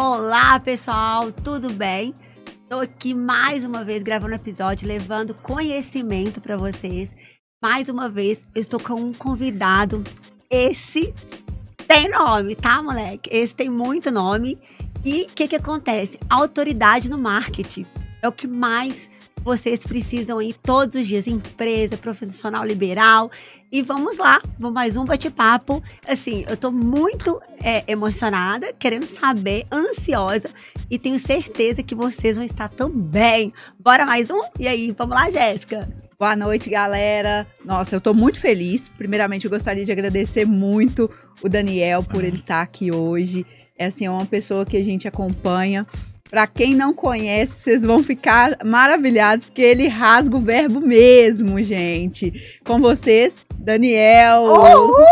Olá, pessoal, tudo bem? Estou aqui mais uma vez gravando episódio, levando conhecimento para vocês. Mais uma vez, estou com um convidado. Esse tem nome, tá, moleque? Esse tem muito nome. E o que, que acontece? Autoridade no marketing. É o que mais vocês precisam ir todos os dias. Empresa, profissional liberal. E vamos lá, vamos mais um bate-papo. Assim, eu tô muito é, emocionada, querendo saber, ansiosa. E tenho certeza que vocês vão estar também. Bora mais um? E aí, vamos lá, Jéssica? Boa noite, galera. Nossa, eu tô muito feliz. Primeiramente, eu gostaria de agradecer muito o Daniel por ele estar aqui hoje. É assim, é uma pessoa que a gente acompanha Pra quem não conhece, vocês vão ficar maravilhados, porque ele rasga o verbo mesmo, gente. Com vocês, Daniel. Uhul!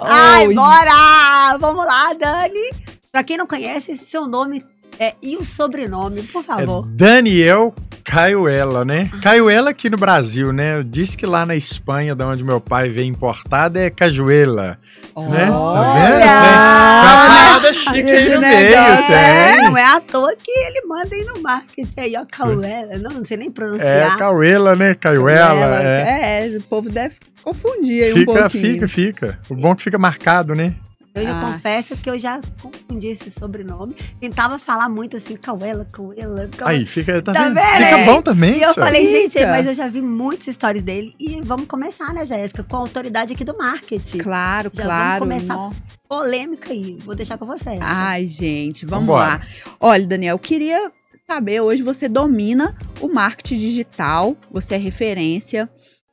Ai, bora! Vamos lá, Dani. Pra quem não conhece, seu nome é, e o sobrenome, por favor. É Daniel Caioela, né? Ah. Caioela aqui no Brasil, né? Eu disse que lá na Espanha, de onde meu pai veio importada, é Cajuela. Oh, né? Tá vendo? Tem uma parada chique aí no meio, é, tem. Não é à toa que ele manda aí no marketing aí, ó, Caioela. Não, não sei nem pronunciar. É, Caioela, né? Caioela. É. é, o povo deve confundir aí fica, um pouquinho. Fica, fica, fica. O bom é que fica marcado, né? Eu já ah. confesso que eu já confundi esse sobrenome. Tentava falar muito assim, Cauela, Cauela, Cauela. Aí, fica, tá, tá vendo? Fica bom também, E eu falei, gente, mas eu já vi muitas histórias dele. E vamos começar, né, Jéssica? Com a autoridade aqui do marketing. Claro, já claro. Vamos começar Nossa. polêmica aí. Vou deixar com você. Ai, gente, vamos Vambora. lá. Olha, Daniel, eu queria saber, hoje você domina o marketing digital, você é referência.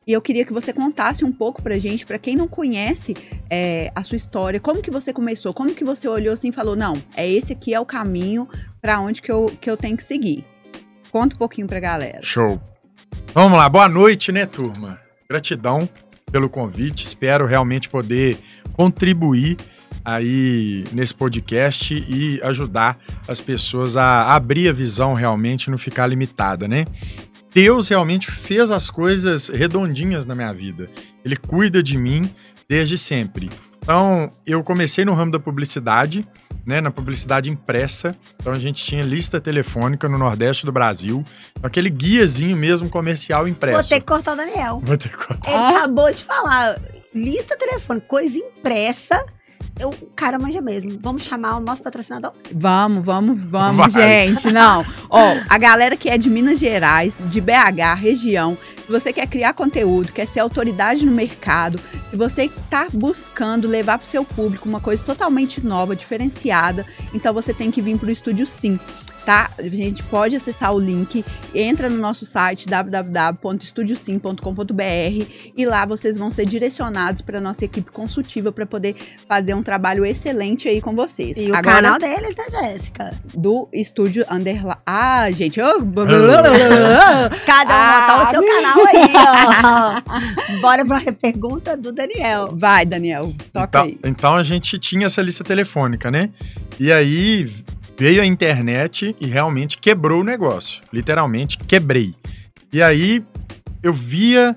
E eu queria que você contasse um pouco pra gente, para quem não conhece é, a sua história, como que você começou, como que você olhou assim e falou, não, é esse aqui é o caminho para onde que eu, que eu tenho que seguir. Conta um pouquinho pra galera. Show. Vamos lá, boa noite, né, turma? Gratidão pelo convite, espero realmente poder contribuir aí nesse podcast e ajudar as pessoas a abrir a visão realmente, não ficar limitada, né? Deus realmente fez as coisas redondinhas na minha vida. Ele cuida de mim desde sempre. Então, eu comecei no ramo da publicidade, né, na publicidade impressa. Então, a gente tinha lista telefônica no Nordeste do Brasil, aquele guiazinho mesmo comercial impresso. Vou ter que cortar o Daniel. Vou ter que cortar. Ele acabou de falar, lista telefônica, coisa impressa eu, o cara manja mesmo. Vamos chamar o nosso patrocinador? Vamos, vamos, vamos, Vai. gente. Não. Ó, a galera que é de Minas Gerais, de BH, região, se você quer criar conteúdo, quer ser autoridade no mercado, se você está buscando levar para o seu público uma coisa totalmente nova, diferenciada, então você tem que vir para o Estúdio Sim tá? A gente pode acessar o link, entra no nosso site www.estudiosim.com.br e lá vocês vão ser direcionados para nossa equipe consultiva para poder fazer um trabalho excelente aí com vocês. E Agora, o canal deles, né, Jéssica? Do Estúdio Underline. Ah, gente, oh... cada um ah, botar o seu canal aí, ó. Bora para a pergunta do Daniel. Vai, Daniel, toca então, aí. Então a gente tinha essa lista telefônica, né? E aí veio a internet e realmente quebrou o negócio. Literalmente quebrei. E aí eu via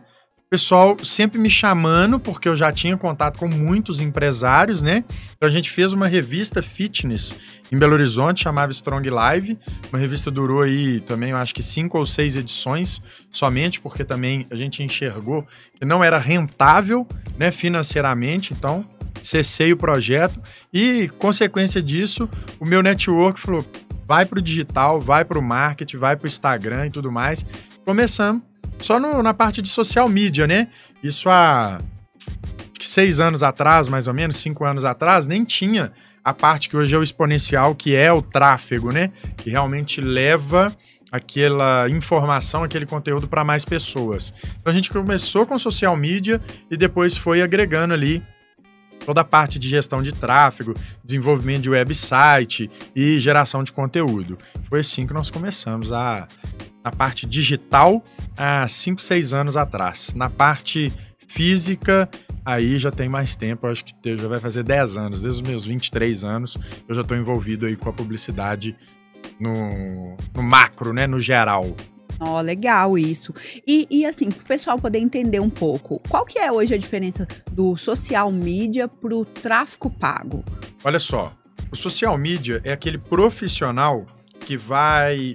pessoal sempre me chamando, porque eu já tinha contato com muitos empresários, né? Então a gente fez uma revista fitness em Belo Horizonte, chamava Strong Live. Uma revista durou aí também, eu acho que cinco ou seis edições, somente porque também a gente enxergou que não era rentável, né, financeiramente. Então cessei o projeto e, consequência disso, o meu network falou: vai para o digital, vai para o marketing, vai para o Instagram e tudo mais. Começamos só no, na parte de social media, né? Isso há seis anos atrás, mais ou menos, cinco anos atrás, nem tinha a parte que hoje é o exponencial, que é o tráfego, né? Que realmente leva aquela informação, aquele conteúdo para mais pessoas. Então a gente começou com social media e depois foi agregando ali toda a parte de gestão de tráfego, desenvolvimento de website e geração de conteúdo. Foi assim que nós começamos a, a parte digital há 5, 6 anos atrás. Na parte física, aí já tem mais tempo, acho que já vai fazer 10 anos, desde os meus 23 anos, eu já estou envolvido aí com a publicidade no, no macro, né, no geral. Ó, oh, legal isso. E, e assim, para o pessoal poder entender um pouco, qual que é hoje a diferença do social media para o tráfego pago? Olha só, O social media é aquele profissional que vai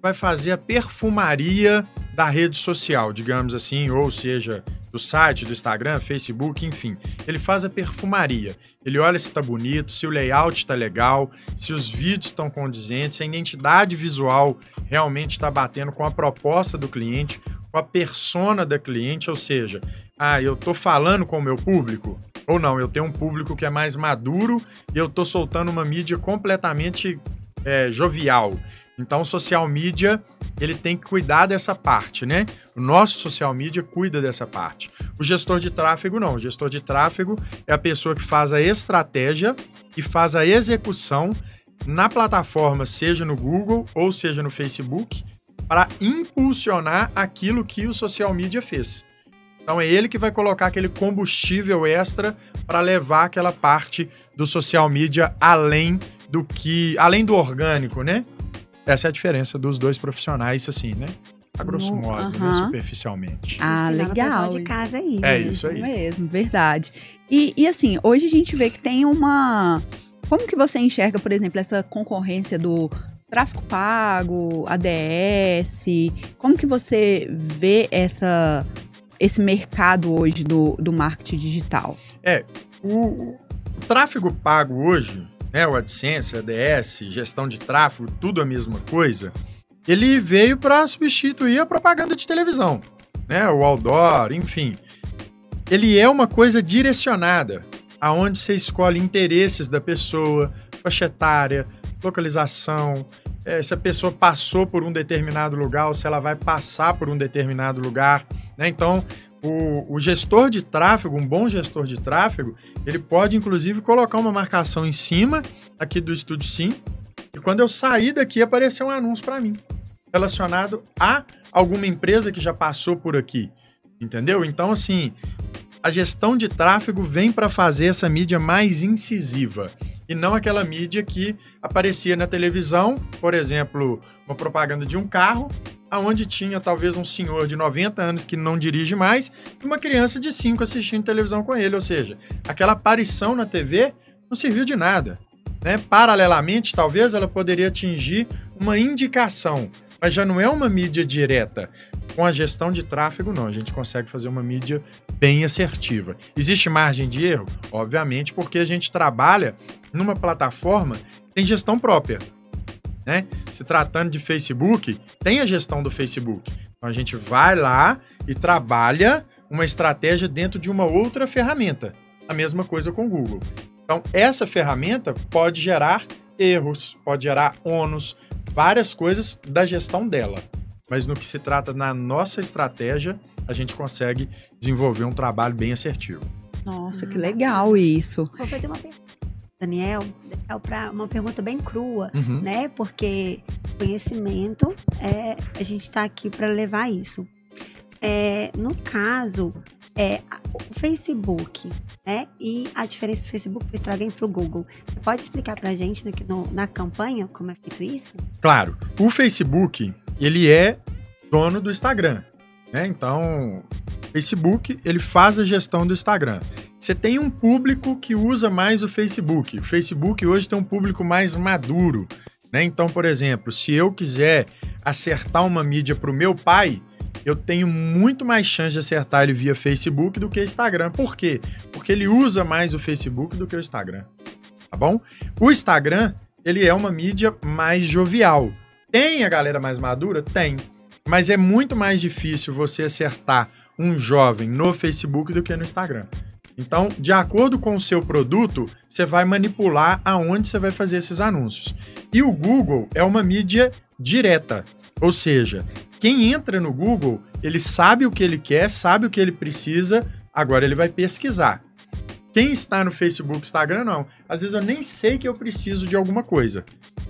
vai fazer a perfumaria da rede social, digamos assim, ou seja, do site, do Instagram, Facebook, enfim. Ele faz a perfumaria. Ele olha se está bonito, se o layout está legal, se os vídeos estão condizentes, se a identidade visual realmente está batendo com a proposta do cliente, com a persona da cliente, ou seja, ah, eu estou falando com o meu público, ou não, eu tenho um público que é mais maduro e eu estou soltando uma mídia completamente é, jovial. Então, o social media, ele tem que cuidar dessa parte, né? O nosso social media cuida dessa parte. O gestor de tráfego, não. O gestor de tráfego é a pessoa que faz a estratégia e faz a execução na plataforma, seja no Google ou seja no Facebook, para impulsionar aquilo que o social media fez. Então é ele que vai colocar aquele combustível extra para levar aquela parte do social media além do que, além do orgânico, né? Essa é a diferença dos dois profissionais, assim, né? A grosso modo, né? Superficialmente. Ah, legal. de casa aí. É isso aí. mesmo, verdade. E, e assim, hoje a gente vê que tem uma. Como que você enxerga, por exemplo, essa concorrência do tráfego pago, ADS? Como que você vê essa, esse mercado hoje do, do marketing digital? É, o, o tráfego pago hoje, né, o AdSense, ADS, gestão de tráfego, tudo a mesma coisa, ele veio para substituir a propaganda de televisão, né, o outdoor, enfim. Ele é uma coisa direcionada, aonde você escolhe interesses da pessoa, faixa etária, localização, é, se a pessoa passou por um determinado lugar ou se ela vai passar por um determinado lugar. Né? Então, o, o, gestor de tráfego, um bom gestor de tráfego, ele pode inclusive colocar uma marcação em cima aqui do Estúdio Sim, e quando eu sair daqui aparecer um anúncio para mim relacionado a alguma empresa que já passou por aqui, entendeu? Então assim, a gestão de tráfego vem para fazer essa mídia mais incisiva e não aquela mídia que aparecia na televisão, por exemplo, uma propaganda de um carro aonde tinha talvez um senhor de 90 anos que não dirige mais e uma criança de 5 assistindo televisão com ele. Ou seja, aquela aparição na TV não serviu de nada. Né? Paralelamente, talvez ela poderia atingir uma indicação, mas já não é uma mídia direta. Com a gestão de tráfego, não. A gente consegue fazer uma mídia bem assertiva. Existe margem de erro? Obviamente, porque a gente trabalha numa plataforma que tem gestão própria né? Se tratando de Facebook, tem a gestão do Facebook. Então a gente vai lá e trabalha uma estratégia dentro de uma outra ferramenta. A mesma coisa com o Google. Então essa ferramenta pode gerar erros, pode gerar ônus, várias coisas da gestão dela. Mas no que se trata na nossa estratégia, a gente consegue desenvolver um trabalho bem assertivo. Nossa, que legal isso. Vou fazer uma pergunta. Daniel, é para uma pergunta bem crua, uhum. né? Porque conhecimento é a gente está aqui para levar isso. É, no caso, é, o Facebook, né? E a diferença do Facebook para estragar para o Google. Você pode explicar para a gente no, no, na campanha como é feito isso? Claro. O Facebook, ele é dono do Instagram, né? Então, Facebook, ele faz a gestão do Instagram. Você tem um público que usa mais o Facebook. O Facebook hoje tem um público mais maduro. Né? Então, por exemplo, se eu quiser acertar uma mídia para o meu pai, eu tenho muito mais chance de acertar ele via Facebook do que Instagram. Por quê? Porque ele usa mais o Facebook do que o Instagram. Tá bom? O Instagram, ele é uma mídia mais jovial. Tem a galera mais madura? Tem. Mas é muito mais difícil você acertar um jovem no Facebook do que no Instagram. Então, de acordo com o seu produto, você vai manipular aonde você vai fazer esses anúncios. E o Google é uma mídia direta, ou seja, quem entra no Google, ele sabe o que ele quer, sabe o que ele precisa, agora ele vai pesquisar. Quem está no Facebook, Instagram, não. Às vezes eu nem sei que eu preciso de alguma coisa.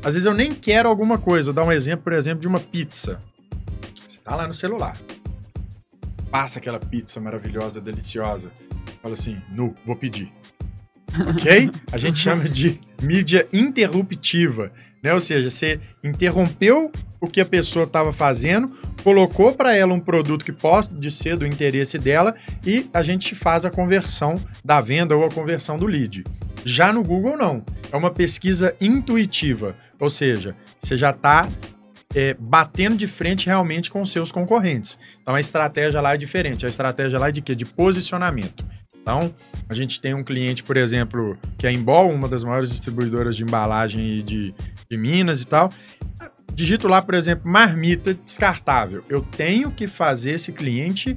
Às vezes eu nem quero alguma coisa. Vou dar um exemplo, por exemplo, de uma pizza. Está lá no celular. Passa aquela pizza maravilhosa, deliciosa fala assim, nu, vou pedir. ok? A gente chama de mídia interruptiva, né? Ou seja, você interrompeu o que a pessoa estava fazendo, colocou para ela um produto que pode ser do interesse dela e a gente faz a conversão da venda ou a conversão do lead. Já no Google, não. É uma pesquisa intuitiva, ou seja, você já está é, batendo de frente realmente com seus concorrentes. Então a estratégia lá é diferente. A estratégia lá é de quê? De posicionamento. Então, a gente tem um cliente, por exemplo, que é a Embol, uma das maiores distribuidoras de embalagem de, de Minas e tal. Digito lá, por exemplo, marmita descartável. Eu tenho que fazer esse cliente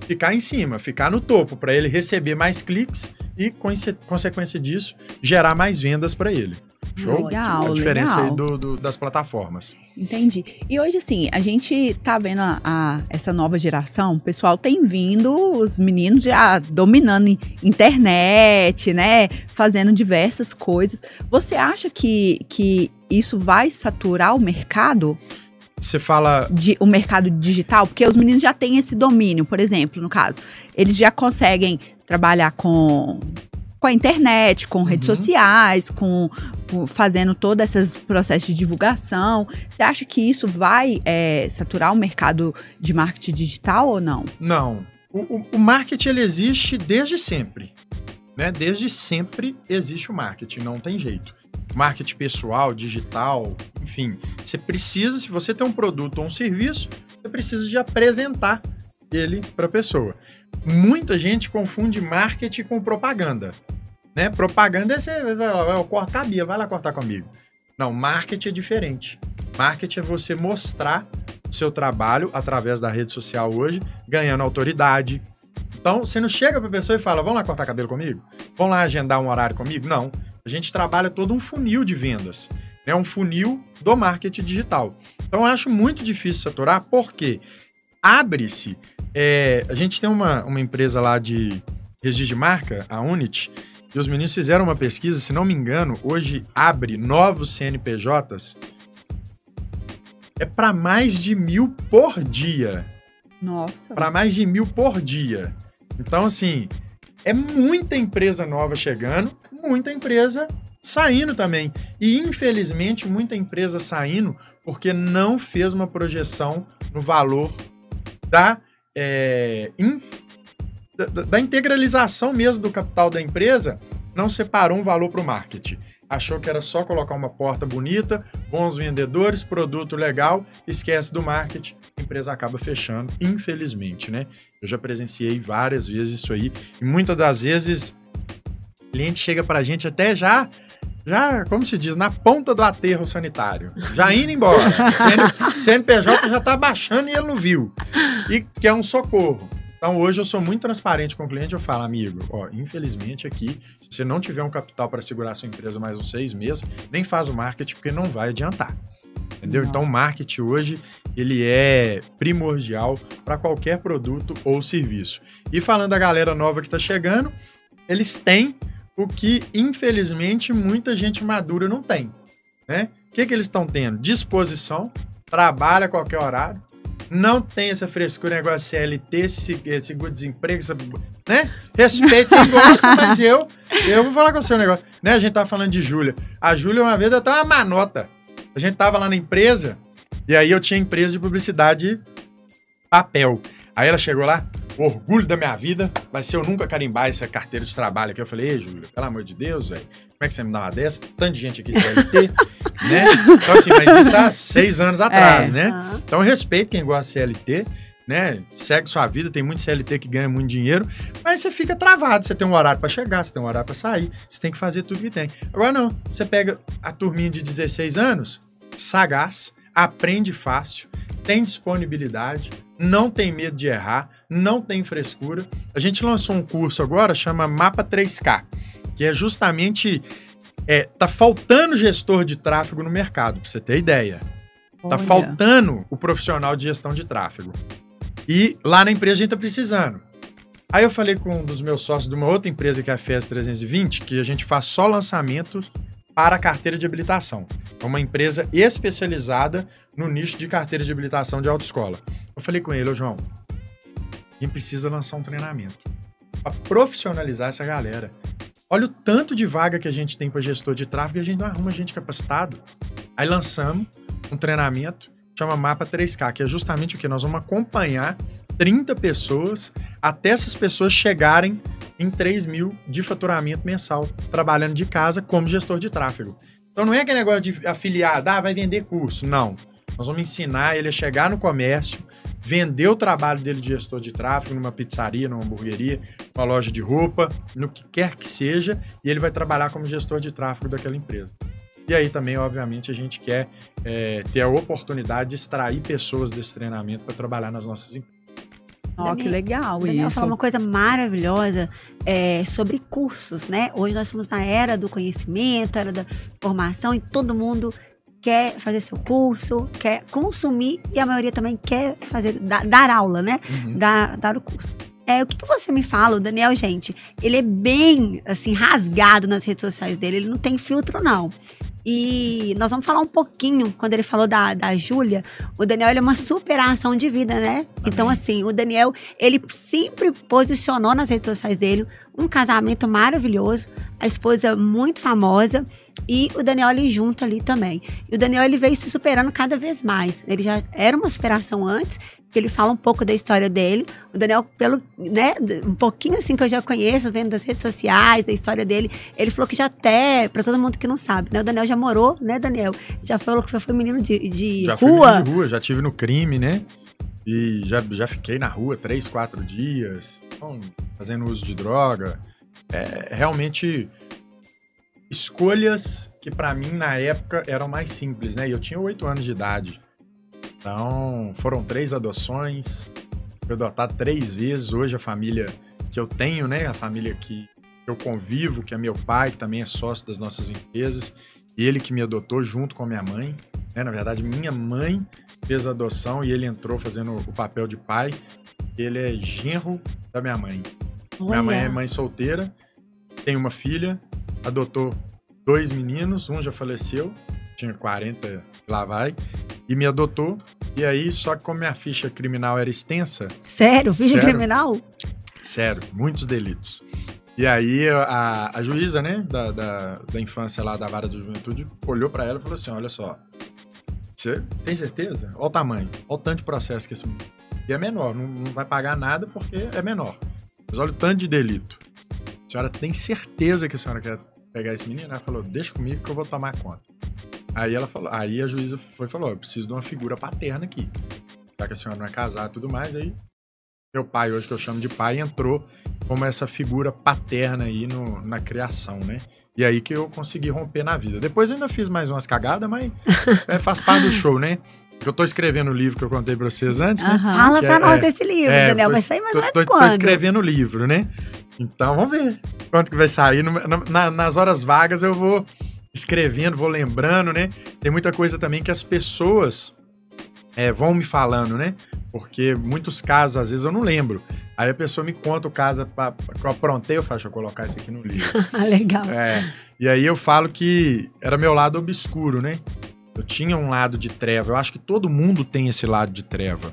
ficar em cima, ficar no topo, para ele receber mais cliques e, consequência disso, gerar mais vendas para ele. Show? Legal, A diferença legal. aí do, do, das plataformas. Entendi. E hoje, assim, a gente tá vendo a, a, essa nova geração, o pessoal tem vindo, os meninos já dominando internet, né? Fazendo diversas coisas. Você acha que, que isso vai saturar o mercado? Você fala. De, o mercado digital? Porque os meninos já têm esse domínio, por exemplo, no caso. Eles já conseguem trabalhar com com a internet, com redes uhum. sociais, com, com, fazendo todos esses processos de divulgação. Você acha que isso vai é, saturar o mercado de marketing digital ou não? Não. O, o, o marketing ele existe desde sempre. Né? Desde sempre existe o marketing, não tem jeito. Marketing pessoal, digital, enfim. Você precisa, se você tem um produto ou um serviço, você precisa de apresentar ele para a pessoa. Muita gente confunde marketing com propaganda. Né? Propaganda é você vai lá, corta a Bia, vai lá cortar comigo. Não, marketing é diferente. Marketing é você mostrar o seu trabalho através da rede social hoje, ganhando autoridade. Então, você não chega para a pessoa e fala, vamos lá cortar cabelo comigo? Vamos lá agendar um horário comigo? Não. A gente trabalha todo um funil de vendas. É um funil do marketing digital. Então, eu acho muito difícil saturar, porque abre-se. É, a gente tem uma, uma empresa lá de registro de marca, a Unity, e os meninos fizeram uma pesquisa, se não me engano, hoje abre novos CNPJs. É para mais de mil por dia. Nossa. Para mais de mil por dia. Então, assim, é muita empresa nova chegando, muita empresa saindo também. E, infelizmente, muita empresa saindo porque não fez uma projeção no valor da, é, in, da, da integralização mesmo do capital da empresa, não separou um valor para o marketing. Achou que era só colocar uma porta bonita, bons vendedores, produto legal, esquece do marketing, a empresa acaba fechando, infelizmente, né? Eu já presenciei várias vezes isso aí, e muitas das vezes cliente chega para a gente até já já, como se diz, na ponta do aterro sanitário. Já indo embora. CN, CNPJ já está baixando e ele não viu. E quer um socorro. Então hoje eu sou muito transparente com o cliente, eu falo, amigo, ó, infelizmente aqui, se você não tiver um capital para segurar sua empresa mais uns seis meses, nem faz o marketing porque não vai adiantar. Entendeu? Não. Então o marketing hoje, ele é primordial para qualquer produto ou serviço. E falando da galera nova que está chegando, eles têm o que, infelizmente, muita gente madura não tem. Né? O que, que eles estão tendo? Disposição, trabalha a qualquer horário, não tem essa frescura, negócio CLT, seguro-desemprego, né? Respeito quem gosta, mas eu, eu vou falar com você um negócio. Né? A gente tava falando de Júlia. A Júlia, uma vez, tava uma manota. A gente tava lá na empresa, e aí eu tinha empresa de publicidade papel. Aí ela chegou lá, orgulho da minha vida vai ser eu nunca carimbar essa carteira de trabalho aqui. Eu falei, ei, Júlia, pelo amor de Deus, velho, como é que você me dá uma dessa? Tanta gente aqui CLT, né? Então, assim, mas isso há seis anos atrás, é. né? Uhum. Então, eu respeito quem gosta de CLT, né? Segue sua vida, tem muito CLT que ganha muito dinheiro, mas você fica travado. Você tem um horário para chegar, você tem um horário para sair, você tem que fazer tudo que tem. Agora, não, você pega a turminha de 16 anos, sagaz, aprende fácil, tem disponibilidade, não tem medo de errar, não tem frescura. A gente lançou um curso agora, chama Mapa 3K, que é justamente. É, tá faltando gestor de tráfego no mercado, para você ter ideia. Tá Olha. Faltando o profissional de gestão de tráfego. E lá na empresa a gente tá precisando. Aí eu falei com um dos meus sócios de uma outra empresa que é a FES 320, que a gente faz só lançamentos para a carteira de habilitação. É uma empresa especializada no nicho de carteira de habilitação de autoescola. Eu falei com ele, ô João, quem precisa lançar um treinamento para profissionalizar essa galera. Olha o tanto de vaga que a gente tem para gestor de tráfego e a gente não arruma gente capacitado. Aí lançamos um treinamento, chama Mapa 3K, que é justamente o que? Nós vamos acompanhar 30 pessoas até essas pessoas chegarem em 3 mil de faturamento mensal, trabalhando de casa como gestor de tráfego. Então não é aquele negócio de afiliado, ah, vai vender curso. Não. Nós vamos ensinar ele a chegar no comércio, vender o trabalho dele de gestor de tráfego numa pizzaria, numa hamburgueria, numa loja de roupa, no que quer que seja, e ele vai trabalhar como gestor de tráfego daquela empresa. E aí também, obviamente, a gente quer é, ter a oportunidade de extrair pessoas desse treinamento para trabalhar nas nossas empresas. Ó, oh, que legal Daniel isso. falou uma coisa maravilhosa é, sobre cursos, né? Hoje nós estamos na era do conhecimento, era da formação e todo mundo quer fazer seu curso, quer consumir e a maioria também quer fazer dar, dar aula, né? Uhum. Dar, dar o curso. É, o que, que você me fala? O Daniel, gente, ele é bem, assim, rasgado nas redes sociais dele. Ele não tem filtro, não. E nós vamos falar um pouquinho, quando ele falou da, da Júlia, o Daniel ele é uma superação de vida, né? Amém. Então, assim, o Daniel, ele sempre posicionou nas redes sociais dele um casamento maravilhoso, a esposa muito famosa e o Daniel ali junto ali também. E o Daniel ele veio se superando cada vez mais. Ele já era uma superação antes, que ele fala um pouco da história dele. O Daniel, pelo, né, um pouquinho assim que eu já conheço, vendo das redes sociais, da história dele, ele falou que já até, para todo mundo que não sabe, né, o Daniel já morou, né, Daniel? Já falou que foi menino de, de já rua. Já fui menino de rua, já tive no crime, né? E já, já fiquei na rua três, quatro dias, então, fazendo uso de droga. É, realmente escolhas que para mim na época eram mais simples, né? E eu tinha oito anos de idade. Então, foram três adoções. Fui adotado três vezes. Hoje a família que eu tenho, né? A família que eu convivo, que é meu pai, que também é sócio das nossas empresas. Ele que me adotou junto com a minha mãe. Né? Na verdade, minha mãe fez a adoção e ele entrou fazendo o papel de pai. Ele é genro da minha mãe. Olha. Minha mãe é mãe solteira, tem uma filha, adotou dois meninos, um já faleceu, tinha 40, lá vai, e me adotou. E aí, só que como minha ficha criminal era extensa. Sério? Ficha sério, criminal? Sério, muitos delitos. E aí a, a juíza, né, da, da, da, infância lá da vara de juventude, olhou para ela e falou assim: olha só, você tem certeza? Olha o tamanho, olha o tanto de processo que esse E é menor, não, não vai pagar nada porque é menor. Mas olha o tanto de delito. A senhora tem certeza que a senhora quer pegar esse menino? Ela falou, deixa comigo que eu vou tomar conta. Aí ela falou, aí a juíza foi falou, eu preciso de uma figura paterna aqui. Já que a senhora não é casada e tudo mais, aí meu pai, hoje que eu chamo de pai, entrou como essa figura paterna aí no, na criação, né? E aí que eu consegui romper na vida. Depois ainda fiz mais umas cagadas, mas é, faz parte do show, né? Eu tô escrevendo o livro que eu contei pra vocês antes, né? Fala pra é, nós é, desse livro, é, Daniel. Vai sair mais ou menos quando? Tô escrevendo o livro, né? Então, vamos ver quanto que vai sair. No, na, nas horas vagas eu vou escrevendo, vou lembrando, né? Tem muita coisa também que as pessoas é, vão me falando, né? Porque muitos casos, às vezes, eu não lembro. Aí a pessoa me conta o caso que eu aprontei, eu falo, deixa eu colocar isso aqui no livro. Legal. É, e aí eu falo que era meu lado obscuro, né? Eu tinha um lado de treva. Eu acho que todo mundo tem esse lado de treva.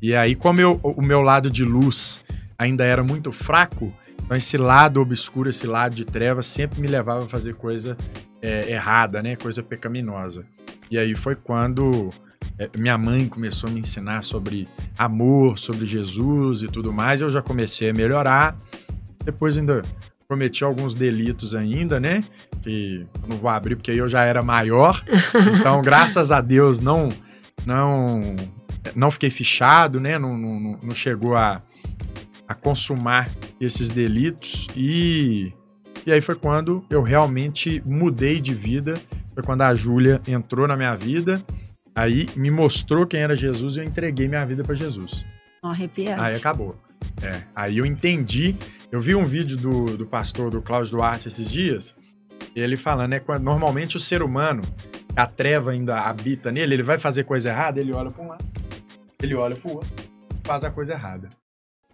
E aí, como eu, o meu lado de luz ainda era muito fraco, então esse lado obscuro, esse lado de treva sempre me levava a fazer coisa é, errada, né? Coisa pecaminosa. E aí foi quando minha mãe começou a me ensinar sobre amor, sobre Jesus e tudo mais. Eu já comecei a melhorar. Depois ainda cometi alguns delitos ainda, né? Que não vou abrir porque aí eu já era maior. Então, graças a Deus, não não não fiquei fichado, né? Não, não, não chegou a, a consumar esses delitos e e aí foi quando eu realmente mudei de vida. Foi quando a Júlia entrou na minha vida, aí me mostrou quem era Jesus e eu entreguei minha vida para Jesus. Arrepiante. Aí acabou. É, aí eu entendi. Eu vi um vídeo do, do pastor do Cláudio Duarte esses dias, ele falando, né? Quando, normalmente o ser humano, a treva ainda habita nele, ele vai fazer coisa errada, ele olha para um lado, ele olha para o outro, faz a coisa errada.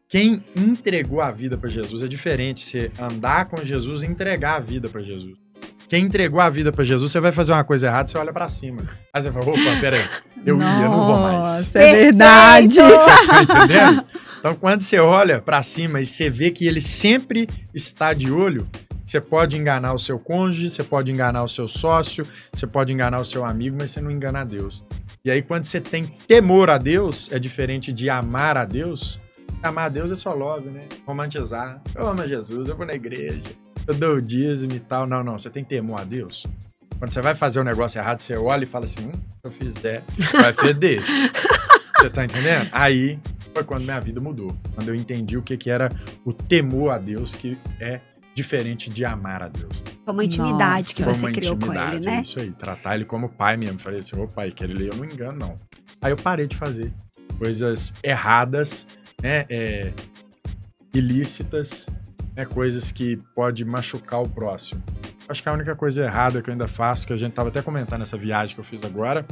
Quem entregou a vida para Jesus é diferente você andar com Jesus e entregar a vida para Jesus. Quem entregou a vida para Jesus, você vai fazer uma coisa errada, você olha para cima. Aí você fala, opa, peraí, eu Nossa, ia, não vou mais. Nossa, é verdade. tá entendendo? Então, quando você olha para cima e você vê que ele sempre está de olho, você pode enganar o seu cônjuge, você pode enganar o seu sócio, você pode enganar o seu amigo, mas você não engana a Deus. E aí, quando você tem temor a Deus, é diferente de amar a Deus. Amar a Deus é só love, né? Romantizar. Eu amo Jesus, eu vou na igreja, eu dou o dízimo e tal. Não, não, você tem temor a Deus. Quando você vai fazer um negócio errado, você olha e fala assim: hum, se eu fizer, vai feder. você tá entendendo? Aí foi quando minha vida mudou. Quando eu entendi o que, que era o temor a Deus, que é diferente de amar a Deus. Foi uma intimidade Nossa, que você criou com ele, né? Isso aí, tratar ele como pai mesmo. Falei assim, ô pai, que ele eu não engano, não. Aí eu parei de fazer coisas erradas, né? É, ilícitas, né? Coisas que pode machucar o próximo. Acho que a única coisa errada que eu ainda faço, que a gente tava até comentando nessa viagem que eu fiz agora,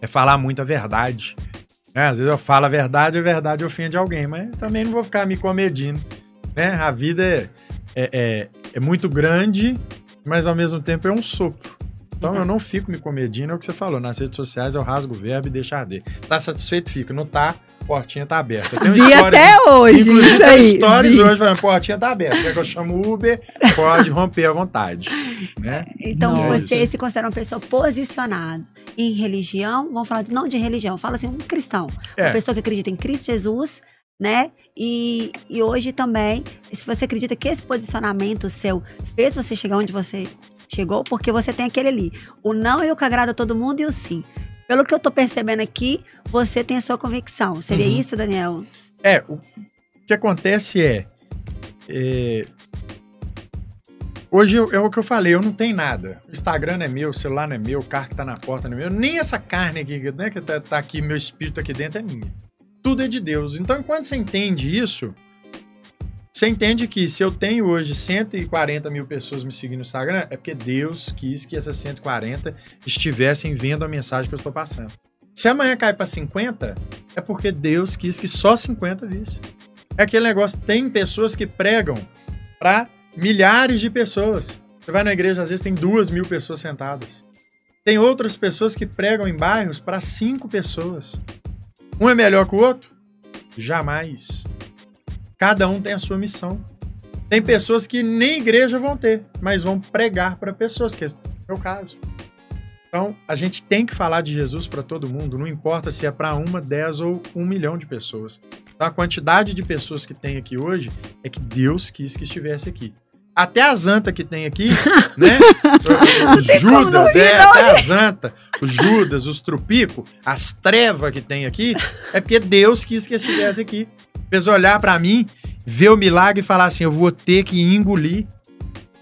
é falar muita verdade. Né? Às vezes eu falo a verdade, a verdade ofende alguém, mas também não vou ficar me comedindo. Né? A vida é é, é, é muito grande, mas ao mesmo tempo é um sopro. Então uhum. eu não fico me comedindo, é o que você falou. Nas redes sociais eu rasgo o verbo e deixo arder. Tá satisfeito? Fico. Não tá? Portinha tá aberta. Tem vi até hoje. Inclusive, isso stories hoje falando, portinha tá aberta. Quer que eu chamo o Uber? Pode romper à vontade. Né? Então você é se considera uma pessoa posicionada em religião. Vamos falar de, não de religião, fala assim, um cristão. É. Uma pessoa que acredita em Cristo Jesus né? E, e hoje também, se você acredita que esse posicionamento seu fez você chegar onde você chegou, porque você tem aquele ali. O não é o que agrada a todo mundo e o sim. Pelo que eu tô percebendo aqui, você tem a sua convicção. Seria uhum. isso, Daniel? É, o que acontece é. é hoje é o que eu falei, eu não tenho nada. O Instagram é meu, o celular não é meu, o carro que tá na porta não é meu. Nem essa carne aqui, né, que tá, tá aqui, meu espírito aqui dentro é minha tudo é de Deus. Então, enquanto você entende isso, você entende que se eu tenho hoje 140 mil pessoas me seguindo no Instagram, é porque Deus quis que essas 140 estivessem vendo a mensagem que eu estou passando. Se amanhã cai para 50, é porque Deus quis que só 50 visse. É aquele negócio, tem pessoas que pregam para milhares de pessoas. Você vai na igreja, às vezes tem duas mil pessoas sentadas. Tem outras pessoas que pregam em bairros para cinco pessoas. Um é melhor que o outro? Jamais. Cada um tem a sua missão. Tem pessoas que nem igreja vão ter, mas vão pregar para pessoas, que é o caso. Então, a gente tem que falar de Jesus para todo mundo, não importa se é para uma, dez ou um milhão de pessoas. Então, a quantidade de pessoas que tem aqui hoje é que Deus quis que estivesse aqui. Até as antas que tem aqui, né? Os Judas, é, até as antas, os Judas, os Trupico, as trevas que tem aqui, é porque Deus quis que estivesse aqui. Fez olhar para mim, ver o milagre e falar assim: eu vou ter que engolir.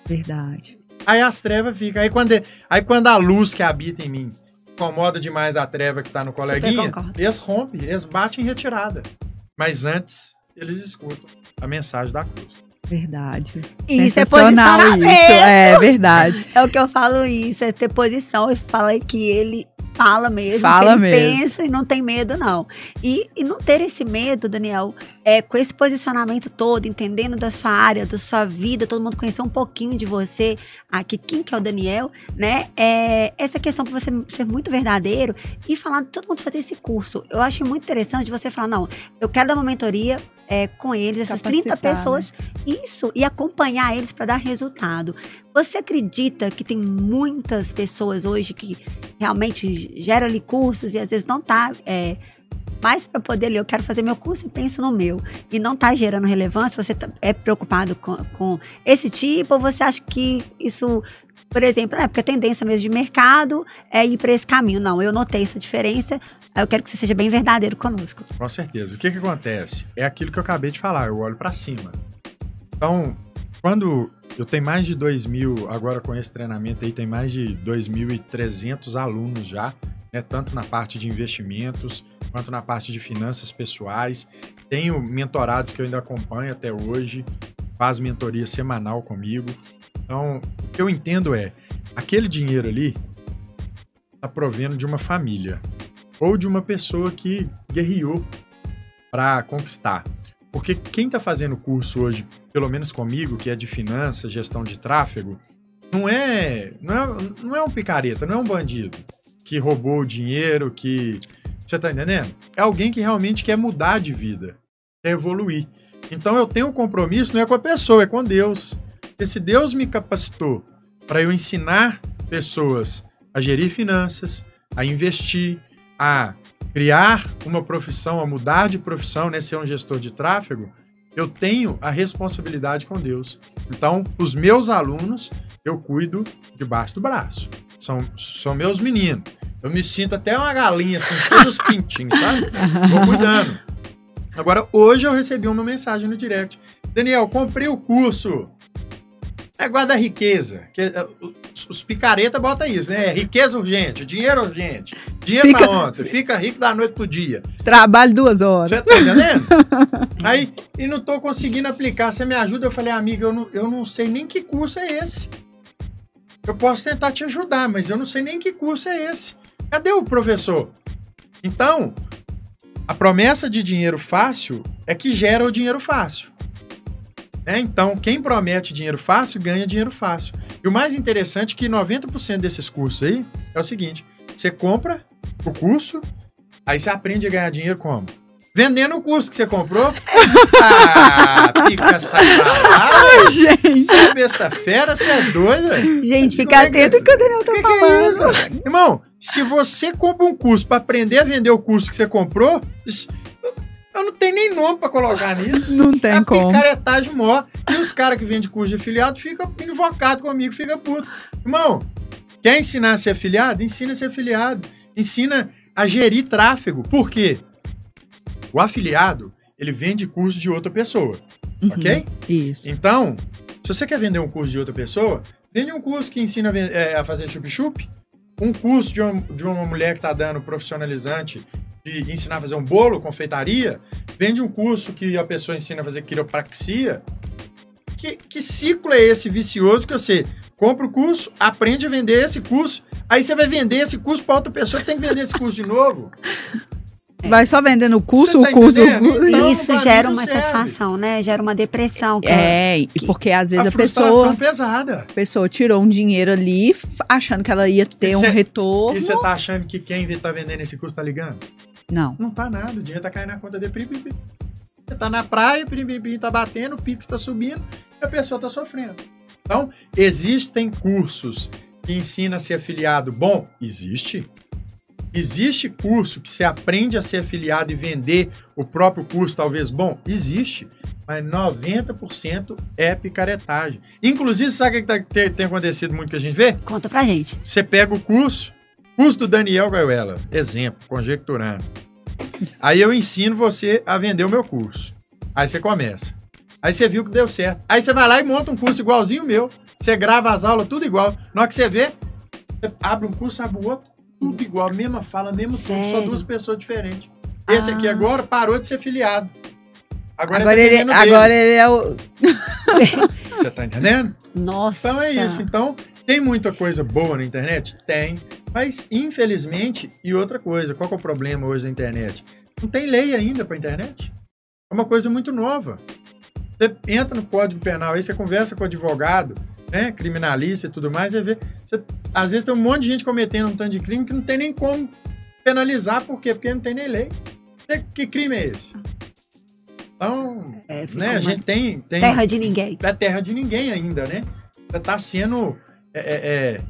Verdade. Aí as trevas ficam. Aí quando, aí quando a luz que habita em mim incomoda demais a treva que tá no coleguinha, eles rompem, eles batem em retirada. Mas antes, eles escutam a mensagem da cruz. Verdade. Isso é posicionamento. Isso, é verdade. É o que eu falo isso, é ter posição. E fala que ele fala mesmo, fala mesmo. pensa e não tem medo, não. E, e não ter esse medo, Daniel, é, com esse posicionamento todo, entendendo da sua área, da sua vida, todo mundo conhecer um pouquinho de você, aqui, quem que é o Daniel, né? É, essa questão para você ser muito verdadeiro e falar, todo mundo fazer esse curso. Eu acho muito interessante você falar, não, eu quero dar uma mentoria, é, com eles, essas 30 pessoas, né? isso, e acompanhar eles para dar resultado. Você acredita que tem muitas pessoas hoje que realmente geram ali cursos e às vezes não tá é, mais para poder ler, eu quero fazer meu curso e penso no meu, e não tá gerando relevância, você tá, é preocupado com, com esse tipo, ou você acha que isso por exemplo, é porque a tendência mesmo de mercado é ir para esse caminho. Não, eu notei essa diferença. Eu quero que você seja bem verdadeiro conosco. Com certeza. O que, que acontece? É aquilo que eu acabei de falar, eu olho para cima. Então, quando eu tenho mais de 2 mil, agora com esse treinamento aí, tem mais de 2.300 alunos já, né, tanto na parte de investimentos, quanto na parte de finanças pessoais. Tenho mentorados que eu ainda acompanho até hoje, faz mentoria semanal comigo. Então, o que eu entendo é, aquele dinheiro ali está provendo de uma família ou de uma pessoa que guerreou para conquistar. Porque quem está fazendo curso hoje, pelo menos comigo, que é de finanças, gestão de tráfego, não é, não é, não é um picareta, não é um bandido que roubou o dinheiro, que. Você tá entendendo? É alguém que realmente quer mudar de vida, quer evoluir. Então eu tenho um compromisso, não é com a pessoa, é com Deus. Porque se Deus me capacitou para eu ensinar pessoas a gerir finanças, a investir, a criar uma profissão, a mudar de profissão, né, ser um gestor de tráfego, eu tenho a responsabilidade com Deus. Então, os meus alunos, eu cuido debaixo do braço. São, são meus meninos. Eu me sinto até uma galinha, assim, cheio dos pintinhos, sabe? Vou cuidando. Agora, hoje eu recebi uma mensagem no direct. Daniel, comprei o curso. É guarda-riqueza. Os, os picareta botam isso, né? Riqueza urgente, dinheiro urgente. Dinheiro fica, pra ontem. Fica rico da noite pro dia. Trabalho duas horas. Você tá entendendo? Aí, e não tô conseguindo aplicar. Você me ajuda? Eu falei, amiga, eu não, eu não sei nem que curso é esse. Eu posso tentar te ajudar, mas eu não sei nem que curso é esse. Cadê o professor? Então, a promessa de dinheiro fácil é que gera o dinheiro fácil. Né? Então, quem promete dinheiro fácil ganha dinheiro fácil. E o mais interessante é que 90% desses cursos aí é o seguinte: você compra o curso, aí você aprende a ganhar dinheiro como? Vendendo o curso que você comprou. ah, fica sacanagem. gente. Você é besta fera, você é doida. Gente, fica é atento que o Daniel tá que falando. Que é isso? Irmão, se você compra um curso para aprender a vender o curso que você comprou, eu não tenho nem nome para colocar nisso. Não tem é como. É picaretagem maior. E os caras que vendem curso de afiliado ficam invocados comigo, fica puto. Irmão, quer ensinar a ser afiliado? Ensina a ser afiliado. Ensina a gerir tráfego. Por quê? O afiliado, ele vende curso de outra pessoa. Uhum, ok? Isso. Então, se você quer vender um curso de outra pessoa, vende um curso que ensina a, é, a fazer chup-chup, um curso de uma, de uma mulher que está dando profissionalizante de ensinar a fazer um bolo, confeitaria, vende um curso que a pessoa ensina a fazer quiropraxia. Que, que ciclo é esse vicioso que você compra o curso, aprende a vender esse curso, aí você vai vender esse curso para outra pessoa que tem que vender esse curso de novo? É. Vai só vendendo o curso, tá o curso, o curso. Então, Isso gera uma serve. satisfação, né? Gera uma depressão. é, é porque às vezes a, a pessoa. pesada. A pessoa tirou um dinheiro ali, achando que ela ia ter um retorno. E você tá achando que quem tá vendendo esse curso tá ligando? Não. Não tá nada. O dinheiro tá caindo na conta de prim, Você tá na praia, prim, tá batendo, o Pix tá subindo e a pessoa tá sofrendo. Então, existem cursos que ensinam a ser afiliado. Bom, existe. Existe curso que você aprende a ser afiliado e vender o próprio curso, talvez bom? Existe. Mas 90% é picaretagem. Inclusive, sabe o que tá, tem, tem, acontecido muito que a gente vê? Conta pra gente. Você pega o curso, curso do Daniel Gaioela, exemplo, conjecturando. Aí eu ensino você a vender o meu curso. Aí você começa. Aí você viu que deu certo. Aí você vai lá e monta um curso igualzinho o meu. Você grava as aulas tudo igual. Na hora que você vê, você abre um curso, abre o outro tudo igual, mesma fala, mesmo tudo, só duas pessoas diferentes. Esse ah. aqui agora parou de ser filiado. Agora, agora, ele, agora ele é o. Você tá entendendo? Nossa. Então é isso. Então, tem muita coisa boa na internet? Tem. Mas, infelizmente, e outra coisa, qual é o problema hoje na internet? Não tem lei ainda pra internet. É uma coisa muito nova. Você entra no Código Penal aí, você conversa com o advogado, né, criminalista e tudo mais, você vê. Você, às vezes tem um monte de gente cometendo um tanto de crime que não tem nem como penalizar, por quê? Porque não tem nem lei. Que crime é esse? Então, é, né, a gente tem, tem. Terra de ninguém. É terra de ninguém ainda, né? Tá sendo. É, é, é,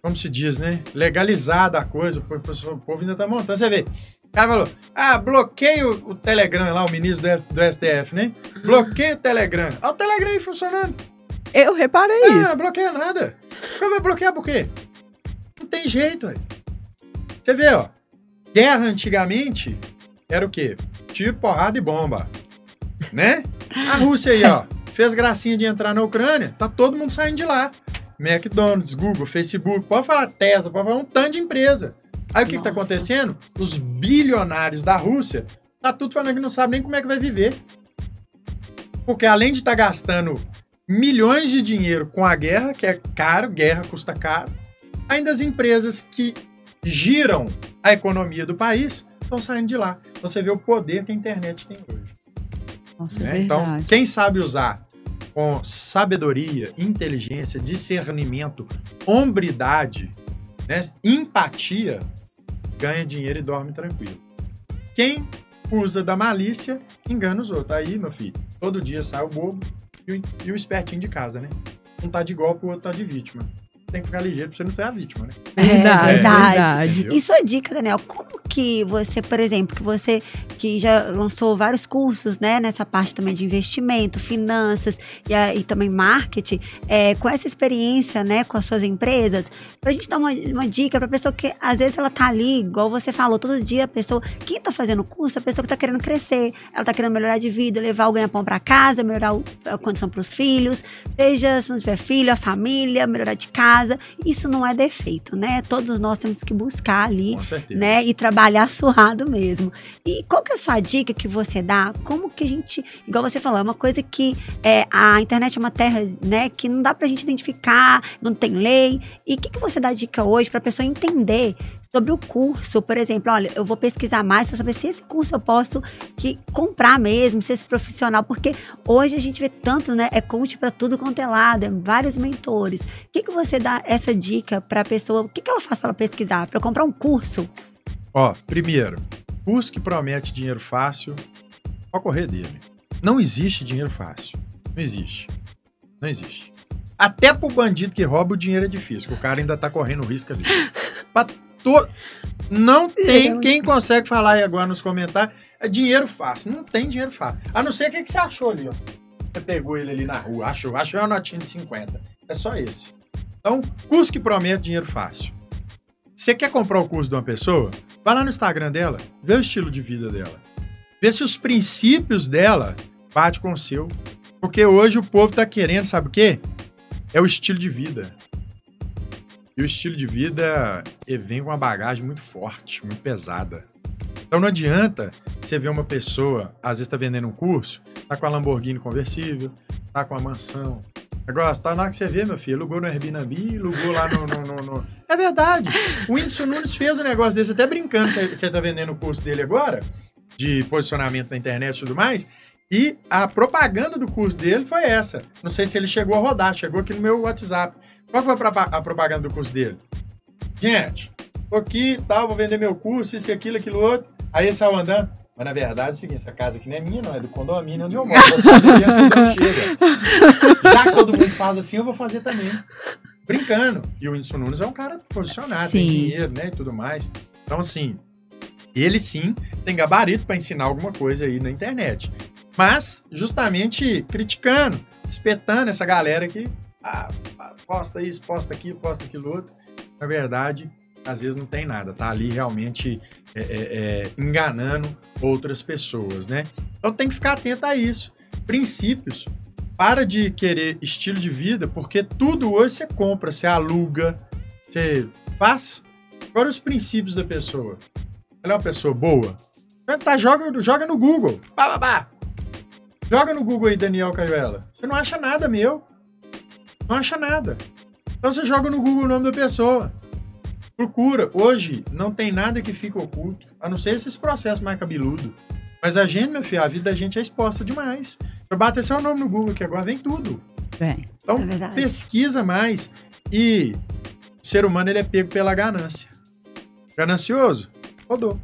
como se diz, né? Legalizada a coisa, o povo ainda tá montando. Você vê, o cara falou: ah, bloqueia o, o Telegram lá, o ministro do, do STF, né? Bloqueia o Telegram. Olha o Telegram aí funcionando. Eu reparei ah, isso. Não bloqueia nada. Como vai bloquear por quê? Não tem jeito, aí. Você vê, ó. Guerra antigamente era o quê? Tiro, porrada e bomba. Né? A Rússia aí, ó. Fez gracinha de entrar na Ucrânia, tá todo mundo saindo de lá. McDonald's, Google, Facebook, pode falar Tesla, pode falar um tanto de empresa. Aí o que, que tá acontecendo? Os bilionários da Rússia tá tudo falando que não sabe nem como é que vai viver. Porque além de estar tá gastando milhões de dinheiro com a guerra, que é caro, guerra custa caro. Ainda as empresas que giram a economia do país estão saindo de lá. Você vê o poder que a internet tem hoje. Nossa, né? é então, quem sabe usar com sabedoria, inteligência, discernimento, hombridade, né? empatia, ganha dinheiro e dorme tranquilo. Quem usa da malícia, engana os outros. Aí, meu filho, todo dia sai o bobo, e o, e o espertinho de casa, né? Um tá de golpe, o outro tá de vítima. Tem que ficar ligeiro pra você não ser a vítima, né? É, verdade. É, verdade. E sua dica, Daniel, como que você, por exemplo, que você que já lançou vários cursos, né, nessa parte também de investimento, finanças e, e também marketing, é, com essa experiência, né, com as suas empresas, pra gente dar uma, uma dica pra pessoa que às vezes ela tá ali, igual você falou, todo dia a pessoa, quem tá fazendo curso, é a pessoa que tá querendo crescer, ela tá querendo melhorar de vida, levar o ganha-pão pra casa, melhorar a condição pros filhos, seja se não tiver filho, a família, melhorar de casa, isso não é defeito, né? Todos nós temos que buscar ali, né, e trabalhar suado mesmo. E qual que é a sua dica que você dá? Como que a gente, igual você falou, é uma coisa que é, a internet é uma terra, né, que não dá pra gente identificar, não tem lei. E o que, que você dá dica hoje pra pessoa entender sobre o curso, por exemplo, olha, eu vou pesquisar mais para saber se esse curso eu posso que comprar mesmo, se esse profissional, porque hoje a gente vê tanto, né, é coach para tudo quanto é lado, é vários mentores. O que que você dá essa dica para a pessoa? O que que ela faz para pesquisar, para comprar um curso? Ó, primeiro, curso que promete dinheiro fácil, pode correr dele. Não existe dinheiro fácil. Não existe. Não existe. Até pro bandido que rouba o dinheiro é difícil, o cara ainda tá correndo risco ali. pra to... Não tem quem consegue falar aí agora nos comentários. É dinheiro fácil. Não tem dinheiro fácil. A não ser o que, que você achou ali, ó. Você pegou ele ali na rua, achou, achou uma notinha de 50. É só esse. Então, curso que promete dinheiro fácil. Você quer comprar o curso de uma pessoa? Vai lá no Instagram dela, vê o estilo de vida dela. Vê se os princípios dela bate com o seu. Porque hoje o povo tá querendo, sabe o quê? É o estilo de vida. E o estilo de vida vem com uma bagagem muito forte, muito pesada. Então não adianta você ver uma pessoa, às vezes está vendendo um curso, tá com a Lamborghini conversível, tá com a mansão. Negócio, tá na hora que você vê, meu filho, alugou no Airbnb, alugou lá no, no, no, no... É verdade. O Whindersson Nunes fez um negócio desse, até brincando que, ele tá vendendo o curso dele agora, de posicionamento na internet e tudo mais, e a propaganda do curso dele foi essa. Não sei se ele chegou a rodar, chegou aqui no meu WhatsApp. Qual foi a propaganda do curso dele? Gente, tô aqui, tal, vou vender meu curso, isso, aquilo, aquilo, outro. Aí saiu andando. Mas na verdade é o seguinte, essa casa aqui não é minha, não, é do condomínio onde eu moro. não chega. Já que todo mundo faz assim, eu vou fazer também. Brincando. E o Whindersson Nunes é um cara posicionado, sim. tem dinheiro, né, e tudo mais. Então, assim, ele sim tem gabarito para ensinar alguma coisa aí na internet. Mas, justamente criticando, espetando essa galera que ah, posta isso, posta aquilo, posta aquilo outro. Na verdade, às vezes não tem nada, tá ali realmente é, é, é, enganando outras pessoas, né? Então tem que ficar atento a isso. Princípios. Para de querer estilo de vida, porque tudo hoje você compra, você aluga, você faz. Agora os princípios da pessoa. Ela é uma pessoa boa? Tá, joga, joga no Google. Bah, bah. Joga no Google aí, Daniel Cajuela. Você não acha nada meu. Não acha nada. Então você joga no Google o nome da pessoa. Procura. Hoje não tem nada que fica oculto, a não ser esses processos mais cabeludos. Mas a gente, meu filho, a vida da gente é exposta demais. Eu bater seu nome no Google que agora vem tudo. Vem. Então é pesquisa mais. E o ser humano ele é pego pela ganância. Ganancioso? Rodou.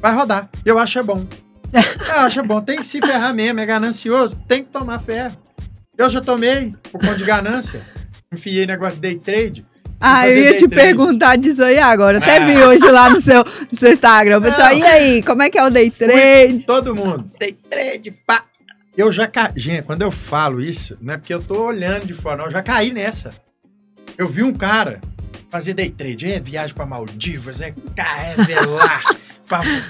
Vai rodar. Eu acho é bom. Eu acho é bom. Tem que se ferrar mesmo. É ganancioso? Tem que tomar ferro. Eu já tomei por conta de ganância. Enfiei negócio de day trade. Ah, eu ia te trade. perguntar disso aí agora. até ah. vi hoje lá no seu, no seu Instagram. Pessoal, e aí, como é que é o day trade? Fui todo mundo. Day trade, pá. Eu já caí. Gente, quando eu falo isso, não é porque eu tô olhando de fora, não. Eu já caí nessa. Eu vi um cara fazer day trade. É viagem pra Maldivas, é carrevelar.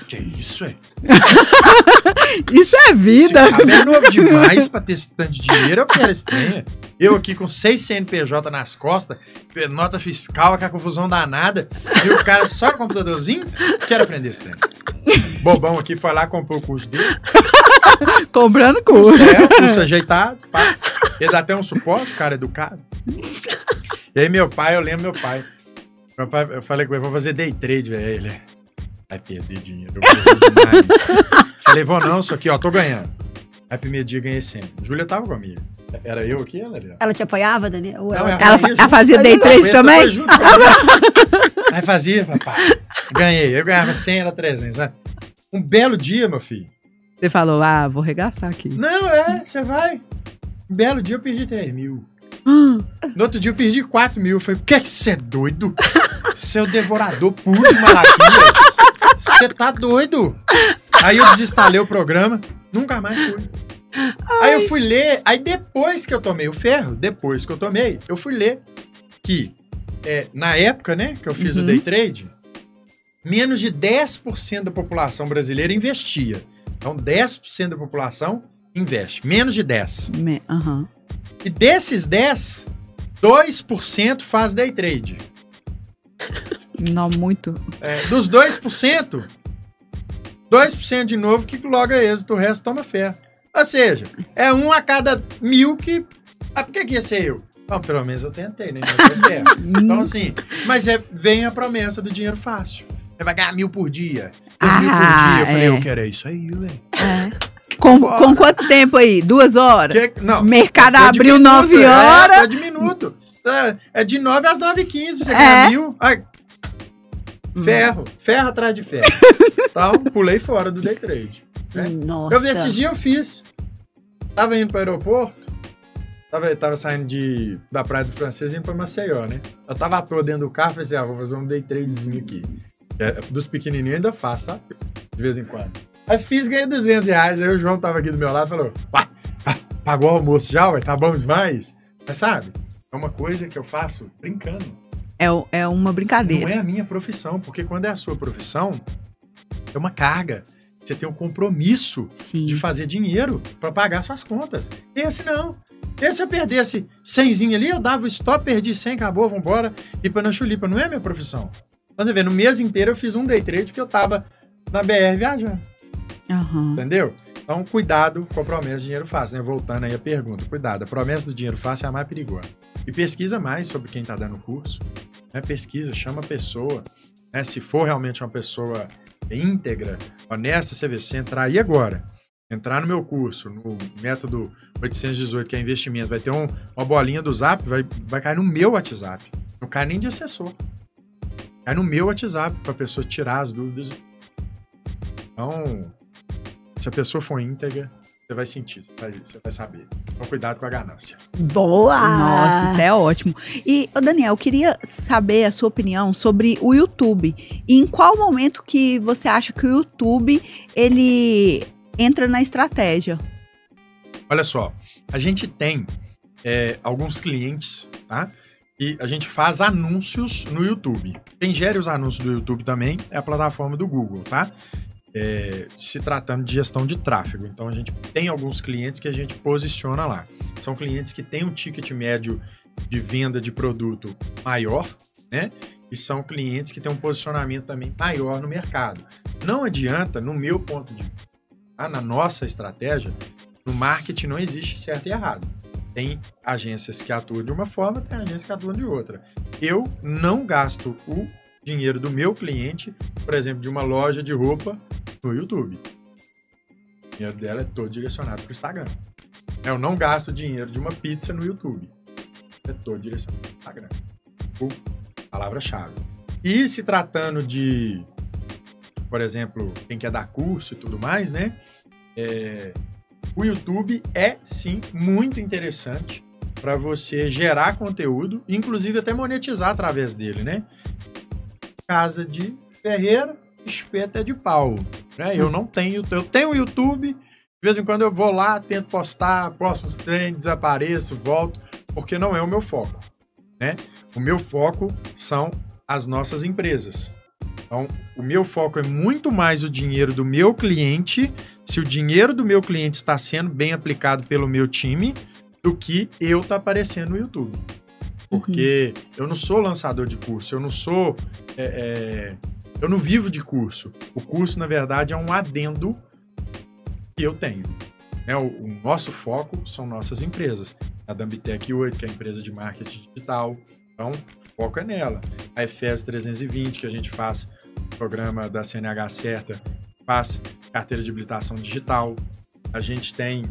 Que isso, é? isso é vida. Isso é novo demais pra ter esse tanto de dinheiro. Eu quero estranha. Eu aqui com seis CNPJ nas costas, nota fiscal, aquela confusão danada, e o cara só no computadorzinho, quero aprender esse trem. Bobão aqui foi lá, comprou o curso dele. Comprando curso. É, o curso ajeitado. Pá. Ele dá até um suporte, cara educado. E aí meu pai, eu lembro meu pai. Meu pai, eu falei com ele, vou fazer day trade, velho. Vai perder dinheiro. Eu Falei, vou não, só aqui, ó, tô ganhando. Aí primeiro dia ganhei sempre. Júlia tava comigo. Era eu aqui, ela ali. Ela te apoiava, Daniel? Não, ela, ela, fazia, ela fazia day trade também? Junto, Aí fazia, papai. Ganhei. Eu ganhava 100, era 300, né? Um belo dia, meu filho. Você falou, ah, vou regaçar aqui. Não, é, você vai. Um belo dia eu perdi 3 mil. No outro dia eu perdi 4 mil. Eu falei, o que é que você é doido? Seu devorador puro de malaquias. Você tá doido? Aí eu desinstalei o programa, nunca mais fui. Aí eu fui ler, aí depois que eu tomei o ferro, depois que eu tomei, eu fui ler que é, na época, né, que eu fiz Uhum. o day trade, menos de 10% da população brasileira investia. Então 10% da população investe, menos de 10. Me- Aham. E desses 10, 2% faz day trade. Não muito. É, dos 2%, 2% de novo que logra êxito, o resto toma fé. Ou seja, é um a cada mil que. Ah, por que, que ia ser eu? Pelo menos eu tentei, né? Eu então, assim, mas é, vem a promessa do dinheiro fácil. Você vai ganhar mil por dia. Dois mil por Ah, dia. Eu falei, é. eu quero é isso aí, velho. Com, Bora. com quanto tempo aí? Duas horas? Que- Não. Mercado é abriu minuto, nove é, horas. É de minuto. É, é de 9 às 9 h 15 pra você É. ganhar mil. Ai, ferro. Ferro atrás de ferro. então, pulei fora do day trade. né? Nossa. Eu vi esses dias, eu fiz. Tava indo pro aeroporto. Tava, tava saindo de, da Praia do Francês e indo pra Maceió, né? Eu tava à toa dentro do carro, falei assim, ah, vou fazer um day tradezinho aqui. É, dos pequenininhos ainda faço, sabe? De vez em quando. Aí fiz, ganhei 200 reais. Aí o João tava aqui do meu lado e falou, ah, pagou o almoço já, ué? Tá bom demais? Mas sabe, é uma coisa que eu faço brincando. É, o- é uma Não brincadeira. é a minha profissão, porque quando é a sua profissão, é uma carga. Você tem um compromisso Sim. de fazer dinheiro para pagar suas contas. Esse não. Esse eu perdesse 100 ali, eu dava o stop, perdi 100, acabou, vambora, e para na chulipa. Não é minha profissão. Então, Você vê, no mês inteiro eu fiz um day trade porque eu tava na BR viajando, Aham. entendeu? Então, cuidado com a promessa de dinheiro fácil, né? Voltando aí a pergunta, cuidado, a promessa do dinheiro fácil é a mais perigosa. E pesquisa mais sobre quem tá dando o curso, né? Pesquisa, chama a pessoa, né? Se for realmente uma pessoa íntegra, honesta, você vê, se entrar aí agora, entrar no meu curso, no método 818, que é investimento, vai ter um- uma bolinha do Zap, vai, vai cair no meu WhatsApp. Não cai nem de assessor. Cai no meu WhatsApp para a pessoa tirar as dúvidas. Então, se a pessoa for íntegra, você vai sentir, você vai, você vai saber. Então, cuidado com a ganância. Boa! Nossa, isso é ótimo. E, Daniel, eu queria saber a sua opinião sobre o YouTube. E em qual momento que você acha que o YouTube, ele entra na estratégia? Olha só, a gente tem é, alguns clientes, tá? E a gente faz anúncios no YouTube. Quem gera os anúncios do YouTube também é a plataforma do Google, tá? É, se tratando de gestão de tráfego. Então a gente tem alguns clientes que a gente posiciona lá. São clientes que têm um ticket médio de venda de produto maior, né? E são clientes que têm um posicionamento também maior no mercado. Não adianta, no meu ponto de vista, na nossa estratégia, no marketing não existe certo e errado. Tem agências que atuam de uma forma, tem agências que atuam de outra. Eu não gasto o dinheiro do meu cliente, por exemplo, de uma loja de roupa no YouTube. O dinheiro dela é todo direcionado para o Instagram. Eu não gasto dinheiro de uma pizza no YouTube. É todo direcionado para o Instagram. Palavra-chave. E se tratando de, por exemplo, quem quer dar curso e tudo mais, né? É, o YouTube é sim muito interessante para você gerar conteúdo, inclusive até monetizar através dele, né? Casa de Ferreira, espeto é de pau, né? Eu não tenho, eu tenho o YouTube, de vez em quando eu vou lá, tento postar, posto os treinos, desapareço, volto, porque não é o meu foco, né? O meu foco são as nossas empresas. Então, o meu foco é muito mais o dinheiro do meu cliente, se o dinheiro do meu cliente está sendo bem aplicado pelo meu time, do que eu tá aparecendo no YouTube. Porque eu não sou lançador de curso, eu não sou. é, é, eu não vivo de curso. O curso, na verdade, é um adendo que eu tenho. Né? O, o nosso foco são nossas empresas. A Dambitec 8, que é a empresa de marketing digital. Então, o foco é nela. A EFES 320, que a gente faz o programa da CNH certa, faz carteira de habilitação digital. A gente tem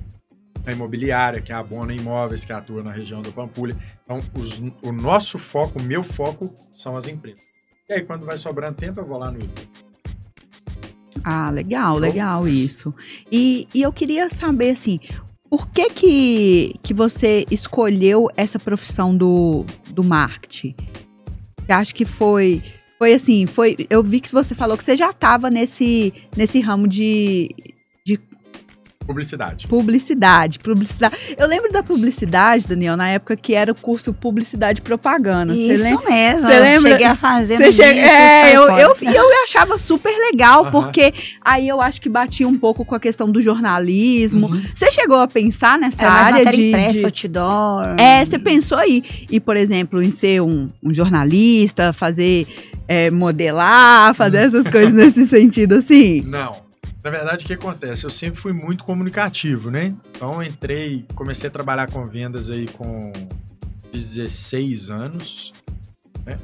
a imobiliária, que é a Bona Imóveis, que atua na região do Pampulha. Então, os- o nosso foco, o meu foco, são as empresas. E aí, quando vai sobrando tempo, eu vou lá no YouTube. Ah, legal, Show. legal isso. E, e eu queria saber, assim, por que que, que você escolheu essa profissão do, do marketing? Você acha que foi, Foi assim, foi. Eu vi que você falou que você já estava nesse, nesse ramo de, Publicidade. Publicidade, publicidade. Eu lembro da publicidade, Daniel, na época que era o curso Publicidade e Propaganda. Isso lembra? mesmo. Você lembra? Cheguei a fazer Você che... É, eu, eu, eu, eu achava super legal, porque aí eu acho que batia um pouco com a questão do jornalismo. Uhum. Você chegou a pensar nessa Era mais área de, impressa, de... outdoor. É, você pensou aí. E, por exemplo, em ser um, um jornalista, fazer é, modelar, fazer essas coisas nesse sentido, assim? Não. Na verdade, o que acontece? Eu sempre fui muito comunicativo, né? Então, entrei, comecei a trabalhar com vendas aí com 16 anos, né?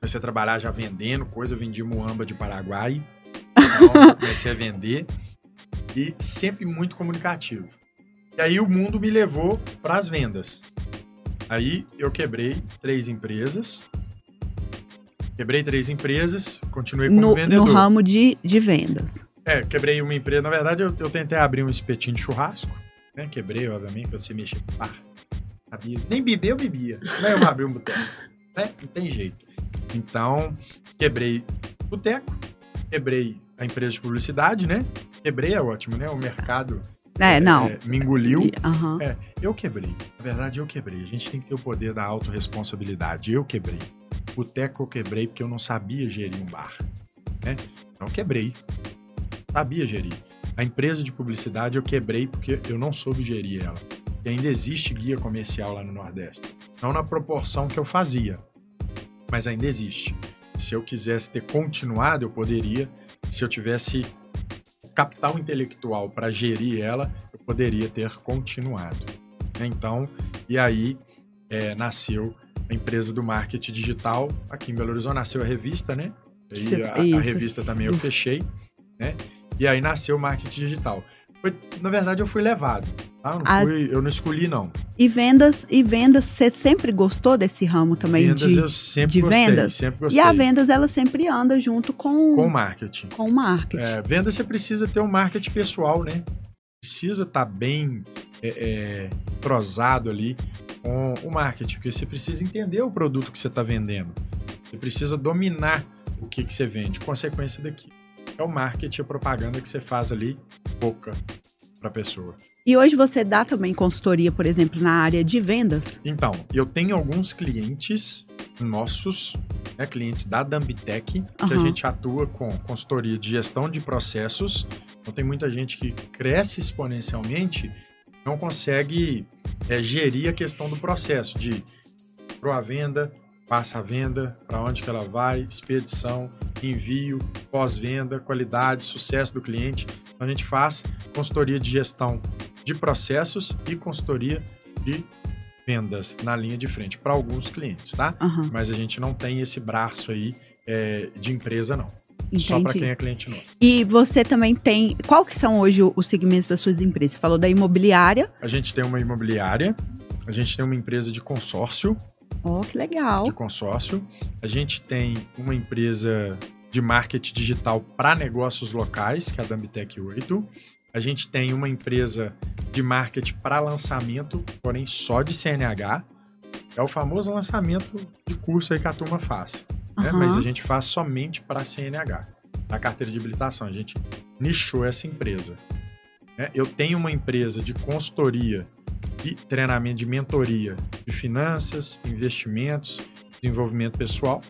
Comecei a trabalhar já vendendo coisa, eu vendi muamba de Paraguai. Então, comecei a vender e sempre muito comunicativo. E aí o mundo me levou para as vendas. Aí eu quebrei três empresas. Quebrei três empresas, continuei como no, vendedor. No ramo de, de vendas. É, quebrei uma empresa. Na verdade, eu, eu tentei abrir um espetinho de churrasco. Né? Quebrei, obviamente, pra você mexer. Pá, sabia. Nem beber, eu bebia. Não é eu abri um boteco. Né? Não tem jeito. Então, quebrei boteco, quebrei a empresa de publicidade, né? Quebrei é ótimo, né? O mercado É, não. é, me engoliu. Aham. É, eu quebrei. Na verdade, eu quebrei. A gente tem que ter o poder da autorresponsabilidade. Eu quebrei. Boteco eu quebrei porque eu não sabia gerir um bar. Né? Então eu quebrei. Sabia gerir. A empresa de publicidade eu quebrei porque eu não soube gerir ela. E ainda existe guia comercial lá no Nordeste. Não na proporção que eu fazia, mas ainda existe. Se eu quisesse ter continuado, eu poderia. Se eu tivesse capital intelectual para gerir ela, eu poderia ter continuado. né? Então, e aí é, nasceu a empresa do marketing digital aqui em Belo Horizonte, nasceu a revista, né? E a, a revista também eu fechei, né? E aí nasceu o marketing digital. Foi- na verdade, eu fui levado, tá? Eu não, As- fui- eu não escolhi, não. E vendas, e vendas, você sempre gostou desse ramo também vendas de. eu sempre de gostei, vendas? sempre E gostei. a vendas, ela sempre anda junto com, Com marketing. com o marketing. É, venda você precisa ter um marketing pessoal, né? Precisa estar bem é, é, entrosado ali com o marketing, porque você precisa entender o produto que você está vendendo. Você precisa dominar o que, que você vende, consequência É o marketing, a propaganda que você faz ali, pouca para a pessoa. E hoje você dá também consultoria, por exemplo, na área de vendas? Então, eu tenho alguns clientes nossos, né, clientes da Dambitec, que a gente atua com consultoria de gestão de processos. Então, tem muita gente que cresce exponencialmente, não consegue é, gerir a questão do processo de pro a venda, passa a venda, para onde que ela vai, expedição, envio, pós-venda, qualidade, sucesso do cliente. Então, a gente faz consultoria de gestão de processos e consultoria de vendas na linha de frente para alguns clientes, tá? Aham, Mas a gente não tem esse braço aí é, de empresa, não. Só para entendi. quem é cliente nosso. E você também tem. Qual que são hoje os segmentos das suas empresas? Você falou da imobiliária. A gente tem uma imobiliária, a gente tem uma empresa de consórcio, Ó, que legal. de consórcio, a gente tem uma empresa de marketing digital para negócios locais, que é a Dambitec 8. A gente tem uma empresa de marketing para lançamento, porém só de CNH. É o famoso lançamento de curso aí que a turma faz. né? Aham. Mas a gente faz somente para CNH, na carteira de habilitação. A gente nichou essa empresa. né? Eu tenho uma empresa de consultoria, de treinamento de mentoria de finanças, investimentos, desenvolvimento pessoal.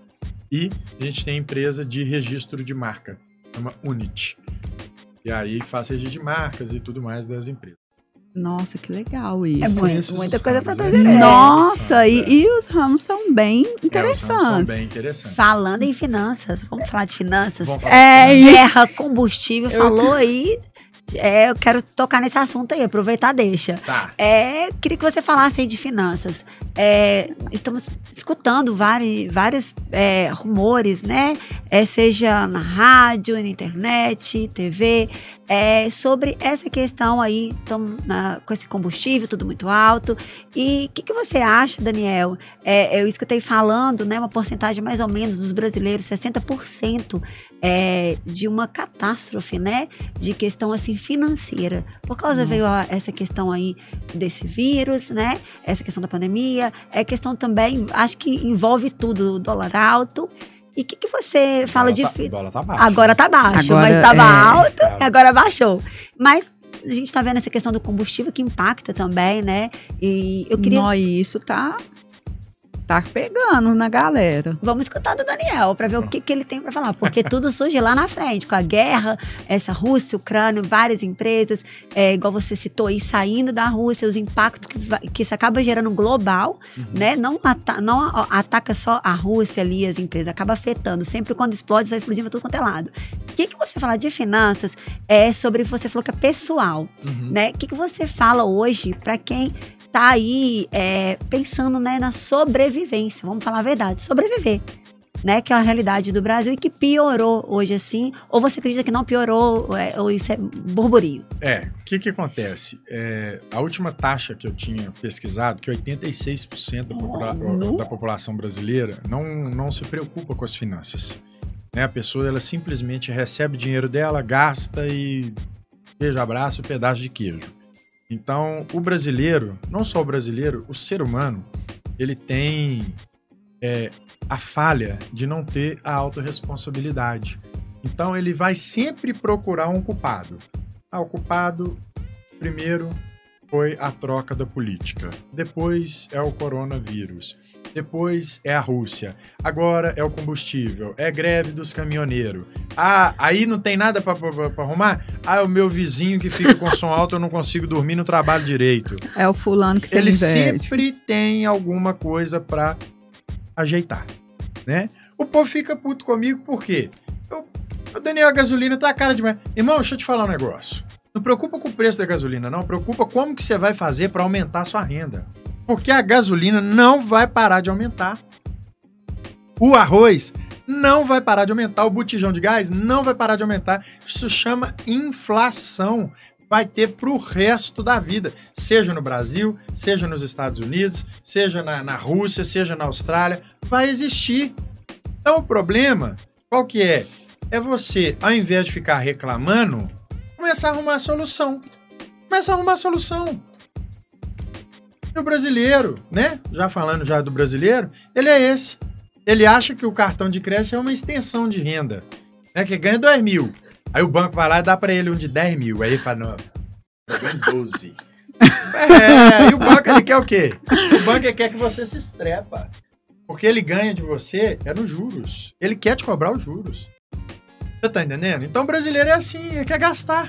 E a gente tem a empresa de registro de marca, chama Unit. E aí faz registro de marcas e tudo mais das empresas. Nossa, que legal isso. É muito- muita coisa né? fazer. Nossa, ramos, e, é. e os ramos são bem É, os ramos São interessantes. bem interessantes. Falando em finanças, vamos falar de finanças. Vamos falar É de isso. Guerra, combustível, falou aí. É, eu quero tocar nesse assunto aí, aproveitar, deixa. Tá. É, queria que você falasse aí de finanças. É, estamos escutando vários, vários é, rumores, né? É, seja na rádio, na internet, TV, é, sobre essa questão aí, tamo na- com esse combustível, tudo muito alto. E o que, que você acha, Daniel? É, eu escutei falando, né? Uma porcentagem mais ou menos dos brasileiros, 60% é, de uma catástrofe, né? De questão assim financeira. Por causa Uhum. veio a- essa questão aí desse vírus, né? Essa questão da pandemia, é questão também, acho que envolve tudo, o dólar alto. E o que, que você fala de. Tá, fi- bola tá baixa. Agora tá baixo, Agora mas estava é. alto É. e agora baixou. Mas a gente tá vendo essa questão do combustível que impacta também, né? E eu queria. E isso tá, tá pegando na galera. Vamos escutar do Daniel para ver o que, que ele tem para falar, porque tudo surge lá na frente, com a guerra, essa Rússia, Ucrânia, várias empresas, é, igual você citou aí, saindo da Rússia, os impactos que, vai- que isso acaba gerando global, Uhum. né? Não, ata- não ataca só a Rússia ali, as empresas, acaba afetando. Sempre quando explode, está explodindo pra tudo quanto é lado. O que, que você fala de finanças é sobre, você falou que é pessoal, Uhum. né? O que, que você fala hoje para quem tá aí é, pensando né, na sobrevivência? Vamos falar a verdade, sobreviver. Né, que é a realidade do Brasil e que piorou hoje assim, ou você acredita que não piorou, é, ou isso é burburinho? É, o que que acontece? É, a última taxa que eu tinha pesquisado, que 86% da, popula- Oh, da população brasileira não, não se preocupa com as finanças. Né? A pessoa, ela simplesmente recebe o dinheiro dela, gasta e beijo, abraço, pedaço de queijo. Então, o brasileiro, não só o brasileiro, o ser humano, ele tem é, a falha de não ter a autorresponsabilidade. Então, ele vai sempre procurar um culpado. Ah, o culpado, primeiro, foi a troca da política. Depois é o coronavírus. Depois é a Rússia. Agora é o combustível. É greve dos caminhoneiros. Ah, aí não tem nada pra arrumar? Ah, é o meu vizinho que fica com som alto, eu não consigo dormir no trabalho direito. É o fulano que tem Ele inveja. sempre tem alguma coisa pra ajeitar, né? O povo fica puto comigo por quê? Eu, o Daniel, a gasolina tá cara demais. Irmão, deixa eu te falar um negócio. Não preocupa com o preço da gasolina, não. Preocupa como que você vai fazer pra aumentar a sua renda. Porque a gasolina não vai parar de aumentar. O arroz não vai parar de aumentar. O botijão de gás não vai parar de aumentar. Isso chama inflação. Vai ter pro resto da vida. Seja no Brasil, seja nos Estados Unidos, seja na, na Rússia, seja na Austrália. Vai existir. Então o problema, qual que é? É você, ao invés de ficar reclamando, começar a arrumar a solução. Começa a arrumar a solução. E o brasileiro, né? Já falando já do brasileiro, ele é esse. Ele acha que o cartão de crédito é uma extensão de renda. Né? Que ganha 2 mil. Aí o banco vai lá e dá pra ele um de 10 mil. Aí ele fala, não, eu ganho 12. é, e o banco ele quer o quê? O banco ele quer que você se estrepa. Porque ele ganha de você é nos juros. Ele quer te cobrar os juros. Você tá entendendo? Então o brasileiro é assim, ele quer gastar.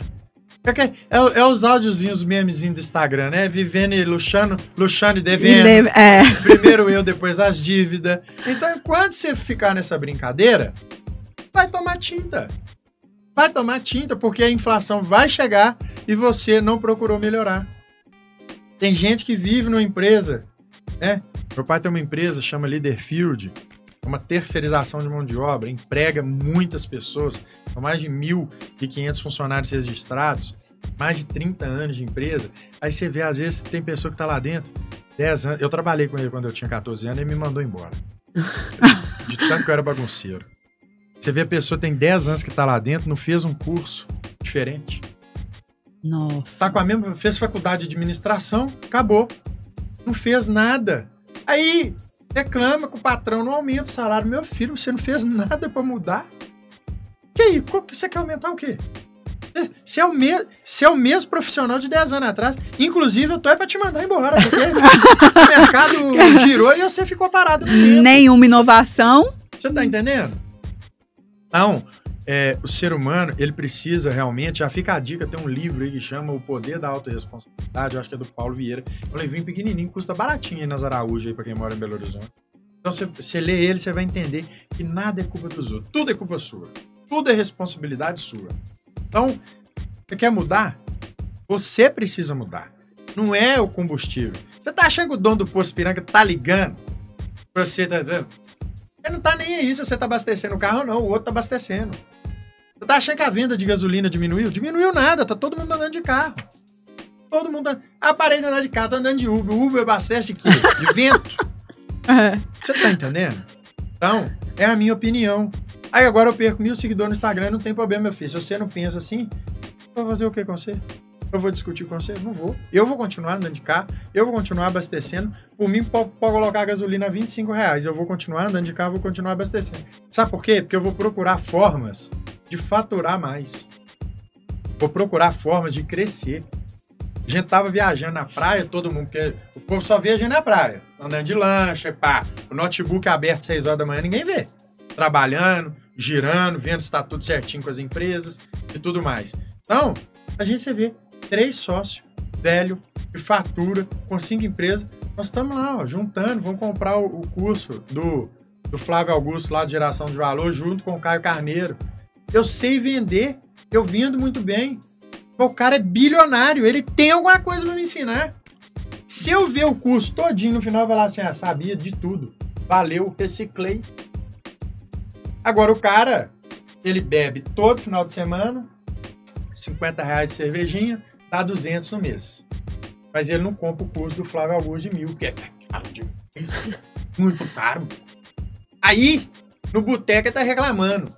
É, é, é os áudiozinhos, os memezinhos do Instagram, né? Vivendo e luxando, luxando e devendo. E é, Primeiro eu, depois as dívidas. Então, enquanto você ficar nessa brincadeira, vai tomar tinta. Vai tomar tinta, porque a inflação vai chegar e você não procurou melhorar. Tem gente que vive numa empresa, né? Meu pai tem uma empresa, chama Leaderfield, é uma terceirização de mão de obra, emprega muitas pessoas, são mais de 1.500 funcionários registrados, mais de 30 anos de empresa. Aí você vê, às vezes, tem pessoa que tá lá dentro, 10 anos. Eu trabalhei com ele quando eu tinha 14 anos e ele me mandou embora. De tanto que eu era bagunceiro. Você vê a pessoa tem 10 anos que tá lá dentro, não fez um curso diferente. Nossa. Tá com a mesma. Fez faculdade de administração, acabou. Não fez nada. Aí reclama que o patrão não aumenta o salário. Meu filho, você não fez nada pra mudar. Que aí? Que Você quer aumentar o quê? É, Você é, o me... você é o mesmo profissional de 10 anos atrás. Inclusive, eu tô aí pra te mandar embora, porque o mercado girou e você ficou parado. Nenhuma inovação. Você tá entendendo? Então, é, o ser humano, ele precisa realmente, já fica a dica, tem um livro aí que chama O Poder da Autoresponsabilidade, eu acho que é do Paulo Vieira. É um livrinho pequenininho, custa baratinho aí nas Araújo aí pra quem mora em Belo Horizonte. Então, você, lê ele, você vai entender que nada é culpa dos outros, tudo é culpa sua. Tudo é responsabilidade sua. Então, você quer mudar? Você precisa mudar. Não é o combustível. Você tá achando que o dono do posto piranga tá ligando? Você tá? Ele não tá nem aí se você tá abastecendo o carro ou não, o outro tá abastecendo. Você tá achando que a venda de gasolina diminuiu? Diminuiu nada, tá todo mundo andando de carro. Todo mundo. andando. Ah, parei de andar de carro, tô andando de Uber. Uber abastece de quê? De vento. É. Você tá entendendo? Então, é a minha opinião. Aí agora eu perco mil seguidores no Instagram, não tem problema, meu filho. Se você não pensa assim, vou fazer o que com você? Eu vou discutir com você? Não vou. Eu vou continuar andando de carro, eu vou continuar abastecendo. Por mim, pode, colocar a gasolina a 25 reais. Eu vou continuar andando de carro, vou continuar abastecendo. Sabe por quê? Porque eu vou procurar formas de faturar mais. Vou procurar formas de crescer. A gente tava viajando na praia, todo mundo, porque o povo só vê a gente na praia. Andando de lancha, pá. O notebook aberto 6 horas da manhã, ninguém vê. Trabalhando, girando, vendo se tá tudo certinho com as empresas e tudo mais. Então, a gente você vê três sócios, velho, que fatura, com cinco empresas. Nós estamos lá, ó, juntando, vamos comprar o, o, curso do, do Flávio Augusto lá de geração de valor, junto com o Caio Carneiro. Eu sei vender, eu vendo muito bem. O cara é bilionário, ele tem alguma coisa para me ensinar. Se eu ver o curso todinho no final, vai lá assim, ah, sabia de tudo. Valeu, reciclei. Agora o cara, ele bebe todo final de semana, 50 reais de cervejinha, dá 200 no mês. Mas ele não compra o curso do Flávio Augusto de mil, que é caro demais. Muito caro. Aí, no boteco, ele tá reclamando.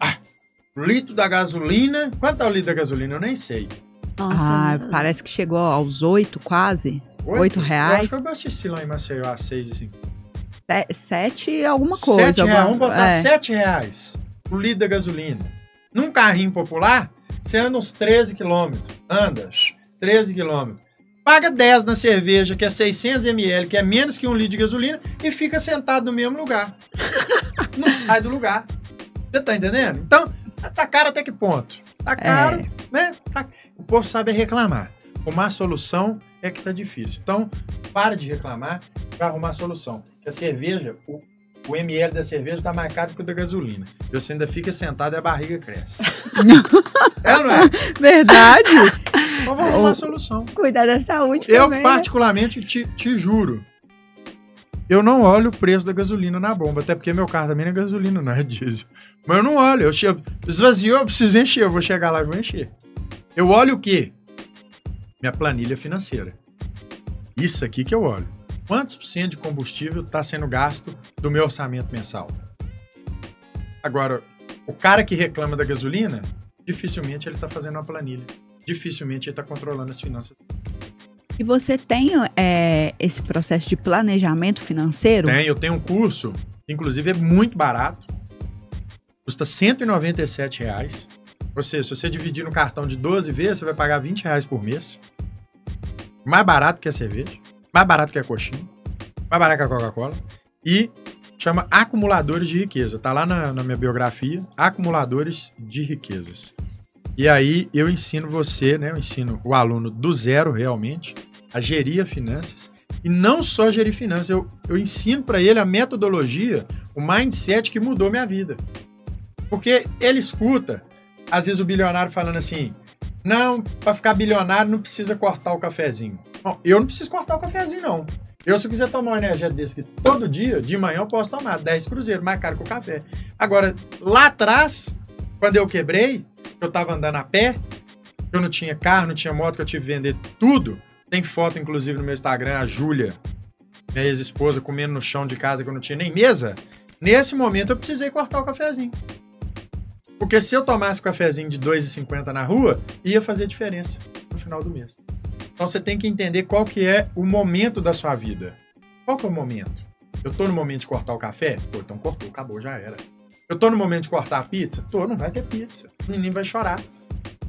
Ah, litro da gasolina. Quanto é o litro da gasolina? Eu nem sei. Nossa, ah, parece que chegou aos oito quase. Oito reais. Eu acho que eu abasteci lá em Maceió a seis e cinco. Sete alguma coisa. Sete reais. Vamos botar é. sete reais o litro da gasolina. Num carrinho popular, você anda uns 13 quilômetros. Anda, 13 quilômetros. Paga 10 na cerveja, que é 600 ml, que é menos que um litro de gasolina, e fica sentado no mesmo lugar. Não sai do lugar. Você tá entendendo? Então, tá caro até que ponto? Tá é. caro, é. né? Tá... O povo sabe reclamar. Arrumar solução é que tá difícil. Então, para de reclamar para arrumar solução. Que a cerveja, o o ml da cerveja tá mais caro que o da gasolina. Você ainda fica sentado e a barriga cresce. é ou não é? Verdade. Então vamos uma solução. Cuidar da saúde eu, também. Eu, né? particularmente, te, te juro, eu não olho o preço da gasolina na bomba, até porque meu carro também não é gasolina, não é diesel. Mas eu não olho, eu chego, esvaziou, eu preciso encher, eu vou chegar lá e vou encher. Eu olho o quê? Minha planilha financeira. Isso aqui que eu olho quantos por cento de combustível está sendo gasto do meu orçamento mensal. Agora, o cara que reclama da gasolina, dificilmente ele está fazendo uma planilha. Dificilmente ele está controlando as finanças. E você tem é, esse processo de planejamento financeiro? Tem, eu tenho um curso, que inclusive é muito barato. Custa 197 reais. Ou seja, se você dividir no cartão de 12 vezes, você vai pagar 20 reais por mês. Mais barato que a cerveja mais barato que a coxinha, mais barato que a Coca-Cola, e chama Acumuladores de Riqueza. Tá lá na, na minha biografia, Acumuladores de Riquezas. E aí eu ensino você, né? Eu ensino o aluno do zero realmente a gerir finanças. E não só gerir finanças, eu, eu ensino para ele a metodologia, o mindset que mudou minha vida. Porque ele escuta, às vezes, o bilionário falando assim: não, para ficar bilionário não precisa cortar o cafezinho. Bom, eu não preciso cortar o cafezinho, não. Eu, se eu quiser tomar uma energia desse aqui todo dia, de manhã eu posso tomar 10 cruzeiros, mais caro que o café. Agora, lá atrás, quando eu quebrei, eu tava andando a pé, eu não tinha carro, não tinha moto, que eu tive que vender tudo. Tem foto, inclusive, no meu Instagram, a Júlia, minha ex-esposa, comendo no chão de casa que eu não tinha nem mesa. Nesse momento eu precisei cortar o cafezinho. Porque se eu tomasse o cafezinho de 2,50 na rua, ia fazer diferença no final do mês. Então você tem que entender qual que é o momento da sua vida. Qual que é o momento? Eu tô no momento de cortar o café? Pô, então cortou, acabou, já era. Eu tô no momento de cortar a pizza? Tô, não vai ter pizza. O menino vai chorar.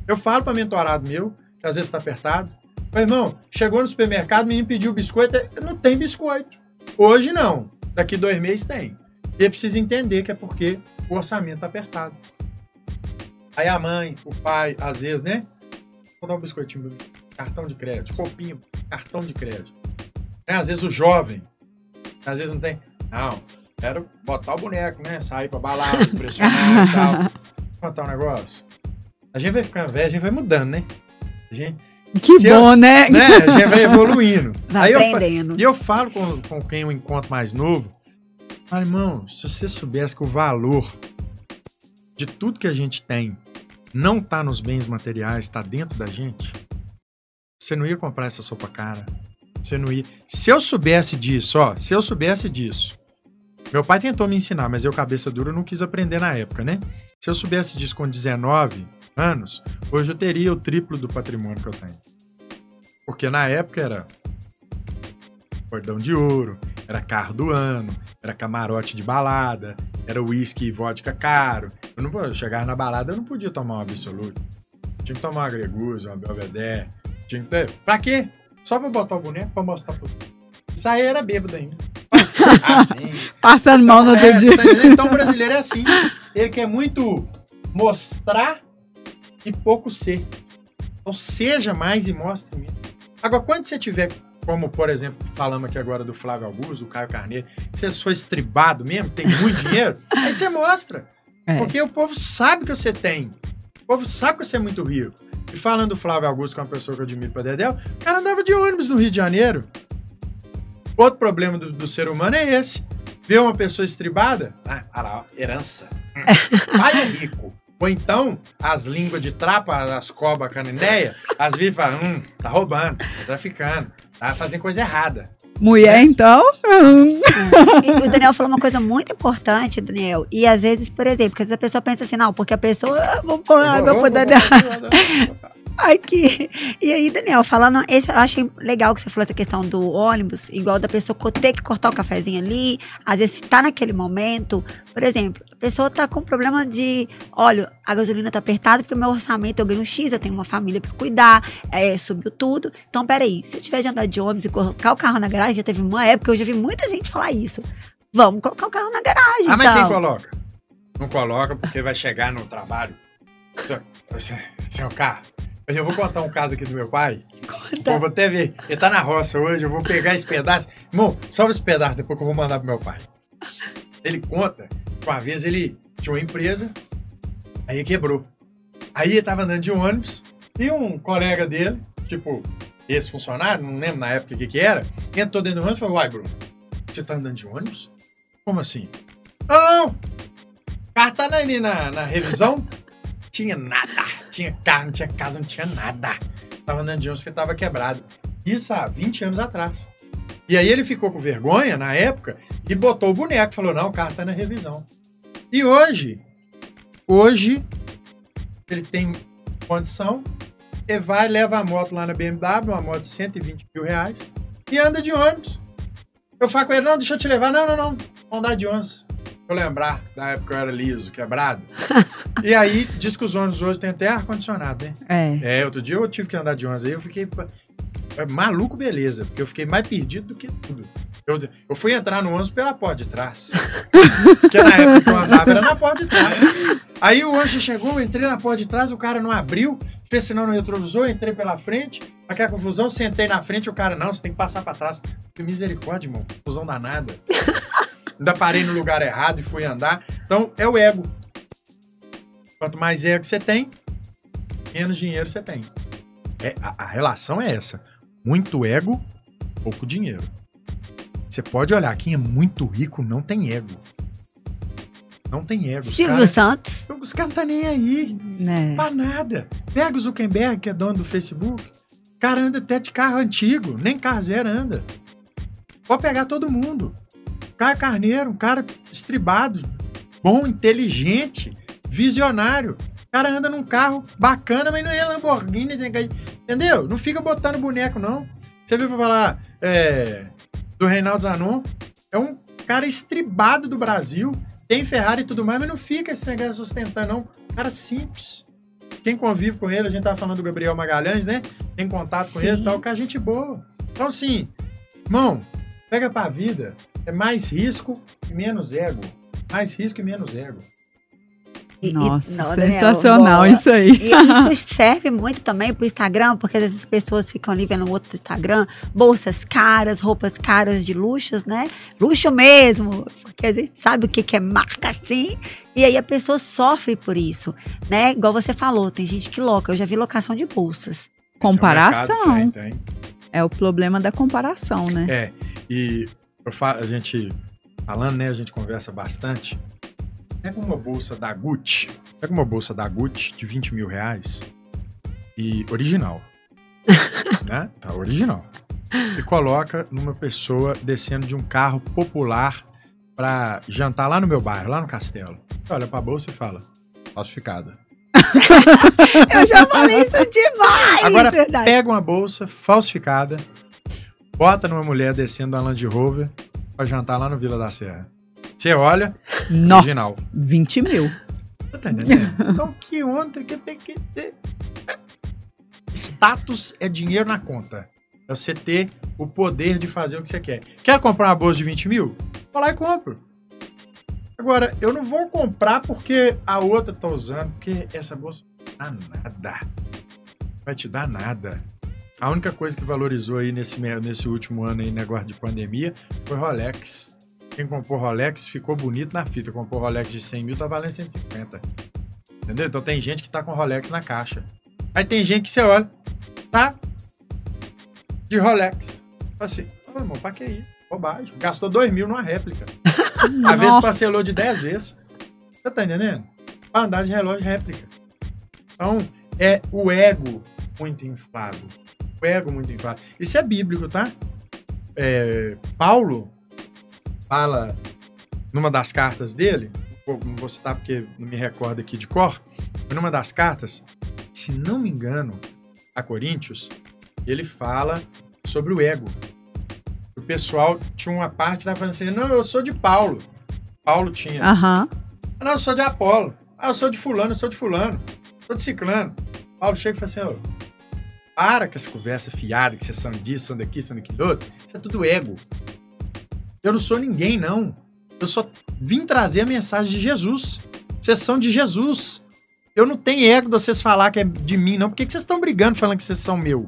Eu falo para mentorado meu, que às vezes tá apertado. Meu irmão, chegou no supermercado, o menino pediu biscoito. Não tem biscoito. Hoje não. Daqui dois meses tem. E precisa entender que é porque o orçamento tá apertado. Aí a mãe, o pai, às vezes, né? Vou dar um biscoitinho cartão de crédito, copinho, cartão de crédito. É, às vezes o jovem, às vezes não tem. Não, quero botar o boneco, né? Sair pra balada, pressionar e tal. Vou contar um negócio. A gente vai ficando velho, a gente vai mudando, né? A gente. Que bom, eu, né? né? A gente vai evoluindo. Vai Aí aprendendo. Eu, e eu falo com, com quem eu encontro mais novo. Falo, irmão, se você soubesse que o valor de tudo que a gente tem não está nos bens materiais, está dentro da gente, você não ia comprar essa sopa cara. Você não ia. Se eu soubesse disso, ó, se eu soubesse disso. Meu pai tentou me ensinar, mas eu, cabeça dura, não quis aprender na época, né? Se eu soubesse disso com 19, anos, hoje eu teria o triplo do patrimônio que eu tenho. Porque na época era cordão de ouro, era carro do ano, era camarote de balada, era uísque e vodka caro. Eu não chegar na balada, eu não podia tomar um absoluto. Tinha que tomar uma Gregusa, uma Belvedere. Tinha que ter... Pra quê? Só pra botar o boneco pra mostrar pro. Isso aí era bêbado ainda. Passando mal no é. Tá então o brasileiro é assim. Ele quer muito mostrar e pouco ser. Então seja mais e mostre menos. Agora, quando você tiver, como por exemplo, falamos aqui agora do Flávio Augusto, do Caio Carneiro, que você foi estribado mesmo, tem muito dinheiro, aí você mostra. É. Porque o povo sabe que você tem. O povo sabe que você é muito rico. E falando do Flávio Augusto, que é uma pessoa que eu admiro pra Dedéu, o cara andava de ônibus no Rio de Janeiro. Outro problema do, do ser humano é esse. Ver uma pessoa estribada, ah, lá, herança. Pai é rico. Ou então, as línguas de trapa, as cobras canineia, as falam, hum, tá roubando, tá traficando, tá fazendo coisa errada. Mulher, então? o Daniel falou uma coisa muito importante, Daniel. E às vezes, por exemplo, porque a pessoa pensa assim, não, porque a pessoa. Vou pôr água pro Daniel. Aqui. E aí, Daniel, falando, esse, eu achei legal que você falou essa questão do ônibus, igual da pessoa ter que cortar o cafezinho ali, às vezes tá naquele momento, por exemplo, a pessoa tá com problema de, olha, a gasolina tá apertada porque o meu orçamento eu ganho X, eu tenho uma família para cuidar, é, subiu tudo. Então, peraí, se eu tiver de andar de ônibus e colocar o carro na garagem, já teve uma época, eu já vi muita gente falar isso. Vamos colocar o carro na garagem. Ah, mas então. quem coloca? Não coloca porque vai chegar no trabalho. Seu carro eu vou contar um caso aqui do meu pai. Conta. Eu vou até ver. Ele tá na roça hoje, eu vou pegar esse pedaço. Irmão, salva esse pedaço depois que eu vou mandar pro meu pai. Ele conta uma vez ele tinha uma empresa, aí quebrou. Aí ele tava andando de ônibus e um colega dele, tipo, esse funcionário, não lembro na época o que que era, entrou dentro do ônibus e falou, uai, Bruno, você tá andando de ônibus? Como assim? Não, não, carro tá ali na, na revisão, tinha nada. Tinha carro, não tinha casa, não tinha nada. Tava andando de ônibus que tava quebrado. Isso há 20 anos atrás. E aí ele ficou com vergonha na época e botou o boneco. Falou: não, o carro tá na revisão. E hoje, hoje, ele tem condição, ele vai, leva a moto lá na BMW, uma moto de 120 mil reais, e anda de ônibus. Eu falo com ele: não, deixa eu te levar. Não, não, não. Vamos andar de ônibus eu lembrar, da época eu era liso, quebrado. e aí, diz que os ônibus hoje tem até ar-condicionado, né? É. É, outro dia eu tive que andar de ônibus aí, eu fiquei é, maluco, beleza, porque eu fiquei mais perdido do que tudo. Eu, eu fui entrar no ônibus pela porta de trás. porque na época que eu andava era na porta de trás. Aí o ônibus chegou, eu entrei na porta de trás, o cara não abriu, fez sinal no retrovisor, entrei pela frente, aquela confusão, sentei na frente, o cara, não, você tem que passar pra trás. Que misericórdia, irmão, confusão danada ainda parei no lugar errado e fui andar. Então, é o ego. Quanto mais ego você tem, menos dinheiro você tem. É, a, a relação é essa. Muito ego, pouco dinheiro. Você pode olhar, quem é muito rico não tem ego. Não tem ego. Silvio cara, Santos. Os caras não tá nem aí. É. Pra nada. Pega o Zuckerberg, que é dono do Facebook. O cara anda até de carro antigo. Nem carro zero anda. Pode pegar todo mundo. Caio Carneiro, um cara estribado, bom, inteligente, visionário. O cara anda num carro bacana, mas não é Lamborghini, entendeu? Não fica botando boneco, não. Você viu pra falar é, do Reinaldo Zanon? É um cara estribado do Brasil, tem Ferrari e tudo mais, mas não fica esse negócio sustentando, não. Cara simples. Quem convive com ele, a gente tava falando do Gabriel Magalhães, né? Tem contato com Sim. ele e tal, cara, gente boa. Então, assim, irmão, pega pra vida. É mais risco e menos ego. Mais risco e menos ego. E, Nossa, e, não, sensacional Daniel, isso aí. E isso serve muito também pro Instagram, porque às vezes as pessoas ficam ali vendo outro Instagram, bolsas caras, roupas caras de luxos, né? Luxo mesmo, porque às vezes sabe o que, que é marca assim, e aí a pessoa sofre por isso, né? Igual você falou, tem gente que loca, eu já vi locação de bolsas. Comparação. Tem, tem. É o problema da comparação, né? É, e a gente falando, né? A gente conversa bastante. Pega uma bolsa da Gucci. Pega uma bolsa da Gucci de 20 mil reais e original. né? Tá original. E coloca numa pessoa descendo de um carro popular para jantar lá no meu bairro, lá no castelo. Olha pra bolsa e fala, falsificada. eu já falei isso demais. Agora verdade. pega uma bolsa falsificada, bota numa mulher descendo da Land Rover pra jantar lá no Vila da Serra. Você olha, no, original. 20 mil. Você tá entendendo? então que ontem que tem que ter. Status é dinheiro na conta. É você ter o poder de fazer o que você quer. Quer comprar uma bolsa de 20 mil? Vou lá e compro. Agora, eu não vou comprar porque a outra tá usando, porque essa bolsa não dá nada. Vai te dar nada. A única coisa que valorizou aí nesse, nesse último ano aí, negócio de pandemia, foi Rolex. Quem comprou Rolex ficou bonito na fita. Comprou Rolex de 100 mil, tá valendo 150. Entendeu? Então tem gente que tá com Rolex na caixa. Aí tem gente que você olha, tá de Rolex. Assim, ô irmão, pra que isso? Bobagem. Gastou 2 mil numa réplica. A vez parcelou de 10 vezes. Você tá entendendo? Pra andar de relógio réplica. Então, é o ego muito inflado. O ego muito inflado. Isso é bíblico, tá? É, Paulo fala numa das cartas dele, não vou citar porque não me recordo aqui de cor, mas numa das cartas, se não me engano, a Coríntios, ele fala sobre o ego. O pessoal tinha uma parte da falando assim: não, eu sou de Paulo. Paulo tinha. Uhum. Não, eu sou de Apolo. Ah, eu sou de Fulano, eu sou de Fulano. Sou de Ciclano. Paulo chega e fala assim: para com essa conversa fiada, que vocês são disso, são daqui, são daquilo outro. Isso é tudo ego. Eu não sou ninguém, não. Eu só vim trazer a mensagem de Jesus. Vocês são de Jesus. Eu não tenho ego de vocês falar que é de mim, não. Por que, que vocês estão brigando falando que vocês são meu?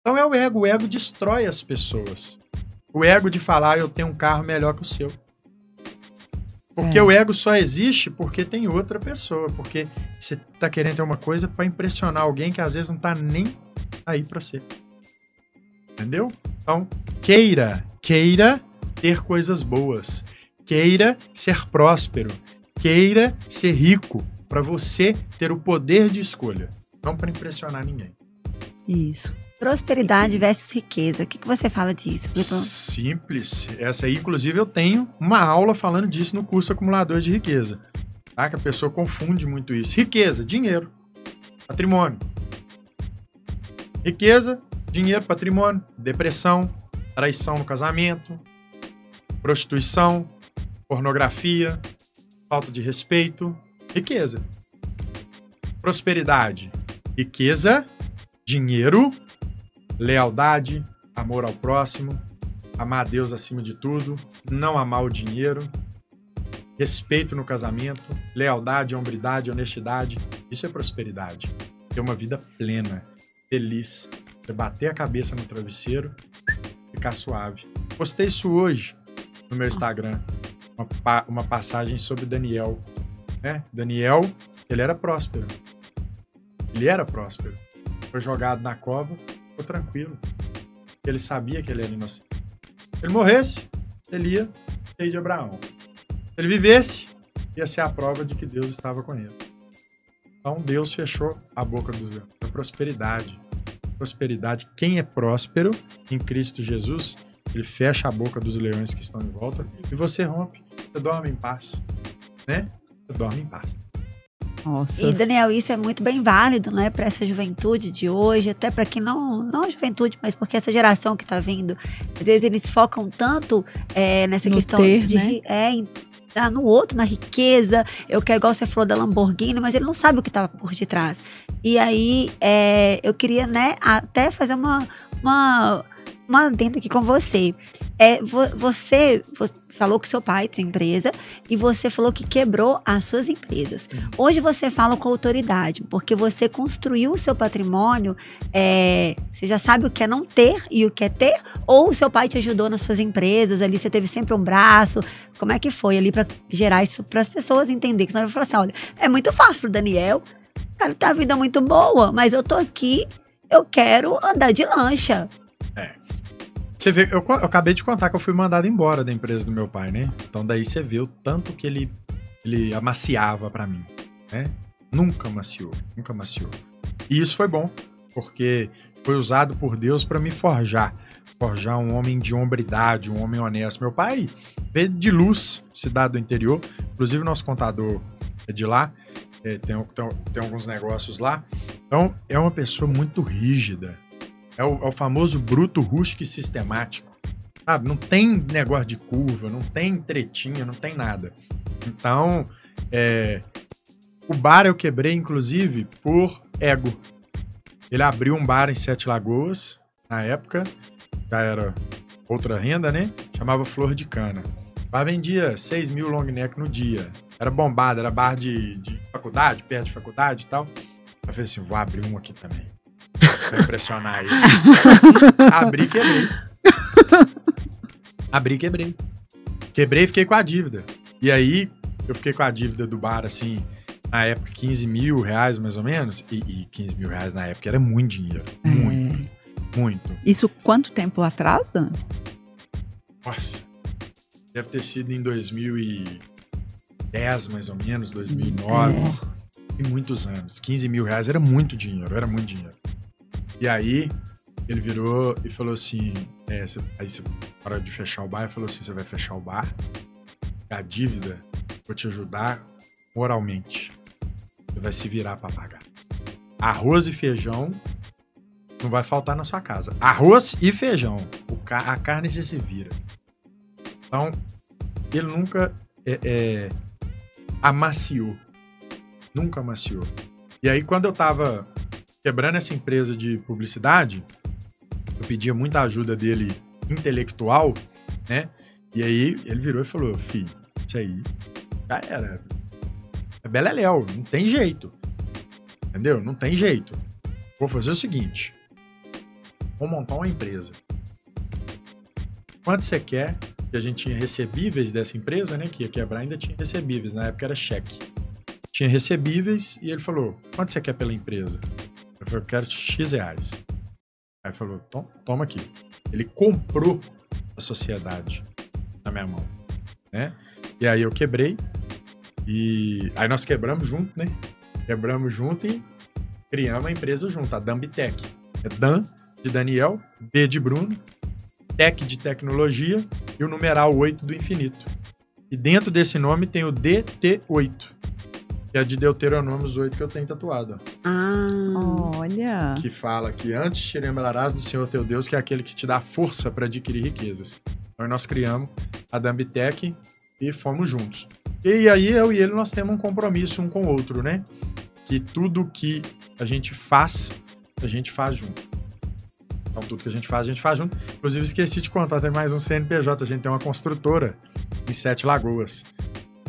Então é o ego. O ego destrói as pessoas. O ego de falar, eu tenho um carro melhor que o seu. Porque é. o ego só existe porque tem outra pessoa. Porque você tá querendo ter uma coisa para impressionar alguém que às vezes não tá nem aí para você. Entendeu? Então, queira, queira ter coisas boas. Queira ser próspero. Queira ser rico para você ter o poder de escolha, não para impressionar ninguém. Isso. Prosperidade versus riqueza. O que, que você fala disso, Simples. Essa aí, inclusive, eu tenho uma aula falando disso no curso Acumulador de Riqueza. Tá? Que a pessoa confunde muito isso. Riqueza, dinheiro, patrimônio. Riqueza, dinheiro, patrimônio, depressão, traição no casamento, prostituição, pornografia, falta de respeito, riqueza. Prosperidade, riqueza, dinheiro, lealdade, amor ao próximo, amar a Deus acima de tudo, não amar o dinheiro, respeito no casamento, lealdade, hombridade, honestidade. Isso é prosperidade. Ter uma vida plena, feliz, você bater a cabeça no travesseiro, ficar suave. Postei isso hoje no meu Instagram, uma, uma passagem sobre Daniel. Né? Daniel, ele era próspero. Ele era próspero. Foi jogado na cova, ficou tranquilo. Ele sabia que ele era inocente. Se ele morresse, ele ia ser de Abraão. Se ele vivesse, ia ser a prova de que Deus estava com ele. Então Deus fechou a boca dos leões. A prosperidade. Prosperidade. Quem é próspero em Cristo Jesus, ele fecha a boca dos leões que estão em volta e você rompe. Você dorme em paz. Né? Você dorme em paz. Nossa. E, Daniel, isso é muito bem válido, né, para essa juventude de hoje, até para quem não, não a juventude, mas porque essa geração que está vindo, às vezes eles focam tanto é, nessa no questão ter, de. Né? É, tá no outro, na riqueza. Eu quero, igual você falou da Lamborghini, mas ele não sabe o que estava por detrás. E aí, é, eu queria, né, até fazer uma, uma, uma adenda aqui com você. É, você, você falou que seu pai tem empresa e você falou que quebrou as suas empresas. Uhum. Hoje você fala com autoridade, porque você construiu o seu patrimônio, é, você já sabe o que é não ter e o que é ter, ou o seu pai te ajudou nas suas empresas, ali você teve sempre um braço. Como é que foi ali para gerar isso para as pessoas entenderem? Que senão eu falar assim: olha, é muito fácil pro Daniel, cara, tá a vida muito boa, mas eu tô aqui, eu quero andar de lancha. Você vê, eu, eu, acabei de contar que eu fui mandado embora da empresa do meu pai, né? Então daí você vê o tanto que ele, ele amaciava para mim, né? Nunca amaciou, nunca amaciou. E isso foi bom, porque foi usado por Deus para me forjar. Forjar um homem de hombridade, um homem honesto. Meu pai veio de luz, cidade do interior. Inclusive, nosso contador é de lá. é, tem, tem, tem, alguns negócios lá. Então, é uma pessoa muito rígida. É o, é o famoso bruto rústico e sistemático. Sabe? Não tem negócio de curva, não tem tretinha, não tem nada. Então, é, o bar eu quebrei, inclusive, por ego. Ele abriu um bar em Sete Lagoas, na época, já era outra renda, né? Chamava Flor de Cana. Lá vendia 6 mil long neck no dia. Era bombado, era bar de, de faculdade, perto de faculdade e tal. Eu falei assim, vou abrir um aqui também. Pra impressionar ele. Abri e quebrei. Abri e quebrei. Quebrei e fiquei com a dívida. E aí, eu fiquei com a dívida do bar, assim, na época, 15 mil reais, mais ou menos. E, e 15 mil reais na época era muito dinheiro. É. Muito. Muito. Isso quanto tempo atrás, Dan? Nossa. Deve ter sido em 2010, mais ou menos, 2009. É. Tem muitos anos. 15 mil reais era muito dinheiro, era muito dinheiro. E aí, ele virou e falou assim: é, cê, aí você para de fechar o bar, e falou assim: você vai fechar o bar, a dívida, vou te ajudar moralmente. Você vai se virar para pagar. Arroz e feijão não vai faltar na sua casa. Arroz e feijão. Ca a carne você se vira. Então, ele nunca é, é, amaciou. Nunca amaciou. E aí, quando eu tava quebrando essa empresa de publicidade, eu pedia muita ajuda dele intelectual, né? E aí ele virou e falou: Filho, isso aí já era. É beleléu, não tem jeito. Entendeu? Não tem jeito. Vou fazer o seguinte: vou montar uma empresa. Quanto você quer? Que a gente tinha recebíveis dessa empresa, né? Que ia quebrar, ainda tinha recebíveis. Na época era cheque. Tinha recebíveis e ele falou: quanto você quer pela empresa? Eu falei: eu quero X reais. Aí falou: toma aqui. Ele comprou a sociedade na minha mão, né? E aí eu quebrei e aí nós quebramos junto, né? Quebramos junto e criamos a empresa junto, a Dambitec. É Dan de Daniel, B de Bruno, Tech de tecnologia e o numeral 8 do infinito. E dentro desse nome tem o DT8, que é de Deuteronômios 8 que eu tenho tatuado. Ah, olha. Que fala que antes te lembrarás do Senhor teu Deus, que é aquele que te dá força para adquirir riquezas. Então nós criamos a Dambitec e fomos juntos. E aí eu e ele nós temos um compromisso um com o outro, né? Que tudo que a gente faz, a gente faz junto. Então, tudo que a gente faz, a gente faz junto. Inclusive, esqueci de contar, tem mais um CNPJ. A gente tem uma construtora em Sete Lagoas.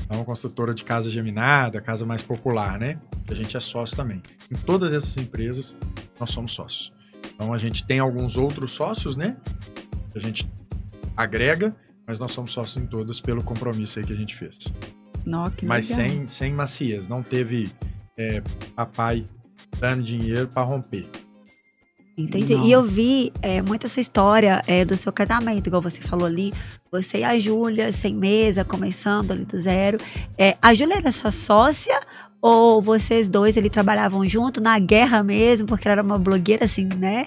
É uma construtora de casa geminada, casa mais popular, né? A gente é sócio também. Em todas essas empresas, nós somos sócios. Então, a gente tem alguns outros sócios, né? A gente agrega, mas nós somos sócios em todas pelo compromisso aí que a gente fez. Não, que mas legal. sem, sem macias. Não teve é, papai dando dinheiro para romper. Entendi. Não. E eu vi é, muita sua história é, do seu casamento, igual você falou ali. Você e a Júlia, sem mesa, começando ali do zero. É, a Júlia era sua sócia ou vocês dois ele trabalhavam junto na guerra mesmo, porque ela era uma blogueira assim, né?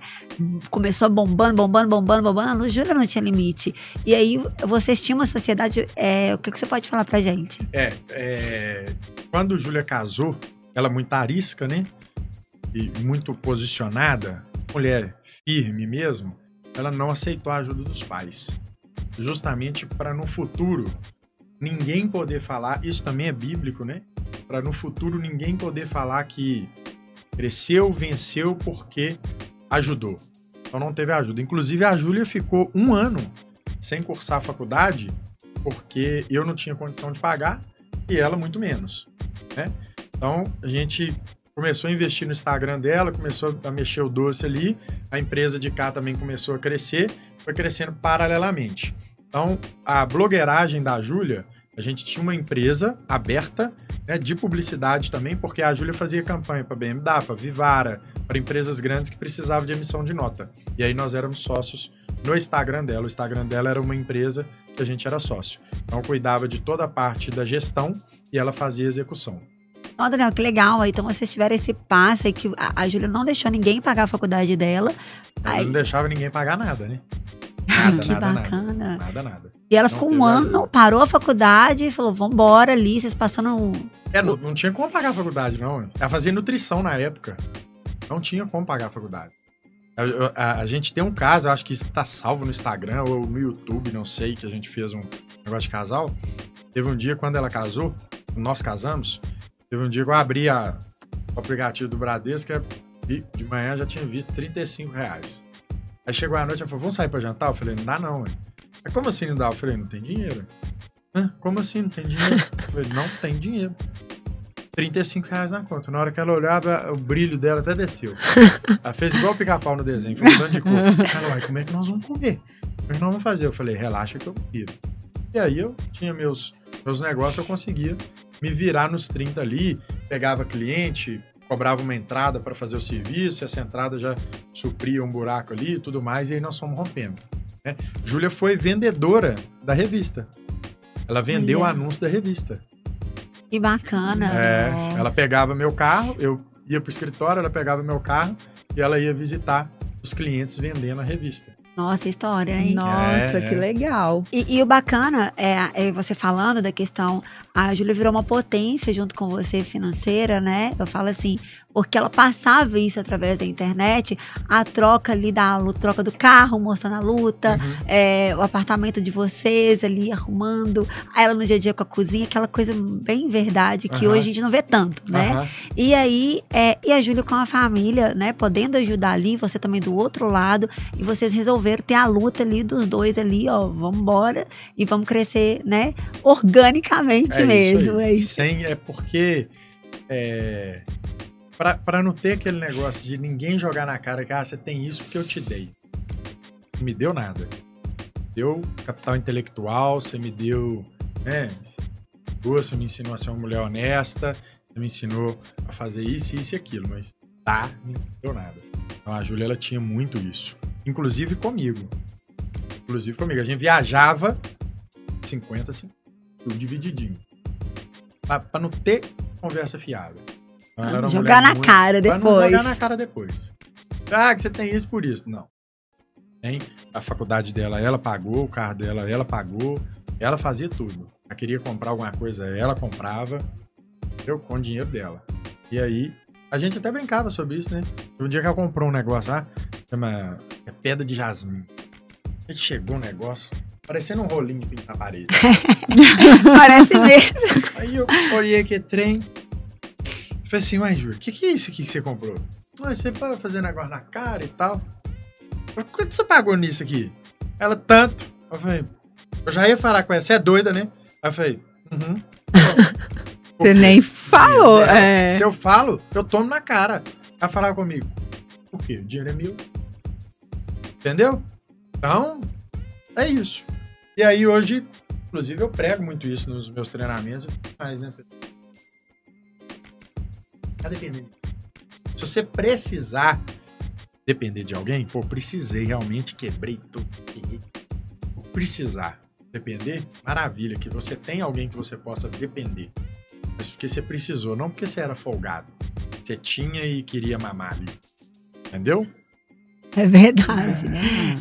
Começou bombando, bombando, bombando, bombando. A Júlia não tinha limite. E aí vocês tinham uma sociedade. É, o que, que você pode falar pra gente? É, é quando Júlia casou, ela muito arisca, né? E muito posicionada mulher firme mesmo, ela não aceitou a ajuda dos pais. Justamente para no futuro ninguém poder falar, isso também é bíblico, né? Para no futuro ninguém poder falar que cresceu, venceu porque ajudou. Então não teve ajuda. Inclusive a Júlia ficou um ano sem cursar a faculdade porque eu não tinha condição de pagar e ela muito menos, né? Então a gente começou a investir no Instagram dela, começou a mexer o doce ali, a empresa de cá também começou a crescer, foi crescendo paralelamente. Então, a blogueiragem da Júlia, a gente tinha uma empresa aberta né, de publicidade também, porque a Júlia fazia campanha para BMW, para Vivara, para empresas grandes que precisavam de emissão de nota. E aí nós éramos sócios no Instagram dela. O Instagram dela era uma empresa que a gente era sócio. Então, cuidava de toda a parte da gestão e ela fazia execução. Ó, oh, Daniel, que legal. Então vocês tiveram esse passo aí que a, a Júlia não deixou ninguém pagar a faculdade dela. Aí... Não deixava ninguém pagar nada, né? Nada, que nada, bacana. Nada, nada. nada. E ela não ficou um ano, parou a faculdade e falou: vambora ali, vocês passando É, não, não tinha como pagar a faculdade, não. Ela fazia nutrição na época. Não tinha como pagar a faculdade. A, a, a gente tem um caso, acho que está salvo no Instagram ou no YouTube, não sei, que a gente fez um negócio de casal. Teve um dia quando ela casou, nós casamos, teve um dia que eu abri a, o aplicativo do Bradesco e de manhã já tinha visto 35 reais. Aí chegou a noite, ela falou, vamos sair pra jantar? Eu falei, não dá não, ué. como assim não dá? Eu falei, não tem dinheiro. Hã? Como assim não tem dinheiro? Eu falei, não tem dinheiro. 35 reais na conta. Na hora que ela olhava, o brilho dela até desceu. Ela fez igual pica-pau no desenho, foi de cor. Ela, como é que nós vamos comer? Como é que nós vamos fazer? Eu falei, relaxa que eu viro. E aí eu tinha meus, meus negócios, eu conseguia me virar nos 30 ali, pegava cliente, cobrava uma entrada para fazer o serviço, essa entrada já supria um buraco ali e tudo mais, e aí nós fomos rompendo. Né? Júlia foi vendedora da revista. Ela vendeu o anúncio da revista. Que bacana. É, ela pegava meu carro, eu ia pro escritório, ela pegava meu carro e ela ia visitar os clientes vendendo a revista. Nossa, história, hein? Nossa, é, que legal. E, e, o bacana é, é, você falando da questão, a Júlia virou uma potência junto com você financeira, né? Eu falo assim, porque ela passava isso através da internet, a troca ali da luta, troca do carro, mostrando a luta, uhum. é, o apartamento de vocês ali arrumando, ela no dia a dia com a cozinha, aquela coisa bem verdade que uhum. hoje a gente não vê tanto, né? Uhum. E aí, é, e a Júlia com a família, né, podendo ajudar ali, você também do outro lado, e vocês resolveram ter a luta ali dos dois ali, ó, vamos embora e vamos crescer, né, organicamente é mesmo. Isso é, isso. Sem, é porque é, para não ter aquele negócio de ninguém jogar na cara que ah, você tem isso porque eu te dei. Não me deu nada. Deu capital intelectual, você me deu, né? Você me ensinou a ser uma mulher honesta, você me ensinou a fazer isso, isso e aquilo, mas tá, não deu nada. Então a Júlia ela tinha muito isso, inclusive comigo. Inclusive comigo. A gente viajava 50, 50 tudo divididinho. Pra, pra não ter conversa fiada jogar na muito... cara depois. Pra não jogar na cara depois. Ah, que você tem isso por isso. Não. Tem a faculdade dela, ela pagou, o carro dela, ela pagou, ela fazia tudo. Ela queria comprar alguma coisa, ela comprava, eu com o dinheiro dela. E aí, a gente até brincava sobre isso, né? Um dia que ela comprou um negócio lá, chama é pedra de jasmim. Aí chegou um negócio, parecendo um rolinho de pintar na parede. Parece mesmo. Aí eu olhei aqui, trem, Falei assim, ué, Júlio, o que, que é isso aqui que você comprou? Ué, você vai fazer negócio na cara e tal. Quanto você pagou nisso aqui? Ela, tanto. Eu falei, eu já ia falar com ela, você é doida, né? Aí eu falei, uhum. Você nem falou, é. Se eu falo, eu tomo na cara. Ela falar comigo. Por quê? O dinheiro é meu. Entendeu? Então, é isso. E aí hoje, inclusive, eu prego muito isso nos meus treinamentos. Mas, né? Tá. Se você precisar depender de alguém, pô, precisei, realmente quebrei tudo. Precisar depender, maravilha, que você tem alguém que você possa depender. Mas porque você precisou, não porque você era folgado. Você tinha e queria mamar ali. Entendeu? É verdade.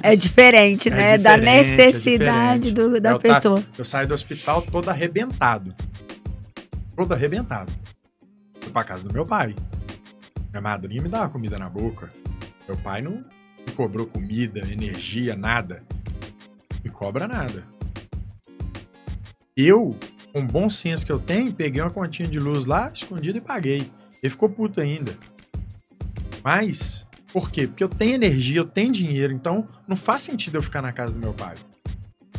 É, é diferente, é né? Diferente, da necessidade é do, da eu pessoa. Tá, eu saio do hospital todo arrebentado. Todo arrebentado. Fui pra casa do meu pai. Minha madrinha me dava comida na boca. Meu pai não me cobrou comida, energia, nada. Me cobra nada. Eu, com o bom senso que eu tenho, peguei uma continha de luz lá, escondida e paguei. Ele ficou puto ainda. Mas, por quê? Porque eu tenho energia, eu tenho dinheiro, então não faz sentido eu ficar na casa do meu pai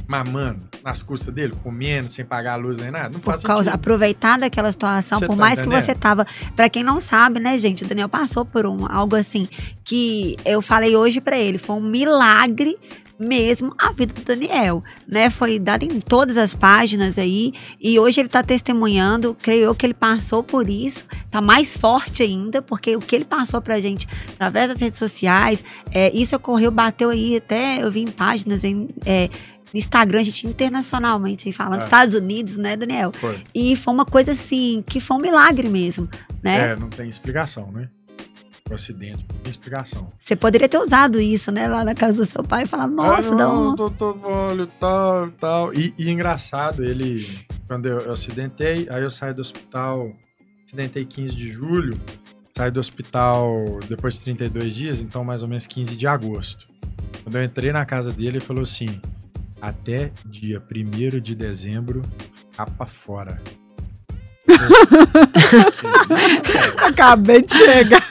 mamando nas custas dele, comendo, sem pagar a luz nem nada. Não por faz causa, sentido. aproveitar daquela situação, por tá mais entendendo? que você tava. Para quem não sabe, né, gente, o Daniel passou por um algo assim que eu falei hoje para ele, foi um milagre mesmo a vida do Daniel, né? Foi dado em todas as páginas aí e hoje ele está testemunhando, creio eu que ele passou por isso, tá mais forte ainda, porque o que ele passou pra gente através das redes sociais, é, isso ocorreu, bateu aí até, eu vi em páginas em, é, Instagram, a gente internacionalmente falando, é. Estados Unidos, né, Daniel? Foi. E foi uma coisa assim, que foi um milagre mesmo, né? É, não tem explicação, né? O acidente, não tem explicação. Você poderia ter usado isso, né, lá na casa do seu pai e falar, nossa, ah, não, dá um... Doutor, olha, tal, tal. E, e engraçado, ele quando eu, eu acidentei, aí eu saí do hospital, acidentei 15 de julho, saí do hospital depois de 32 dias, então mais ou menos 15 de agosto. Quando eu entrei na casa dele, ele falou assim: até dia 1 de dezembro, capa fora. Acabei de chegar.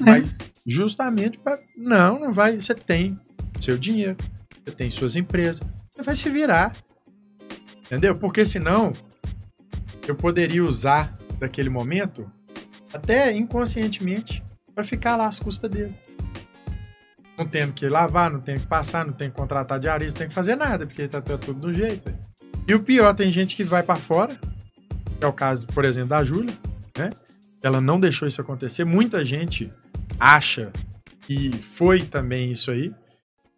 Mas justamente para. Não, não vai. Você tem seu dinheiro, você tem suas empresas, você vai se virar. Entendeu? Porque senão eu poderia usar daquele momento até inconscientemente para ficar lá às custas dele. Não tenho que lavar, não tenho que passar, não tenho que contratar diarista, não tenho que fazer nada, porque tá, tá tudo do jeito. E o pior, tem gente que vai para fora, que é o caso, por exemplo, da Júlia, né? Ela não deixou isso acontecer. Muita gente acha que foi também isso aí.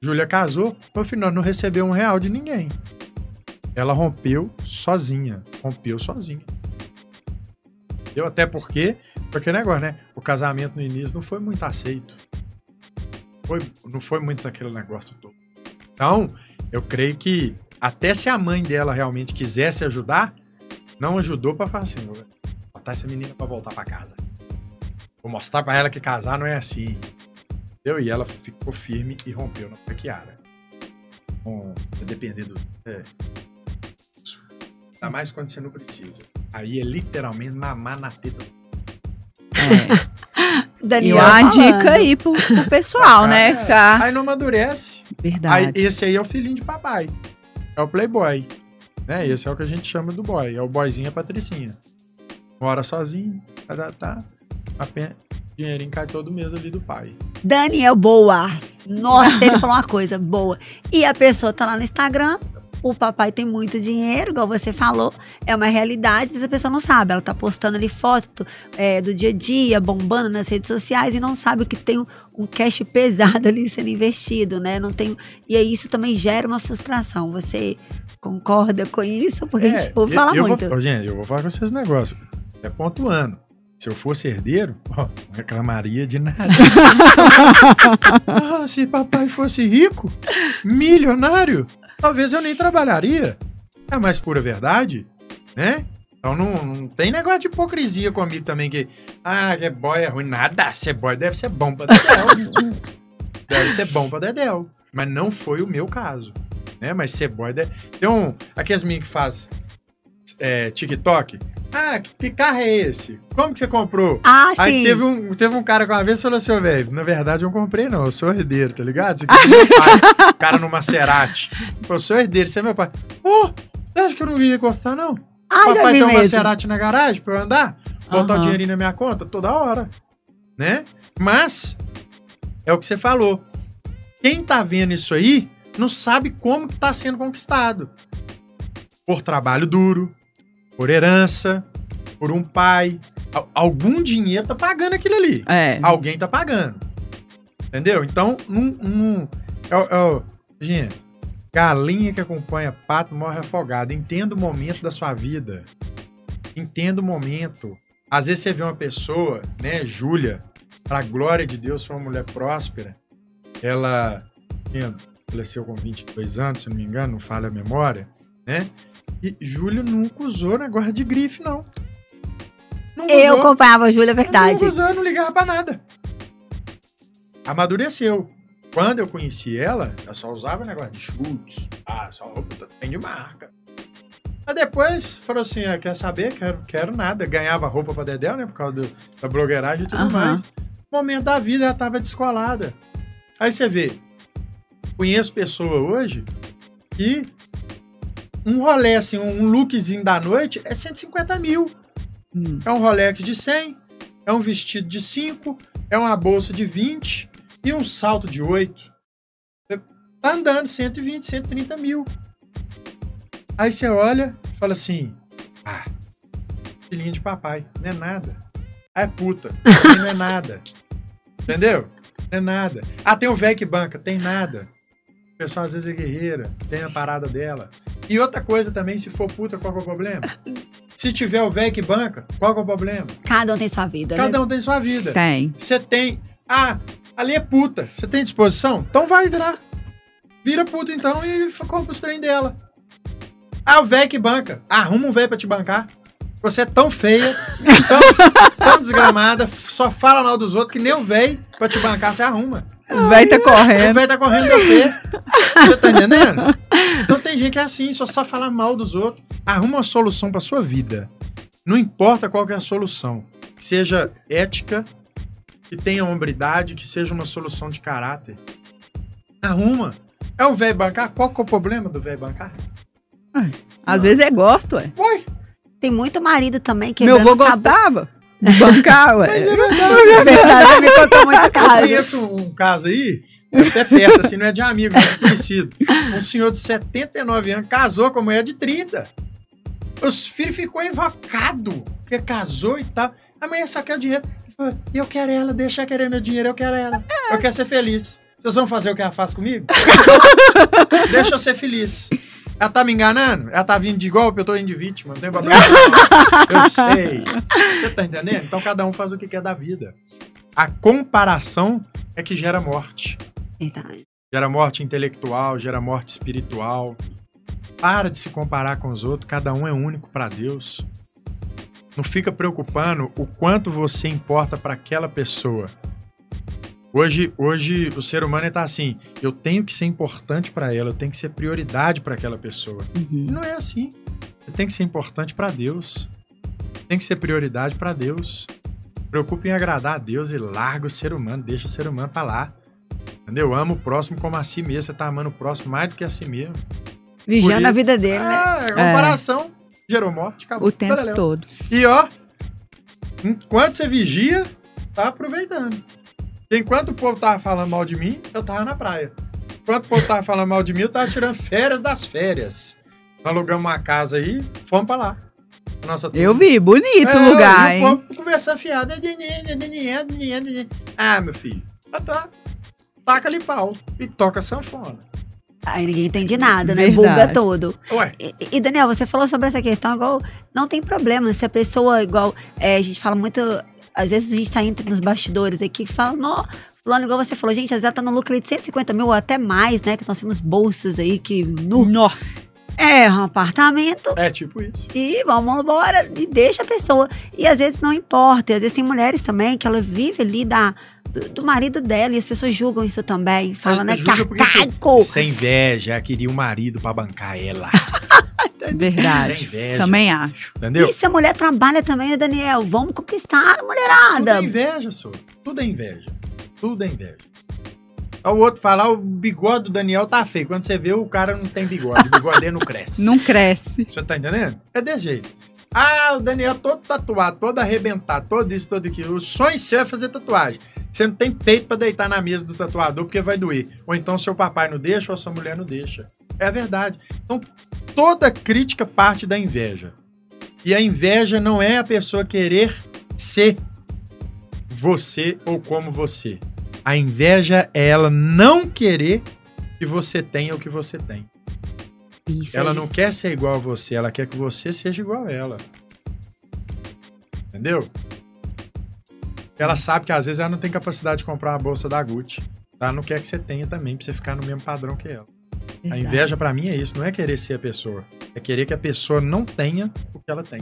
Júlia casou, no final não recebeu um real de ninguém. Ela rompeu sozinha. Rompeu sozinha. Eu até porque, porque negócio, né? O casamento no início não foi muito aceito. Foi, não foi muito aquele negócio todo. Então, eu creio que até se a mãe dela realmente quisesse ajudar, não ajudou para falar assim, vou botar essa menina para voltar para casa. Vou mostrar para ela que casar não é assim. Entendeu? E ela ficou firme e rompeu na pequiara. Com, depender do. É, Ainda mais quando você não precisa. Aí é literalmente mamar na teta. É. Daniel e uma dica aí pro, pro pessoal, né? Tá. Aí não amadurece. Verdade. Aí, esse aí é o filhinho de papai. É o playboy. Né? Esse é o que a gente chama do boy. É o boyzinho a patricinha. Mora sozinho, tá, tá, a pena, dinheirinho cai todo mês ali do pai. Daniel, boa. Nossa, ele falou uma coisa boa. E a pessoa tá lá no Instagram, o papai tem muito dinheiro, igual você falou, é uma realidade, essa pessoa não sabe. Ela tá postando ali foto é, do dia a dia, bombando nas redes sociais e não sabe que tem um, um cash pesado ali sendo investido, né? Não tem. E aí isso também gera uma frustração. Você concorda com isso? Porque é, a gente ouve falar eu muito. Vou, gente, eu vou falar com vocês negócios. É pontuando. Se eu fosse herdeiro, ó, não reclamaria de nada. ah, se papai fosse rico, milionário, talvez eu nem trabalharia. É a mais pura verdade, né? Então não, não tem negócio de hipocrisia comigo também que, ah, que é boy é ruim. Nada, ser boy deve ser bom pra Dedel. deve ser bom pra Dedel. Mas não foi o meu caso, né? Mas ser boy deve... Tem um, aqueles meninos que faz é, TikTok. Ah, que carro é esse? Como que você comprou? Ah, Aí sim. teve um, teve um cara que uma vez falou assim, velho, na verdade eu não comprei não, eu sou herdeiro, tá ligado? Aqui é meu pai, cara no Maserati. Eu sou herdeiro, você é meu pai. Ô, oh, você acha que eu não ia gostar não? Ah, Papai já vi tem um mesmo. Maserati na garagem pra eu andar, botar Aham. o dinheirinho na minha conta toda hora, né? Mas, é o que você falou. Quem tá vendo isso aí, não sabe como que tá sendo conquistado. Por trabalho duro, por herança, por um pai. Al- Algum dinheiro tá pagando aquilo ali. É. Alguém tá pagando. Entendeu? Então, não. não é, o- é galinha que acompanha pato morre afogado. Entenda o momento da sua vida. Entenda o momento. Às vezes você vê uma pessoa, né, Júlia, pra glória de Deus, foi uma mulher próspera. Ela tinha, faleceu com 22 anos, se não me engano, não falha a memória, né? E Júlia nunca usou negócio de grife, não. Eu usou. acompanhava a Júlia, é verdade. Não usou, não ligava pra nada. Amadureceu. Quando eu conheci ela, eu só usava negócio de chutes. Ah, só roupa tem de marca. Mas depois falou assim: ah, quer saber? Quero, quero nada. Ganhava roupa pra Dedéu, né? Por causa do- da blogueiragem e tudo Aham. mais. Momento da vida, ela tava descolada. Aí você vê, conheço pessoa hoje que um rolê, assim, um lookzinho da noite é 150 mil. Hum. É um Rolex de 100, é um vestido de 5, é uma bolsa de 20 e um salto de 8. Você Tá andando 120, 130 mil. Aí você olha e fala assim: Ah, filhinho de papai, não é nada. Ah, é puta, não é nada. Entendeu? Não é nada. Ah, tem o velho que banca, tem nada. Pessoal às vezes é guerreira, tem a parada dela. E outra coisa também, se for puta, qual que é o problema? Se tiver o velho que banca, qual que é o problema? Cada um tem sua vida, né? Cada um tem sua vida. Tem. Você tem. Ah, ali é puta. Você tem disposição? Então vai virar. Vira puta então e compra os trem dela. Ah, o velho que banca. Arruma um velho pra te bancar. Você é tão feia, tão, tão desgramada, só fala mal dos outros que nem o velho pra te bancar você arruma. O velho tá O correndo. velho tá correndo você. Você tá entendendo? Então tem gente que é assim, só sabe falar mal dos outros. Arruma uma solução pra sua vida. Não importa qual que é a solução. Que seja ética, que tenha hombridade, que seja uma solução de caráter. Arruma. É o velho bancar? Qual que é o problema do velho bancar? Às vezes é gosto, ué. Foi. Tem muito marido também que Meu avô gostava de bancar, Mas ué. é verdade. É verdade, me contou muito Eu caso. conheço um caso aí, até perto, assim, não é de amigo, mas é conhecido. Um senhor de 79 anos casou com uma mulher de 30. Os filhos ficou invocado, porque casou e tal. A mulher só quer o dinheiro. Ele falou, eu quero ela, deixa eu querer meu dinheiro, eu quero ela. Eu quero ser feliz. Vocês vão fazer o que ela faz comigo? deixa eu ser feliz. Ela tá me enganando? Ela tá vindo de golpe, eu tô indo de vítima, não tem problema. eu sei. Você tá entendendo? Então cada um faz o que quer da vida. A comparação é que gera morte. Verdade. Gera morte intelectual, gera morte espiritual. Para de se comparar com os outros, cada um é único para Deus. Não fica preocupando o quanto você importa para aquela pessoa. Hoje, hoje o ser humano está assim, eu tenho que ser importante para ela, eu tenho que ser prioridade para aquela pessoa. Uhum. não é assim. Você tem que ser importante para Deus. Tem que ser prioridade para Deus. Preocupe em agradar a Deus e larga o ser humano, deixa o ser humano para lá. Entendeu? Ama o próximo como a si mesmo. Você tá amando o próximo mais do que a si mesmo. Vigiando a vida dele, né? Ah, é comparação. Gerou morte, acabou. O tempo todo. E ó, enquanto você vigia, tá aproveitando. Enquanto o povo tava falando mal de mim, eu tava na praia. Enquanto o povo tava falando mal de mim, eu tava tirando férias das férias. Nós alugamos uma casa aí, fomos pra lá. Nossa. Eu vi, bonito É, o lugar, e hein? o povo conversando fiado. Ah, meu filho. Ah, tá. Taca ali pau. E toca sanfona. Aí ninguém entende nada, né? Verdade. Buga todo. Ué, E, e, Daniel, você falou sobre essa questão, igual, não tem problema se a pessoa, igual, é, a gente fala muito, às vezes a gente tá entre nos bastidores aqui que fala, não, fulano, igual você falou, gente, às vezes ela tá no lucro de 150 mil ou até mais, né, que nós temos bolsas aí que no, Nó. é um apartamento é tipo isso. e vamos embora e deixa a pessoa. E às vezes não importa, e às vezes tem mulheres também que ela vive ali da, do, do marido dela e as pessoas julgam isso também, falam, né, que Julga porque arcaico. Sem inveja, queria um marido pra bancar ela. Sem Verdade. inveja. Também acho. Entendeu? E se a mulher trabalha também, né, Daniel? Vamos conquistar a Tudo mulherada. é inveja, só. Tudo é inveja. Tudo é inveja. O outro fala, "Ah, o bigode do Daniel tá feio. Quando você vê, o cara não tem bigode. O bigode dele não cresce. Não cresce. Você tá entendendo? É de jeito. Ah, o Daniel todo tatuado, todo arrebentado, todo isso, todo aquilo. O sonho seu é fazer tatuagem. Você não tem peito pra deitar na mesa do tatuador porque vai doer. Ou então seu papai não deixa ou a sua mulher não deixa. É a verdade. Então, toda crítica parte da inveja. E a inveja não é a pessoa querer ser você ou como você. A inveja é ela não querer que você tenha o que você tem. Isso Ela aí. não quer ser igual a você, ela quer que você seja igual a ela. Entendeu? Ela sabe que às vezes ela não tem capacidade de comprar uma bolsa da Gucci. Ela não quer que você tenha também, pra você ficar no mesmo padrão que ela. A Verdade. inveja pra mim é isso, não é querer ser a pessoa. É querer que a pessoa não tenha o que ela tem.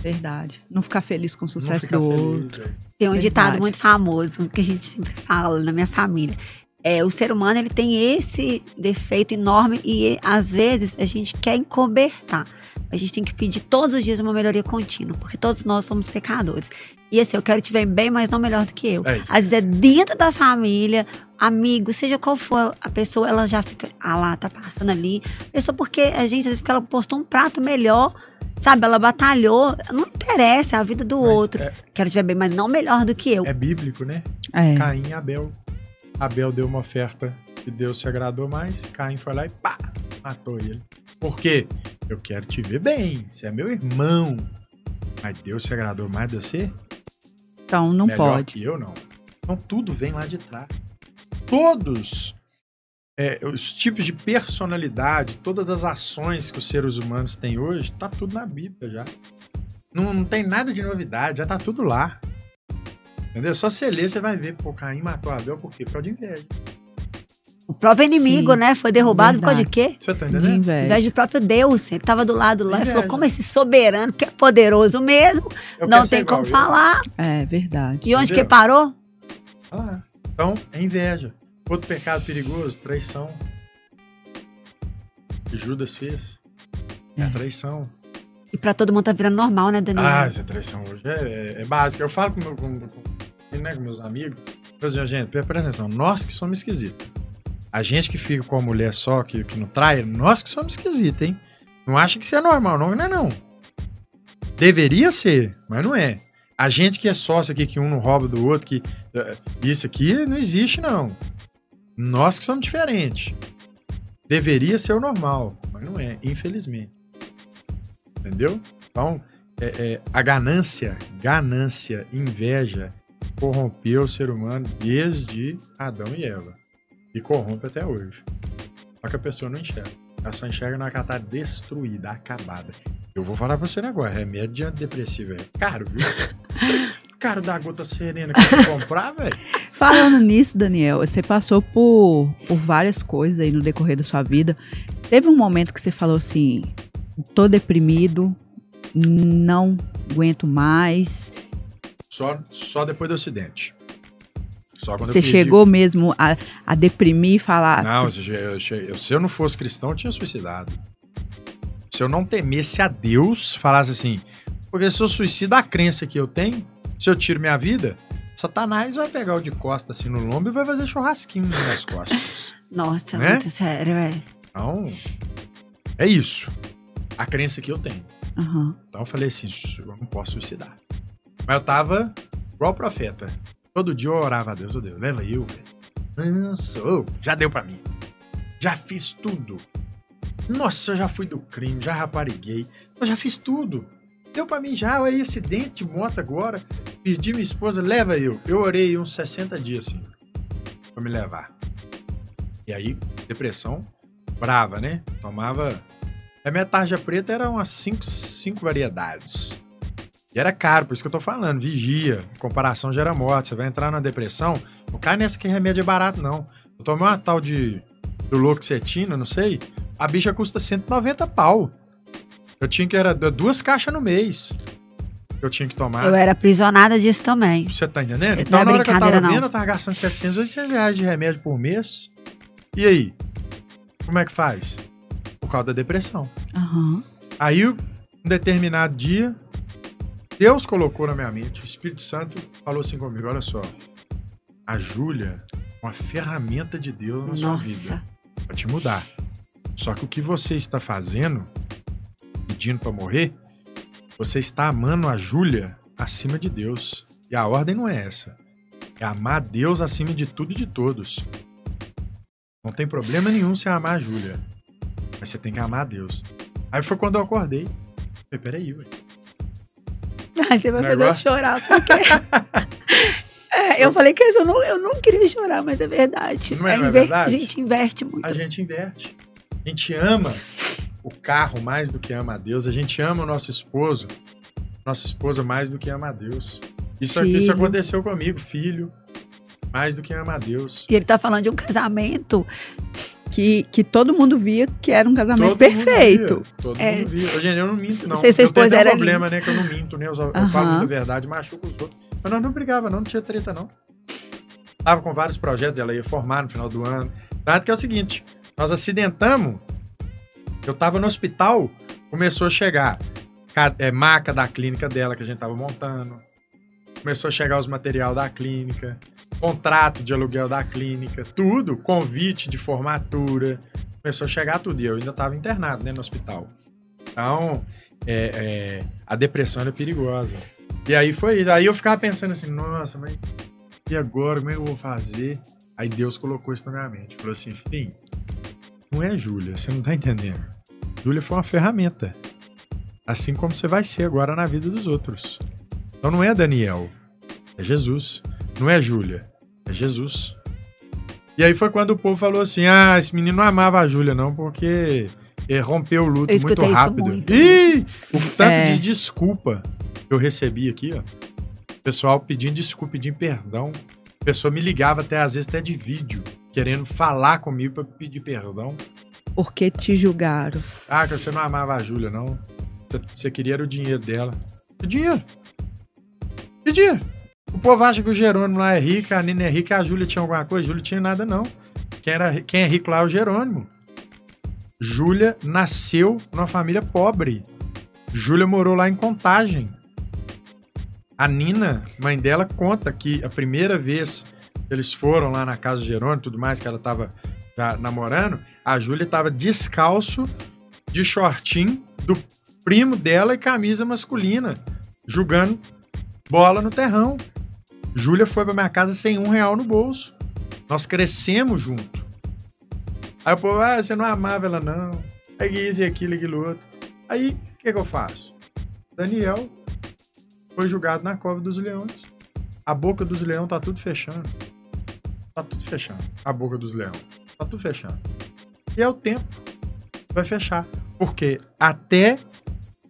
Verdade. Não ficar feliz com o sucesso do feliz, outro. é. Tem um Verdade. ditado muito famoso que a gente sempre fala na minha família. É, o ser humano ele tem esse defeito enorme e às vezes a gente quer encobertar. A gente tem que pedir todos os dias uma melhoria contínua, porque todos nós somos pecadores. E assim, eu quero te ver bem, mas não melhor do que eu. É. Às vezes é dentro da família, amigo, seja qual for a pessoa, ela já fica, ah lá, tá passando ali. É só porque a gente, às vezes, porque ela postou um prato melhor, sabe? Ela batalhou. Não interessa, é a vida do Mas outro. É, Quero te ver bem, mas não melhor do que eu. é bíblico, né? É. Caim e Abel. Abel deu uma oferta que Deus se agradou mais. Caim foi lá e pá, matou ele. Por quê? Eu quero te ver bem. Você é meu irmão. Mas Deus se agradou mais de você? Então não Melhor pode. que eu, não. Então tudo vem lá de trás. Todos é, os tipos de personalidade, todas as ações que os seres humanos têm hoje, tá tudo na Bíblia já. Não, não tem nada de novidade, já tá tudo lá. Entendeu? Só você ler, você vai ver, pô, Caim matou Abel por quê? Por causa de inveja. O próprio inimigo, Sim, né? Foi derrubado por causa de verdade. quê? Você tá De entendendo? Ao inveja. invés do próprio Deus. Ele tava do lado lá e falou: Inveja. como esse soberano, que é poderoso mesmo, Eu não tem como igual ele. falar. É verdade. E onde Entendeu? que parou? Ah, então, é inveja. Outro pecado perigoso, traição. Que Judas fez. É, a traição. E pra todo mundo tá virando normal, né, Daniel? Ah, essa traição hoje é, é, é básica. Eu falo com, meu- com, com, né, com meus amigos. Eu digo, gente, presta atenção, nós que somos esquisitos. A gente que fica com a mulher só, que, que não trai, nós que somos esquisitos, hein? Não acha que isso é normal, não, não é não. Deveria ser, mas não é. A gente que é sócio aqui, que um não rouba do outro, que isso aqui não existe, não. Nós que somos diferentes. Deveria ser o normal, mas não é, infelizmente. Entendeu? Então, é, é, a ganância, ganância, inveja, corrompeu o ser humano desde Adão e Eva. E corrompe até hoje. Só que a pessoa não enxerga. Ela só enxerga na hora que ela tá destruída, acabada. Eu vou falar pra você agora, remédio de antidepressivo é caro, viu? Caro da gota serena que você comprar, velho. Falando nisso, Daniel, você passou por, por várias coisas aí no decorrer da sua vida. Teve um momento que você falou assim: tô deprimido, não aguento mais. Só, só depois do acidente. Só quando eu Você perdi- chegou mesmo a, a deprimir e falar. Não, eu eu eu- se eu não fosse cristão, eu tinha suicidado. Se eu não temesse a Deus, falasse assim, porque se eu suicido a crença que eu tenho, se eu tiro minha vida, Satanás vai pegar o de costa assim no lombo e vai fazer churrasquinho nas costas. Nossa, Né? muito sério, velho. Então, é isso. A crença que eu tenho. Aham. Então eu falei assim, eu não posso suicidar. Mas eu tava igual profeta. Todo dia eu orava a Deus, ô Deus, leva eu, velho. Não sou, já deu pra mim. Já fiz tudo. Nossa, eu já fui do crime, já rapariguei. Eu já fiz tudo. Deu pra mim já, aí acidente de moto agora. Perdi minha esposa, leva eu. Eu orei uns 60 dias assim, pra me levar. E aí, depressão brava, né? Tomava a minha tarja preta era umas 5 cinco variedades. E era caro, por isso que eu tô falando. Vigia, comparação gera morte. Você vai entrar na depressão, não cai nessa que remédio é barato, não. Eu tomei uma tal de do Loxetina, não sei. A bicha custa 190 pau. Eu tinha que era duas caixas no mês. Eu tinha que tomar. Eu era aprisionada disso também. Você tá entendendo? Cê- então, não é na hora que eu tava não. vendo, eu tava gastando 700, 800 reais de remédio por mês. E aí? Como é que faz? Por causa da depressão. Aham. Aí, um determinado dia, Deus colocou na minha mente, o Espírito Santo falou assim comigo: olha só, a Júlia é uma ferramenta de Deus na sua vida Nossa. pra te mudar. Só que o que você está fazendo, pedindo pra morrer, você está amando a Júlia acima de Deus. E a ordem não é essa. É amar Deus acima de tudo e de todos. Não tem problema nenhum você amar a Júlia. Mas você tem que amar a Deus. Aí foi quando eu acordei. Falei, peraí, ué. Ai, você vai fazer eu chorar, porque. É, eu falei que eu não, eu não queria chorar, mas é verdade. Não é- não é verdade? A gente inverte muito. A gente inverte. A gente ama o carro mais do que ama a Deus. A gente ama o nosso esposo, nossa esposa mais do que ama a Deus. Isso, Filho. isso aconteceu comigo, filho, mais do que ama a Deus. E ele tá falando de um casamento. Que, que todo mundo via que era um casamento Todo perfeito. Mundo via, todo É. mundo via. Gente, eu não minto, não. Se sua eu tenho era problema, né? Que eu não minto, né? Eu, só- eu falo muita verdade, machuco os outros. Mas nós não brigava, não, não tinha treta, não. Tava com vários projetos, ela ia formar no final do ano. Tanto que é o seguinte, nós acidentamos, eu tava no hospital, começou a chegar é, maca da clínica dela que a gente tava montando. Começou a chegar os material da clínica, contrato de aluguel da clínica, tudo, convite de formatura. Começou a chegar tudo. E eu ainda tava internado, né, no hospital. Então, é, é, a depressão era perigosa. E aí foi isso. Aí eu ficava pensando assim, nossa, mas e agora? Como é que eu vou fazer? Aí Deus colocou isso na minha mente. Falou assim, filho, não é Júlia, você não tá entendendo. Júlia foi uma ferramenta. Assim como você vai ser agora na vida dos outros. Então não é Daniel, é Jesus. Não é Júlia, é Jesus. E aí foi quando o povo falou assim: ah, esse menino não amava a Júlia, não, porque ele rompeu o luto Eu muito rápido. muito. Ih, o tanto É. de desculpa que eu recebi aqui, ó. Pessoal pedindo desculpa, pedindo perdão. A pessoa me ligava até, às vezes, até de vídeo. Querendo falar comigo para pedir perdão. Porque te julgaram. Ah, que você não amava a Júlia, não. Você, queria o dinheiro dela. Que dinheiro? Que dinheiro? O povo acha que o Jerônimo lá é rico, a Nina é rica, a Júlia tinha alguma coisa. A Júlia tinha nada, não. Quem, era, quem é rico lá é o Jerônimo. Júlia nasceu numa família pobre. Júlia morou lá em Contagem. A Nina, mãe dela, conta que a primeira vez eles foram lá na casa do Jerônimo e tudo mais, que ela tava namorando, a Júlia tava descalço, de shortinho, do primo dela e camisa masculina, jogando bola no terrão. Júlia foi pra minha casa sem um real no bolso. Nós crescemos junto. Aí o povo, ah, você não amava ela, não. É isso e aquilo, aquilo outro. Aí, o que, que eu faço? Daniel foi julgado na cova dos leões. A boca dos leões tá tudo fechando. Tá tudo fechando. A boca dos leões. Tá tudo fechando. E é o tempo. Vai fechar. Porque até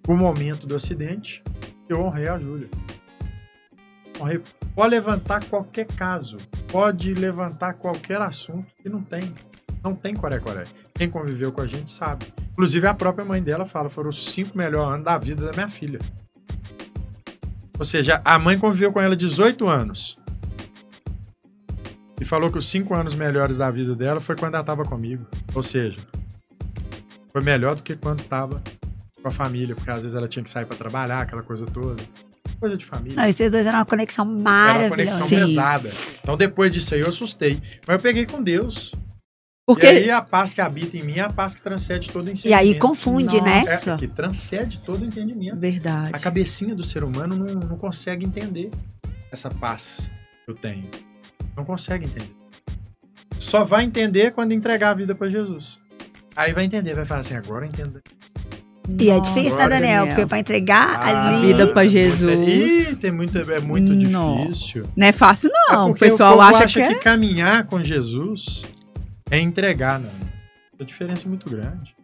o momento do acidente, eu honrei a Júlia. Honrei. Pode levantar qualquer caso. Pode levantar qualquer assunto que não tem. Não tem coré-coré. Quem conviveu com a gente sabe. Inclusive, a própria mãe dela fala: foram os cinco melhores anos da vida da minha filha. Ou seja, a mãe conviveu com ela 18 anos. Falou que os cinco anos melhores da vida dela foi quando ela estava comigo. Ou seja, foi melhor do que quando estava com a família, porque às vezes ela tinha que sair para trabalhar, aquela coisa toda. Coisa de família. Não, esses dois eram uma conexão maravilhosa. Era uma conexão Sim. pesada. Então depois disso aí eu assustei. Mas eu peguei com Deus. Porque... E aí a paz que habita em mim é a paz que transcende todo entendimento. E aí confunde, né? Nossa. né? É, que transcende todo entendimento. Verdade. A cabecinha do ser humano não, não consegue entender essa paz que eu tenho. Não consegue entender. Só vai entender quando entregar a vida para Jesus. Aí vai entender, vai falar assim, agora entenda. E é difícil, né, Daniel? Daniel? Porque para entregar ah, a vida para Jesus. Ih, tem muito, é muito não. difícil. Não é fácil, não. É o pessoal o acha, acha que, que é... caminhar com Jesus é entregar, não. A diferença é muito grande.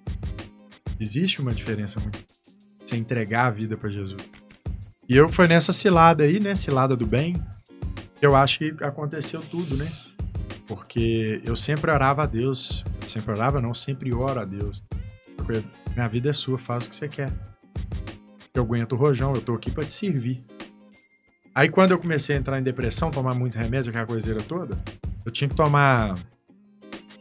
Existe uma diferença muito você entregar a vida para Jesus. E eu foi nessa cilada aí, né, cilada do bem, que eu acho que aconteceu tudo, né? Porque eu sempre orava a Deus, sempre orava não, sempre oro a Deus. Porque minha vida é sua, faz o que você quer. Eu aguento o rojão, eu tô aqui para te servir. Aí quando eu comecei a entrar em depressão, tomar muito remédio, aquela coiseira toda, eu tinha que tomar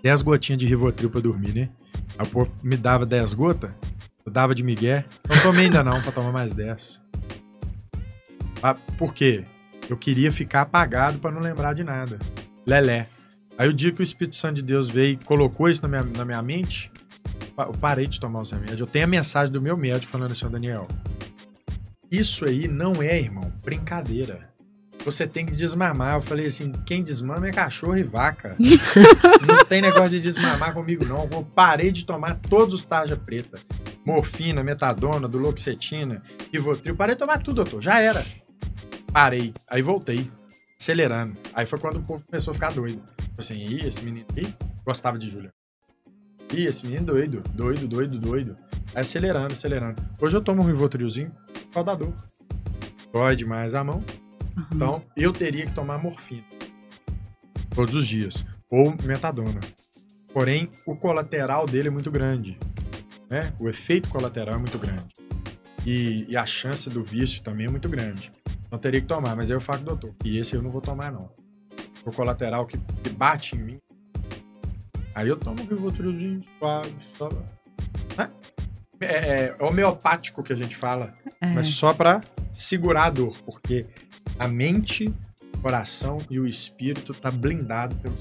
10 gotinhas de Rivotril pra dormir, né? Aí o povo me dava 10 gotas, eu dava de migué. Não tomei ainda não, pra tomar mais 10. Ah, por quê? Eu queria ficar apagado para não lembrar de nada. Lelé. Aí o dia que o Espírito Santo de Deus veio e colocou isso na minha, na minha mente, eu parei de tomar os remédios. Eu tenho a mensagem do meu médico falando assim, Daniel, isso aí não é, irmão, brincadeira você tem que desmamar. Eu falei assim: quem desmama é cachorro e vaca. não tem negócio de desmamar comigo, não. Eu parei de tomar todos os tarja preta. Morfina, metadona, duloxetina, rivotril. Parei de tomar tudo, doutor. Já era. Parei. Aí voltei, acelerando. Aí foi quando o povo começou a ficar doido. Assim, ih, esse menino aí gostava de Júlia. Ih, esse menino doido, doido, doido, doido. Aí acelerando, acelerando. Hoje eu tomo um rivotrilzinho, só dá dor. Dói demais a mão, Uhum. Então, eu teria que tomar morfina todos os dias, ou metadona. Porém, o colateral dele é muito grande, né? O efeito colateral é muito grande. E, e a chance do vício também é muito grande. Então, teria que tomar, mas aí eu falo, doutor, e esse eu não vou tomar, não. O colateral que, que bate em mim, aí eu tomo um Rivotrilzinho suave, só... Né? É, é, é homeopático que a gente fala, é. mas só para segurar a dor, porque a mente, o coração e o espírito tá blindado pelos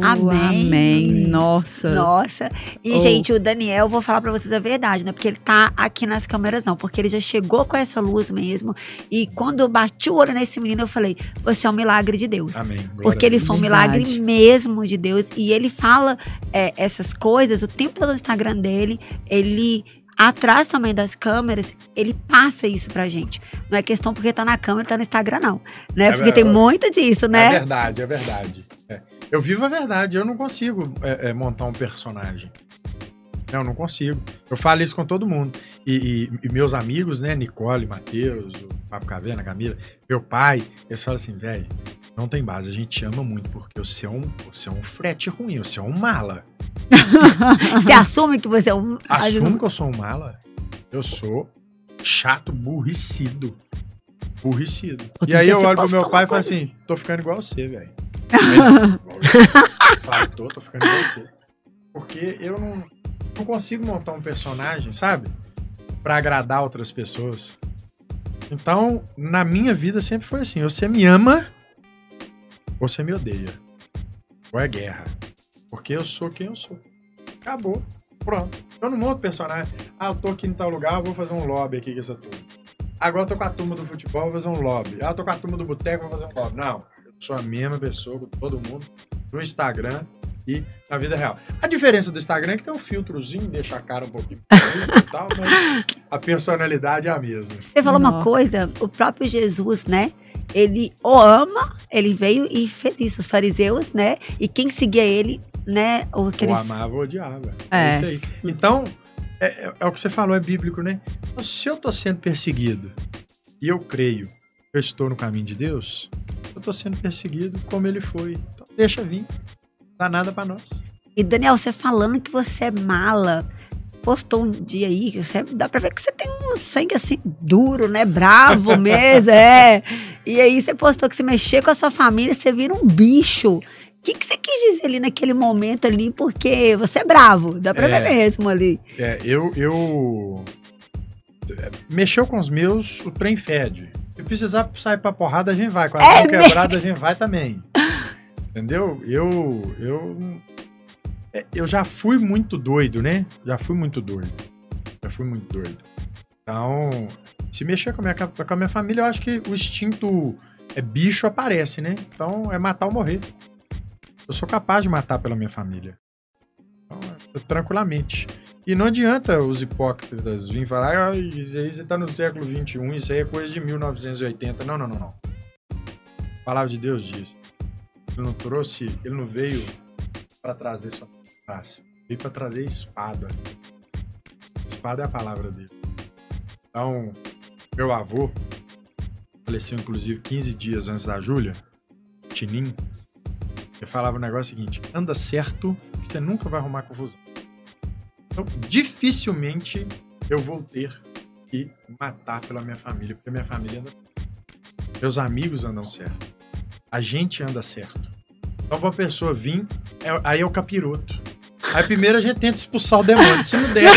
amém. amém. Nossa. Nossa. E, oh. gente, o Daniel, vou falar para vocês a verdade, né? Porque ele tá aqui nas câmeras, não. Porque ele já chegou com essa luz mesmo. E quando eu bati o olho nesse menino, eu falei: Você é um milagre de Deus. Amém. Glória porque ele foi um milagre mesmo de Deus. E ele fala é, essas coisas o tempo todo no Instagram dele. Ele atrás também das câmeras, ele passa isso pra gente. Não é questão porque tá na câmera, tá no Instagram, não. Né? É porque tem muito disso, né? É verdade, é verdade. É. Eu vivo a verdade, eu não consigo é, é, montar um personagem. Não, não consigo. Eu falo isso com todo mundo. E, e, e meus amigos, né, Nicole, Matheus, o Papo Caverna, Camila, meu pai, eles falam assim, velho, Não tem base, a gente ama muito, porque você é um, você é um frete ruim, você é um mala. você assume que você é um. Assume que eu sou um mala. Eu sou chato, burricido. Burricido. Outro e aí eu olho pro meu pai e falo assim: tô ficando igual você, velho. Tô, ficando igual você. Porque eu não, não consigo montar um personagem, sabe? Pra agradar outras pessoas. Então, na minha vida sempre foi assim: você me ama ou você me odeia. Ou é guerra. Porque eu sou quem eu sou. Acabou. Pronto. Eu não monto personagem. Ah, eu tô aqui em tal lugar, vou fazer um lobby aqui com essa turma. Agora eu tô com a turma do futebol, vou fazer um lobby. Ah, eu tô com a turma do boteco, vou fazer um lobby. Não. Sou a mesma pessoa com todo mundo no Instagram e na vida real. A diferença do Instagram é que tem um filtrozinho, deixa a cara um pouquinho e tal, mas a personalidade é a mesma. Você falou uma coisa, o próprio Jesus, né? ele o ama, ele veio e fez isso. Os fariseus, né? E quem seguia ele, né? O, aqueles... o amava ou odiava. É. é isso aí. Então, é, é, é, o que você falou, é bíblico, né? Então, se eu estou sendo perseguido e eu creio que eu estou no caminho de Deus, eu estou sendo perseguido como ele foi. Então, deixa vir. Não dá nada para nós. E Daniel, você falando que você é mala postou um dia aí, você, dá pra ver que você tem um sangue assim, duro, né? Bravo mesmo, é. E aí você postou que você mexer com a sua família, você vira um bicho. O que, que você quis dizer ali naquele momento ali? Porque você é bravo, dá pra é, ver mesmo ali. É, eu, eu. Mexeu com os meus, o trem fede. Se precisar sair pra porrada, a gente vai. Com a é quebrada, a gente vai também. Entendeu? Eu. Eu é, eu já fui muito doido, né? Já fui muito doido. Já fui muito doido. Então, se mexer com a minha, com a minha família, eu acho que o instinto é bicho aparece, né? Então, é matar ou morrer. Eu sou capaz de matar pela minha família. Então, eu, tranquilamente. E não adianta os hipócritas virem falar, ah, isso aí você tá no século XXI, isso aí é coisa de 1980. Não, não, não, não. A palavra de Deus diz. Ele não trouxe, ele não veio para trazer sua paz. Veio para trazer espada. Espada é a palavra dele. Então, meu avô faleceu inclusive 15 dias antes da Júlia, Tinim. Ele falava o negócio seguinte: anda certo, que você nunca vai arrumar confusão. Então, dificilmente eu vou ter que matar pela minha família, porque minha família anda. Meus amigos andam certo. A gente anda certo. Então, pra pessoa vir, é, aí é o capiroto. Aí primeiro a gente tenta expulsar o demônio. Se não der,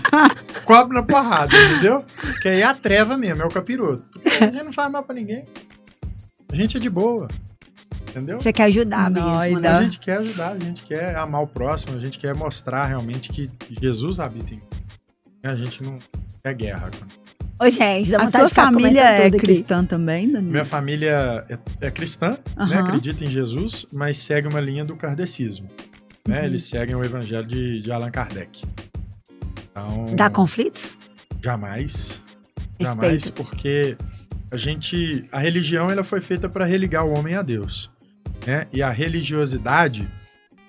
cobre na porrada, entendeu? Que aí é a treva mesmo, é o capiroto. Porque a gente não faz mal pra ninguém. A gente é de boa. Entendeu? Você quer ajudar mesmo, né? A gente quer ajudar, a gente quer amar o próximo, a gente quer mostrar realmente que Jesus habita em A gente não quer guerra. Ô, gente, dá A sua família é cristã aqui. também, Danilo? Minha família é, é cristã, uhum. né? Acredita em Jesus, mas segue uma linha do kardecismo. Né? Uhum. Eles seguem o evangelho de, de Allan Kardec. Então, Dá conflitos? Jamais. Respeito. Jamais, porque a gente. A religião ela foi feita para religar o homem a Deus. Né? E a religiosidade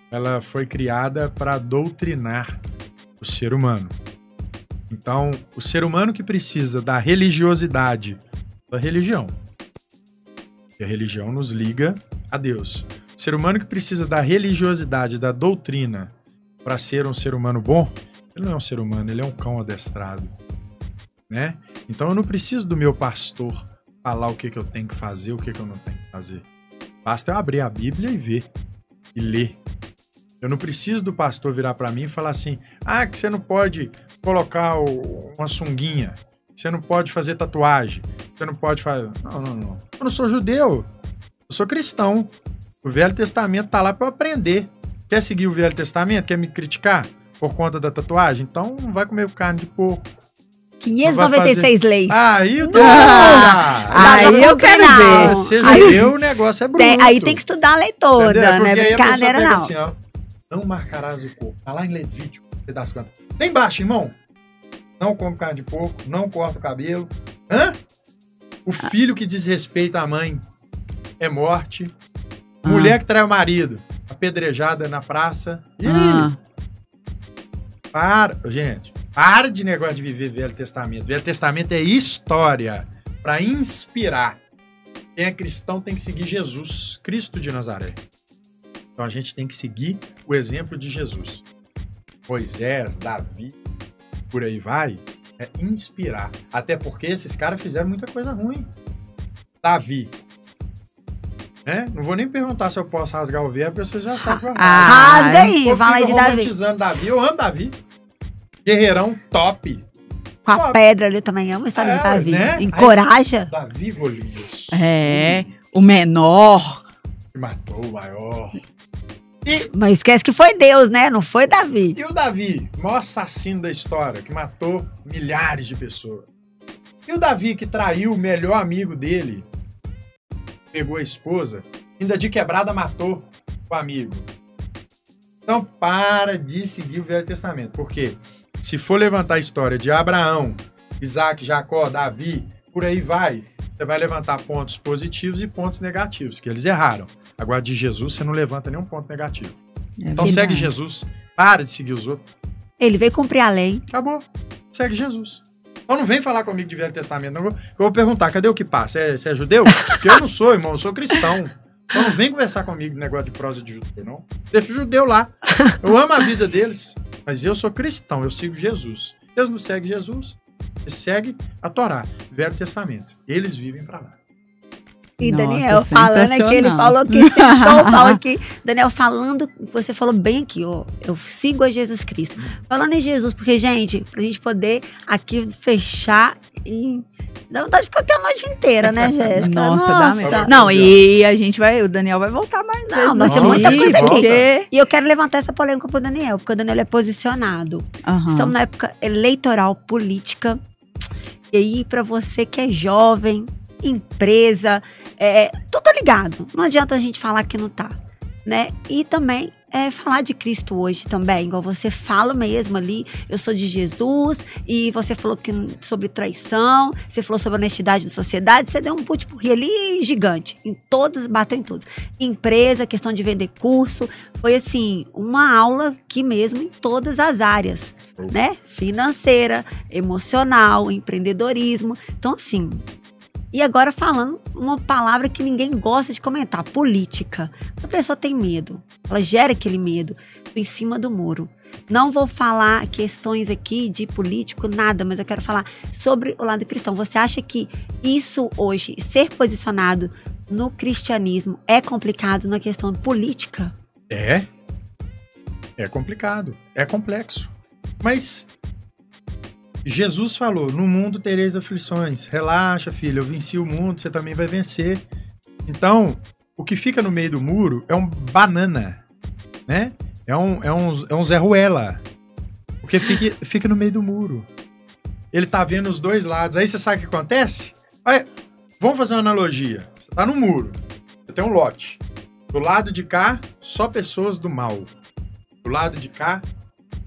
ela foi criada para doutrinar o ser humano. Então, o ser humano que precisa da religiosidade da religião. E a religião nos liga a Deus. O ser humano que precisa da religiosidade, da doutrina, para ser um ser humano bom, ele não é um ser humano, ele é um cão adestrado. Né? Então eu não preciso do meu pastor falar o que, que eu tenho que fazer, o que, que eu não tenho que fazer. Basta eu abrir a Bíblia e ver, e ler. Eu não preciso do pastor virar para mim e falar assim: ah, que você não pode colocar uma sunguinha, você não pode fazer tatuagem, você não pode fazer. Não, não, não. Eu não sou judeu, eu sou cristão. O Velho Testamento tá lá para eu aprender. Quer seguir o Velho Testamento? Quer me criticar por conta da tatuagem? Então não vai comer carne de porco. 596 leis. Aí eu, ah, aí eu quero ver. Você aí, o negócio é bruto. Tem, aí tem que estudar a lei toda, né? Brincadeira não. Assim, ó, não marcarás o corpo. Tá lá em Levítico, pedaço contas. Nem baixo, irmão. Não come carne de porco, não corta o cabelo. Hã? O filho que desrespeita a mãe é morte. Ah. Mulher que trai o marido, apedrejada na praça. Ih! Ah. Para, gente, para de negócio de viver Velho Testamento. Velho Testamento é história para inspirar. Quem é cristão tem que seguir Jesus, Cristo de Nazaré. Então a gente tem que seguir o exemplo de Jesus. Moisés, Davi, por aí vai, é inspirar. Até porque esses caras fizeram muita coisa ruim. Davi. Né? Não vou nem perguntar se eu posso rasgar o verbo, porque você já sabe que eu ah, Rasga aí, eu fala aí de Davi. Davi. Eu amo Davi. Guerreirão top. Com a pedra ali também amo a história é, de Davi. Né? Encoraja. Aí, Davi Golias. É, o menor. Que matou o maior. E, Mas esquece que foi Deus, né? Não foi Davi. E o Davi, maior assassino da história, que matou milhares de pessoas. E o Davi, que traiu o melhor amigo dele, pegou a esposa, ainda de quebrada matou o amigo. Então para de seguir o Velho Testamento, porque se for levantar a história de Abraão, Isaac, Jacó, Davi, por aí vai, você vai levantar pontos positivos e pontos negativos, que eles erraram. Agora, de Jesus, você não levanta nenhum ponto negativo. É então verdade. segue Jesus. Para de seguir os outros. Ele veio cumprir a lei. Acabou. Segue Jesus. Então não vem falar comigo de Velho Testamento, não. Eu vou perguntar, cadê o que passa? Você é, você é judeu? Porque eu não sou, irmão, eu sou cristão. Então não vem conversar comigo de negócio de prosa de judeu, não. Deixa o judeu lá. Eu amo a vida deles, mas eu sou cristão, eu sigo Jesus. Eles não seguem Jesus, eles seguem a Torá, Velho Testamento. Eles vivem para lá. E Nossa, Daniel falando aqui, ele falou que sentou o pau aqui. Daniel falando, você falou bem aqui, ó. Eu sigo a Jesus Cristo. Falando em Jesus, porque, gente, pra gente poder aqui fechar e. Dá vontade de ficar aqui a noite inteira, né, Jéssica? Nossa, Nossa, dá mesmo. Não, e a gente vai, o Daniel vai voltar mais não, vezes. Nós temos muita coisa aqui. Porque... E eu quero levantar essa polêmica pro Daniel, porque o Daniel é posicionado. Uhum. Estamos na época eleitoral, política. E aí, para você que é jovem, empresa, é, tudo ligado. Não adianta a gente falar que não tá, né? E também é falar de Cristo hoje também, igual você fala mesmo ali, eu sou de Jesus, e você falou que sobre traição, você falou sobre honestidade na sociedade, você deu um putpurri ali gigante, em todos, bateu em todos. Empresa, questão de vender curso, foi assim, uma aula que mesmo em todas as áreas, né? Financeira, emocional, empreendedorismo. Então, assim, e agora falando uma palavra que ninguém gosta de comentar, política. A pessoa tem medo, ela gera aquele medo em cima do muro. Não vou falar questões aqui de político, nada, mas eu quero falar sobre o lado cristão. Você acha que isso hoje, ser posicionado no cristianismo, é complicado na questão política? É. É complicado. É complexo. Mas Jesus falou: No mundo tereis aflições. Relaxa, filho, eu venci o mundo, você também vai vencer. Então, o que fica no meio do muro é um banana, né? É um, é um, é um Zé Ruela. Porque fica, fica no meio do muro. Ele tá vendo os dois lados. Aí você sabe o que acontece? Olha, vamos fazer uma analogia. Você tá no muro. Você tem um lote. Do lado de cá, só pessoas do mal. Do lado de cá,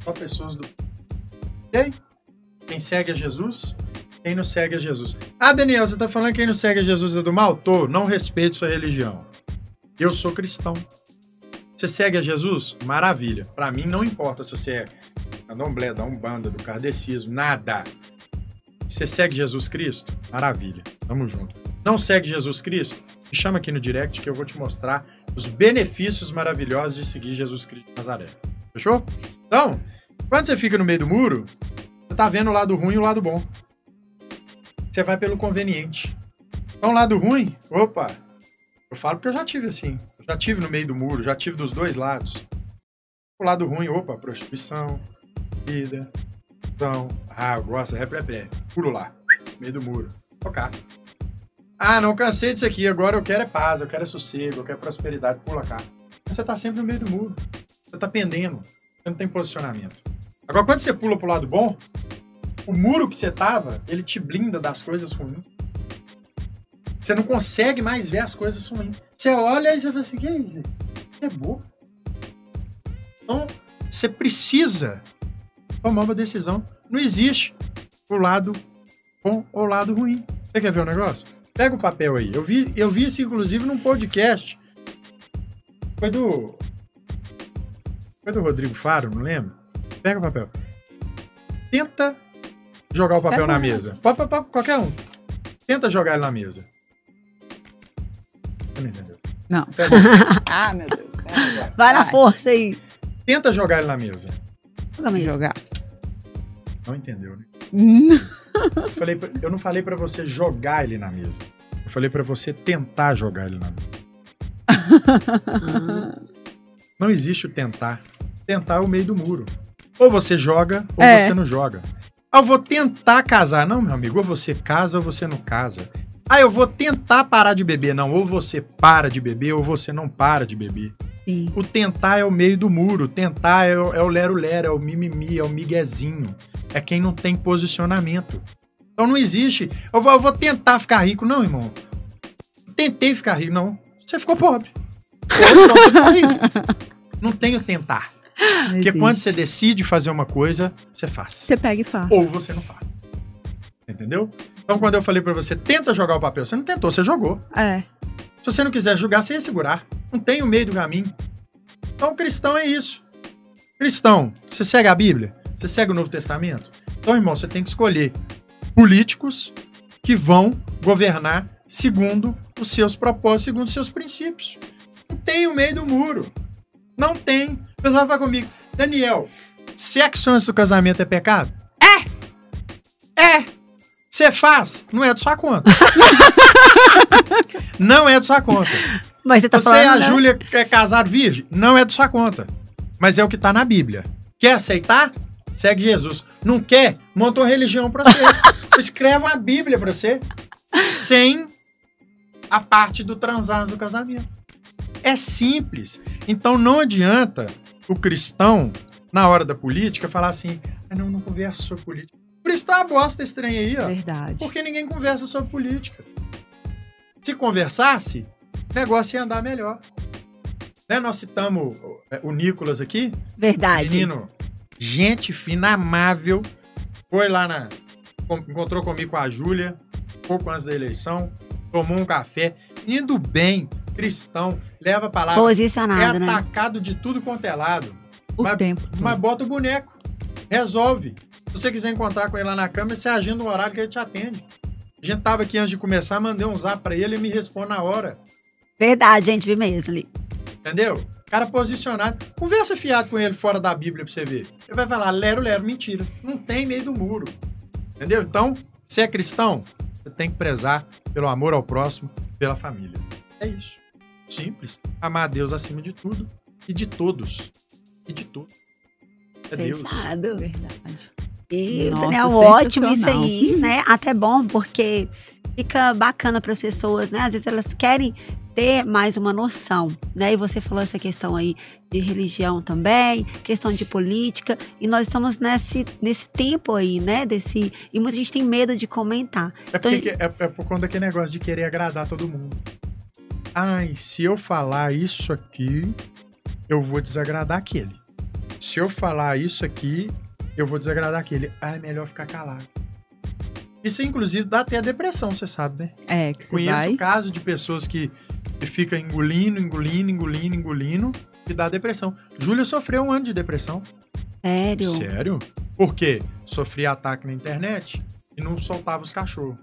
só pessoas do. Aí? Quem segue a Jesus, quem não segue a Jesus. Ah, Daniel, você tá falando que quem não segue a Jesus é do mal? Tô, não respeito sua religião. Eu sou cristão. Você segue a Jesus? Maravilha. Para mim não importa se você é candomblé, da umbanda, do kardecismo, nada. Você segue Jesus Cristo? Maravilha. Tamo junto. Não segue Jesus Cristo? Me chama aqui no direct que eu vou te mostrar os benefícios maravilhosos de seguir Jesus Cristo de Nazaré. Fechou? Então, quando você fica no meio do muro, tá vendo o lado ruim e o lado bom. Você vai pelo conveniente. Então, lado ruim, opa, eu falo porque eu já tive assim. Já tive no meio do muro, já tive dos dois lados. O lado ruim, opa, prostituição, vida, então, ah, eu gosto, ré, ré, ré. Pulo lá, meio do muro. Tocar. Ah, não cansei disso aqui, agora eu quero é paz, eu quero é sossego, eu quero prosperidade, pula cá. Você tá sempre no meio do muro. Você tá pendendo. Você não tem posicionamento. Agora, quando você pula pro lado bom, o muro que você tava, ele te blinda das coisas ruins. Você não consegue mais ver as coisas ruins. Você olha e você fala assim, que é isso? É boa. Então, você precisa tomar uma decisão. Não existe o lado bom ou o lado ruim. Você quer ver o um negócio? Pega o papel aí. Eu vi, eu vi isso, inclusive, num podcast. Foi do. Foi do Rodrigo Faro, não lembro? Pega o papel. Tenta jogar o papel na mesa. Pode, pode, qualquer um. Tenta jogar ele na mesa. Você não entendeu? Não. ah, meu Deus. Vai, vai na força aí. Tenta jogar ele na mesa. Vamos jogar. Não entendeu, né? eu, falei pra, eu não falei para você jogar ele na mesa. Eu falei para você tentar jogar ele na mesa. não existe o tentar. Tentar é o meio do muro. Ou você joga, ou é. você não joga. Ah, eu vou tentar casar. Não, meu amigo, ou você casa ou você não casa. Ah, eu vou tentar parar de beber. Não, ou você para de beber ou você não para de beber. Sim. O tentar é o meio do muro, tentar é o, é o lero-lero, é o mimimi, é o miguezinho. É quem não tem posicionamento. Então não existe. Eu vou, eu vou tentar ficar rico. Não, irmão. Tentei ficar rico. Não. Você ficou pobre. Ou então você ficou rico. Não tem o tentar. Porque quando você decide fazer uma coisa, você faz. Você pega e faz. Ou você não faz. Entendeu? Então quando eu falei para você, tenta jogar o papel, você não tentou, você jogou. É. Se você não quiser julgar, você ia segurar. Não tem o meio do caminho. Então, cristão é isso. Cristão, você segue a Bíblia? Você segue o Novo Testamento? Então, irmão, você tem que escolher políticos que vão governar segundo os seus propósitos, segundo os seus princípios. Não tem o meio do muro. Não tem. O pessoal vai comigo. Daniel, sexo antes do casamento é pecado? É! É! Você faz, não é de sua conta. não é de sua conta. Mas você tá você falando, a né? Júlia é casar virgem, não é de sua conta. Mas é o que tá na Bíblia. Quer aceitar? Segue Jesus. Não quer? Monta uma religião pra você. Escreve uma Bíblia pra você. Sem a parte do transar do casamento. É simples. Então não adianta o cristão, na hora da política, falar assim: ah, não, não converso sobre política. Por isso tá a bosta estranha aí, ó. Verdade. Porque ninguém conversa sobre política. Se conversasse, o negócio ia andar melhor. Né? Nós citamos é, o Nicolas aqui. Verdade. Menino, gente fina, amável. Foi lá na. Encontrou comigo com a Júlia, pouco antes da eleição. Tomou um café. Indo bem, cristão, leva a palavra. Posicionado, é né? atacado de tudo quanto é lado. O mas, tempo. Mas bota o boneco. Resolve. Se você quiser encontrar com ele lá na câmera, você agenda um horário que ele te atende. A gente tava aqui antes de começar, mandei um zap pra ele e me responde na hora. Verdade, gente, vi mesmo ali. Entendeu? Cara posicionado. Conversa fiado com ele fora da Bíblia pra você ver. Ele vai falar, lero, lero, mentira. Não tem meio do muro. Entendeu? Então, se é cristão, você tem que prezar pelo amor ao próximo, pela família. É isso. Simples. Amar a Deus acima de tudo e de todos. E de tudo. É Deus. Pesado. Verdade. E, Nossa, Daniel, ótimo isso aí, né? Até bom, porque fica bacana para as pessoas, né? Às vezes elas querem ter mais uma noção, né? E você falou essa questão aí de religião também, questão de política, e nós estamos nesse, nesse tempo aí, né? Desse, e muita gente tem medo de comentar. É, então, porque, é, é por conta daquele negócio de querer agradar todo mundo. Ai, se eu falar isso aqui, eu vou desagradar aquele. Se eu falar isso aqui, eu vou desagradar aquele. Ah, é melhor ficar calado. Isso, inclusive, dá até a depressão, você sabe, né? É, que você Conheço vai... casos de pessoas que, que ficam engolindo, engolindo, engolindo, engolindo, e dá depressão. Júlia sofreu um ano de depressão. Sério? Sério? Por quê? Sofria ataque na internet e não soltava os cachorros.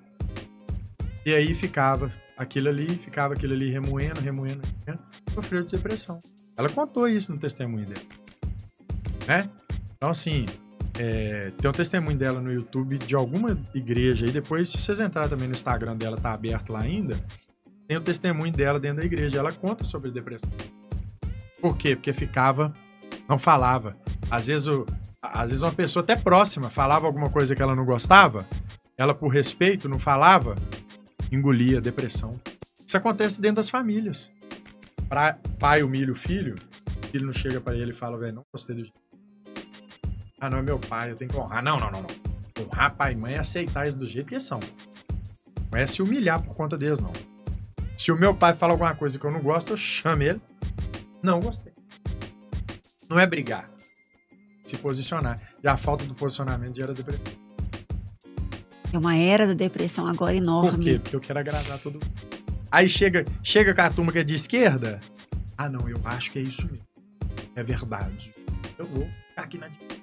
E aí ficava aquilo ali, ficava aquilo ali remoendo, remoendo, remoendo. Sofreu de depressão. Ela contou isso no testemunho dela. Né? Então, assim, é, tem um testemunho dela no YouTube de alguma igreja aí. Depois, se vocês entrarem também no Instagram dela, tá aberto lá ainda. Tem o testemunho dela dentro da igreja. Ela conta sobre depressão. Por quê? Porque ficava, não falava. Às vezes, o, às vezes uma pessoa até próxima falava alguma coisa que ela não gostava. Ela, por respeito, não falava, engolia depressão. Isso acontece dentro das famílias. Pra, pai humilha o filho, o filho não chega para ele e fala, velho, não gostei do ah, não é meu pai, eu tenho que honrar. Não, não, não, não. Honrar pai e mãe é aceitar eles do jeito que são. Não é se humilhar por conta deles, não. Se o meu pai fala alguma coisa que eu não gosto, eu chamo ele. Não gostei. Não é brigar. Se posicionar. E a falta do posicionamento gera depressão. É uma era da depressão agora enorme. Por quê? Porque eu quero agradar todo mundo. Aí chega, chega com a turma que é de esquerda. Ah, não, eu acho que é isso mesmo. É verdade. Eu vou ficar aqui na direita.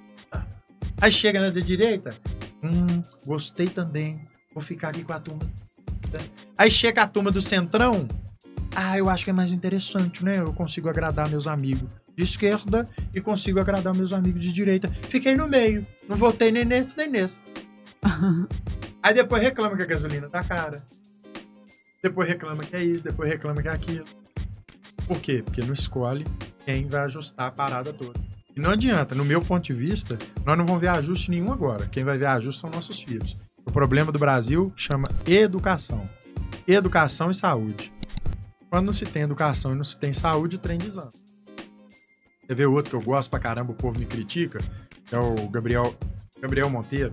Aí chega na direita, hum, gostei também, vou ficar aqui com a turma. Aí chega a turma do centrão, Ah, eu acho que é mais interessante, né? Eu consigo agradar meus amigos de esquerda e consigo agradar meus amigos de direita. Fiquei no meio. Não votei nem nesse nem nesse. Aí depois reclama que a gasolina tá cara. Depois reclama que é isso, depois reclama que é aquilo. Por quê? Porque não escolhe quem vai ajustar a parada toda. E não adianta, no meu ponto de vista, nós não vamos ver ajuste nenhum agora. Quem vai ver ajuste são nossos filhos. O problema do Brasil chama educação. Educação e saúde. Quando não se tem educação e não se tem saúde, o trem desanda. Você vê outro que eu gosto pra caramba, o povo me critica, é o Gabriel, Gabriel Monteiro.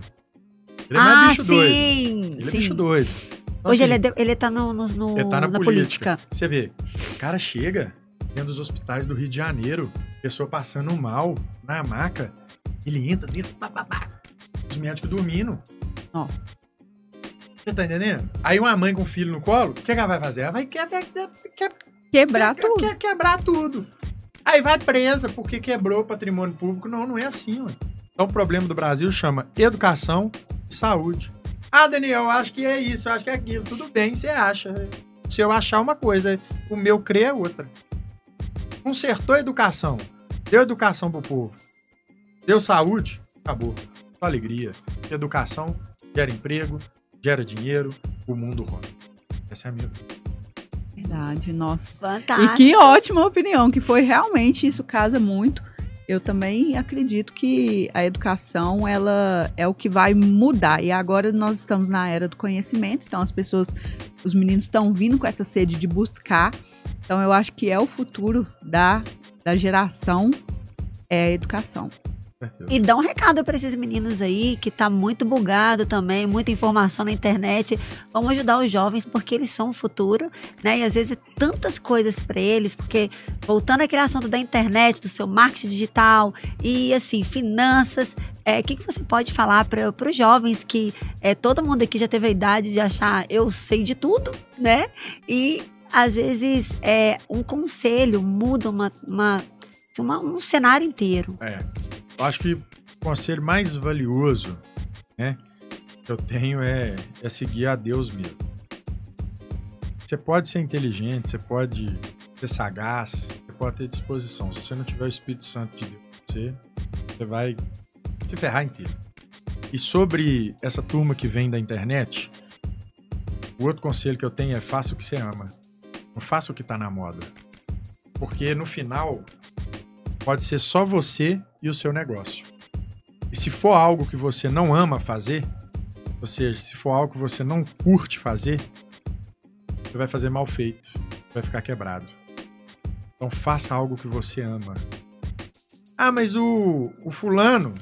Ele é ah, bicho sim, doido. Ele é sim. bicho doido. Então, Hoje assim, ele, é, ele tá no, no, no ele tá na, na política. política. Você vê, o cara chega dentro dos hospitais do Rio de Janeiro, pessoa passando mal na maca, ele entra dentro, pá, pá, pá, os médicos dormindo. Ó. Você tá entendendo? Aí uma mãe com um filho no colo, o que, que ela vai fazer? Ela vai que, que, quebrar tudo. Quer quebrar tudo. Aí vai presa porque quebrou o patrimônio público. Não, não é assim, ué. Então o problema do Brasil chama educação saúde. Ah, Daniel, eu acho que é isso, eu acho que é aquilo. Tudo bem, você acha. Se eu achar uma coisa, o meu crer é outra. Consertou a educação, deu educação pro povo, deu saúde, acabou. Só alegria. Educação gera emprego, gera dinheiro, o mundo roda. Essa é a minha Verdade, nossa. Fantástico. E que ótima opinião, que foi realmente, isso casa muito. Eu também acredito que a educação, ela é o que vai mudar. E agora nós estamos na era do conhecimento, então as pessoas, os meninos estão vindo com essa sede de buscar. Então eu acho que é o futuro da, da geração, é a educação. E dá um recado para esses meninos aí que tá muito bugado também, muita informação na internet. Vamos ajudar os jovens porque eles são o futuro, né? E às vezes tantas coisas para eles, porque voltando àquele assunto da internet, do seu marketing digital e assim, finanças, é, o que, que você pode falar para os jovens que é, todo mundo aqui já teve a idade de achar eu sei de tudo, né? E às vezes é, um conselho muda uma, uma, uma um cenário inteiro. É. Eu acho que o conselho mais valioso, né, que eu tenho é, é seguir a Deus mesmo. Você pode ser inteligente, você pode ser sagaz, você pode ter disposição. Se você não tiver o Espírito Santo de Deus, você, você vai se ferrar inteiro. E sobre essa turma que vem da internet, o outro conselho que eu tenho é faça o que você ama. Não faça o que está na moda. Porque no final, pode ser só você e o seu negócio. E se for algo que você não ama fazer, ou seja, se for algo que você não curte fazer, você vai fazer mal feito, vai ficar quebrado. Então faça algo que você ama. Ah, mas o, o fulano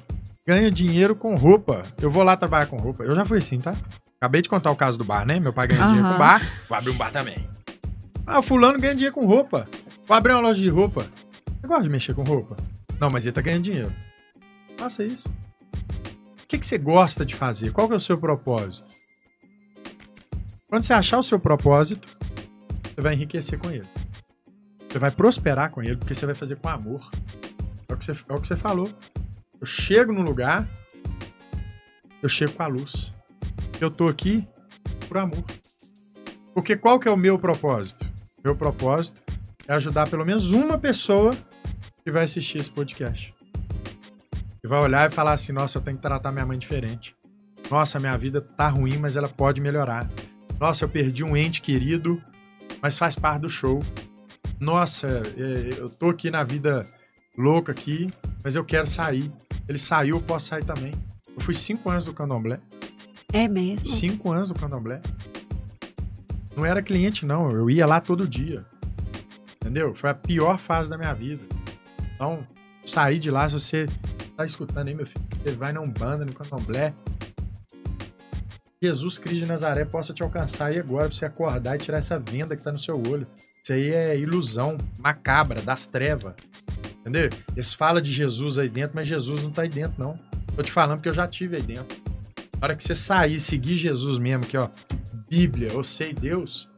ganha dinheiro com roupa. Eu vou lá trabalhar com roupa. Eu já fui assim, tá? Acabei de contar o caso do bar, né? Meu pai ganha uhum. dinheiro com bar, vou abrir um bar também. Ah, o fulano ganha dinheiro com roupa. Vou abrir uma loja de roupa. Você gosta de mexer com roupa? Não, mas ele tá ganhando dinheiro. Faça isso. O que, que você gosta de fazer? Qual que é o seu propósito? Quando você achar o seu propósito, você vai enriquecer com ele. Você vai prosperar com ele, porque você vai fazer com amor. É o que você, é o que você falou. Eu chego no lugar, eu chego com a luz. Eu tô aqui por amor. Porque qual que é o meu propósito? Meu propósito é ajudar pelo menos uma pessoa que vai assistir esse podcast. E vai olhar e falar assim: nossa, eu tenho que tratar minha mãe diferente. Nossa, minha vida tá ruim, mas ela pode melhorar. Nossa, eu perdi um ente querido, mas faz parte do show. Nossa, é, eu tô aqui na vida louca aqui, mas eu quero sair. Ele saiu, eu posso sair também. Eu fui cinco anos do candomblé. É mesmo? Cinco anos do candomblé. Não era cliente, não. Eu ia lá todo dia. Entendeu? Foi a pior fase da minha vida. Então, sair de lá, se você tá escutando aí, meu filho, você vai na Umbanda, no Candomblé. Jesus Cristo de Nazaré possa te alcançar aí agora pra você acordar e tirar essa venda que tá no seu olho. Isso aí é ilusão macabra, das trevas. Entendeu? Eles falam de Jesus aí dentro, mas Jesus não tá aí dentro, não. Tô te falando porque eu já tive aí dentro. Na hora que você sair seguir Jesus mesmo, que ó, Bíblia, eu sei Deus,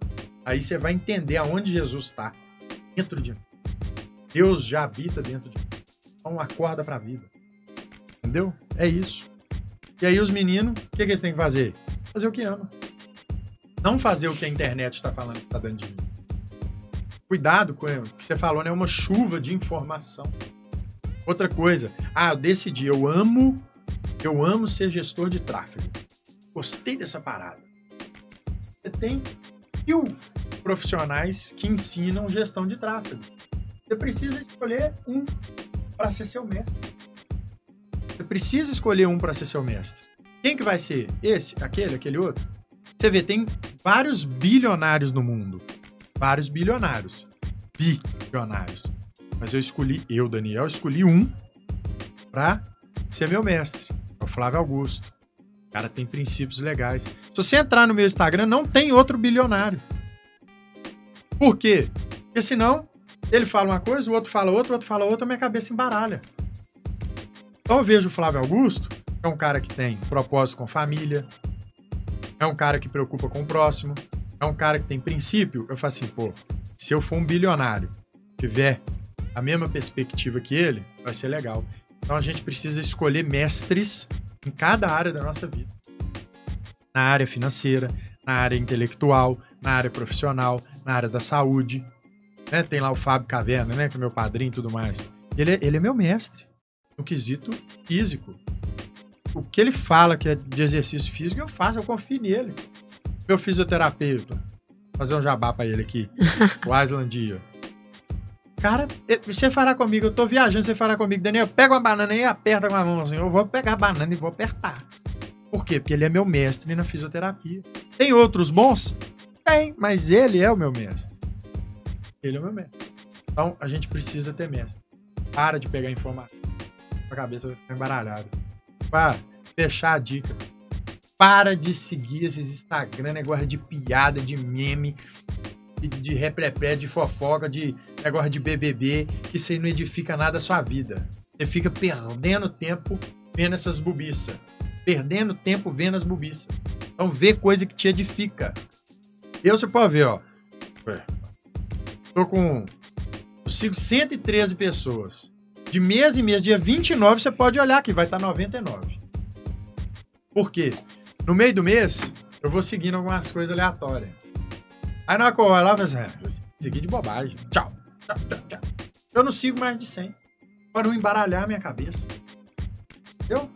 aí você vai entender aonde Jesus está. Dentro de mim. Deus já habita dentro de mim. Então acorda para a vida. Entendeu? É isso. E aí os meninos, o que, que eles têm que fazer? Fazer o que ama. Não fazer o que a internet está falando que está dando dinheiro. Cuidado com o que você falou, né? Uma chuva de informação. Outra coisa, ah, eu decidi, eu amo, eu amo ser gestor de tráfego. Gostei dessa parada. Você tem mil profissionais que ensinam gestão de tráfego. Você precisa escolher um para ser seu mestre. Você precisa escolher um para ser seu mestre. Quem que vai ser? Esse, aquele, aquele outro? Você vê, tem vários bilionários no mundo. Vários bilionários. Bilionários. Mas eu escolhi, eu, Daniel, escolhi um para ser meu mestre. É o Flávio Augusto. O cara tem princípios legais. Se você entrar no meu Instagram, não tem outro bilionário. Por quê? Porque senão ele fala uma coisa, o outro fala outra, o outro fala outra, minha cabeça embaralha. Então eu vejo o Flávio Augusto, é um cara que tem propósito com família, é um cara que preocupa com o próximo, é um cara que tem princípio. Eu falo assim, pô, se eu for um bilionário, tiver a mesma perspectiva que ele, vai ser legal. Então a gente precisa escolher mestres em cada área da nossa vida. Na área financeira, na área intelectual, na área profissional, na área da saúde. Né? Tem lá o Fábio Caverna, né? Que é meu padrinho e tudo mais. Ele é, ele é meu mestre no quesito físico. O que ele fala que é de exercício físico, eu faço, eu confio nele. Meu fisioterapeuta, fazer um jabá pra ele aqui, o Islandia. Cara, você fará comigo, eu tô viajando, você fará comigo, Daniel, pega uma banana e aperta com a mão assim, eu vou pegar a banana e vou apertar. Por quê? Porque ele é meu mestre na fisioterapia. Tem outros bons? Tem, mas ele é o meu mestre. Ele é o meu mestre. Então, a gente precisa ter mestre. Para de pegar informação. A cabeça vai ficar embaralhada. Para, fechar a dica. Para de seguir esses Instagram, negócio de piada, de meme, de, de de fofoca, de negócio de BBB, que isso aí não edifica nada a sua vida. Você fica perdendo tempo vendo essas bobiças. Perdendo tempo vendo as bobiças. Então vê coisa que te edifica. Eu você pode ver, ó. Tô com. Eu sigo 113 pessoas. De mês em mês, dia 29, você pode olhar que vai estar 99. Por quê? No meio do mês, eu vou seguindo algumas coisas aleatórias. Aí na hora eu olho lá, eu assim, segui de bobagem. Tchau, tchau, tchau, tchau. Eu não sigo mais de 100. Para não embaralhar a minha cabeça. Entendeu?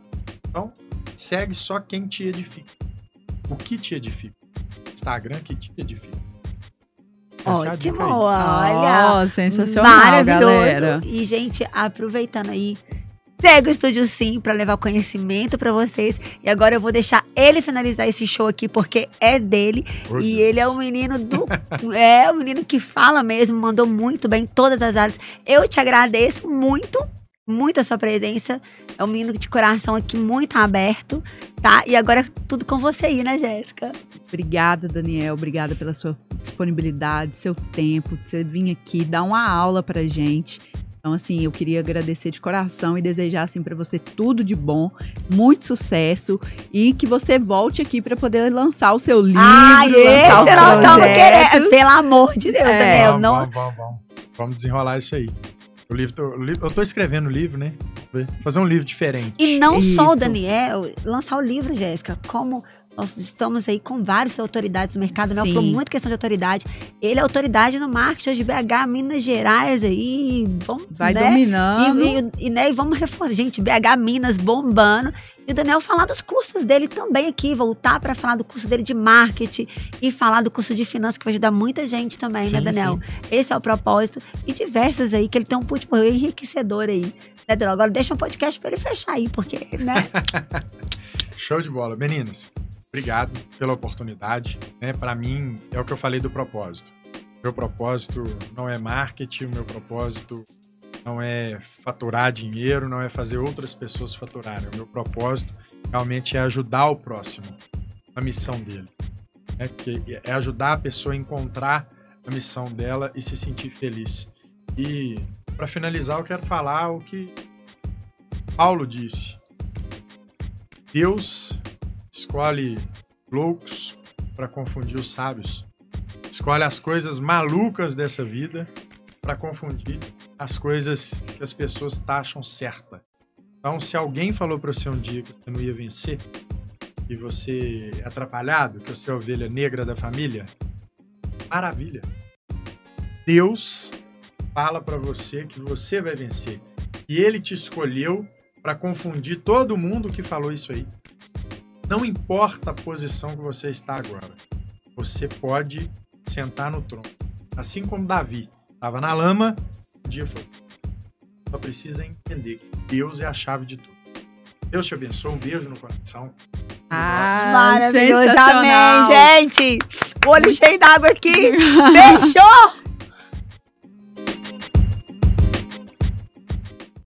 Então, segue só quem te edifica. O que te edifica. Instagram que te edifica. Ótimo, olha. Oh, sensacional, maravilhoso. Galera. E, gente, aproveitando aí, Pega o Estúdio Sim para levar conhecimento para vocês. E agora eu vou deixar ele finalizar esse show aqui, porque é dele. Oh, e Deus. ele é o menino do. é o menino que fala mesmo, mandou muito bem em todas as áreas. Eu te agradeço muito muito a sua presença. É um menino de coração aqui muito aberto, tá? E agora tudo com você aí, né, Jéssica? Obrigada, Daniel. Obrigada pela sua disponibilidade, seu tempo, de você vir aqui dar uma aula pra gente. Então, assim, eu queria agradecer de coração e desejar, assim, para você tudo de bom, muito sucesso e que você volte aqui para poder lançar o seu livro. Ah, esse não estamos querendo. Pelo amor de Deus, é. Daniel. Vamos, não... vamos, vamos, vamos. Vamos desenrolar isso aí. O livro, o livro, eu tô escrevendo o livro, né? Fazer um livro diferente. E não Isso. só o Daniel, lançar o livro, Jéssica, como nós estamos aí com várias autoridades do mercado. Né? Sim. falou muito questão de autoridade. Ele é autoridade no marketing de BH, Minas Gerais aí. Vamos, Vai né? dominando. E, e, né? e vamos reforçar. Gente, BH Minas bombando. E o Daniel falar dos cursos dele também aqui, voltar para falar do curso dele de marketing e falar do curso de finanças, que vai ajudar muita gente também, né, sim, né, Daniel? Sim. Esse é o propósito. E diversas aí, que ele tem um tipo enriquecedor aí. Né, Daniel? Agora deixa um podcast para ele fechar aí, porque, né? Show de bola. Meninas, obrigado pela oportunidade. Né? Para mim, é o que eu falei do propósito. Meu propósito não é marketing, meu propósito não é faturar dinheiro, não é fazer outras pessoas faturarem. O meu propósito realmente é ajudar o próximo na missão dele. Né? É ajudar a pessoa a encontrar a missão dela e se sentir feliz. E para finalizar, eu quero falar o que Paulo disse. Deus escolhe loucos para confundir os sábios. Escolhe as coisas malucas dessa vida para confundir as coisas que as pessoas taxam certa. Então, se alguém falou para você um dia que você não ia vencer e você é atrapalhado, que você é a ovelha negra da família, maravilha. Deus fala para você que você vai vencer. E ele te escolheu para confundir todo mundo que falou isso aí. Não importa a posição que você está agora. Você pode sentar no trono. Assim como Davi estava na lama, um dia foi. Só precisa entender que Deus é a chave de tudo. Deus te abençoe. Um beijo no coração. Ah, maravilhoso. Amém, gente. Olho cheio d'água aqui. Fechou!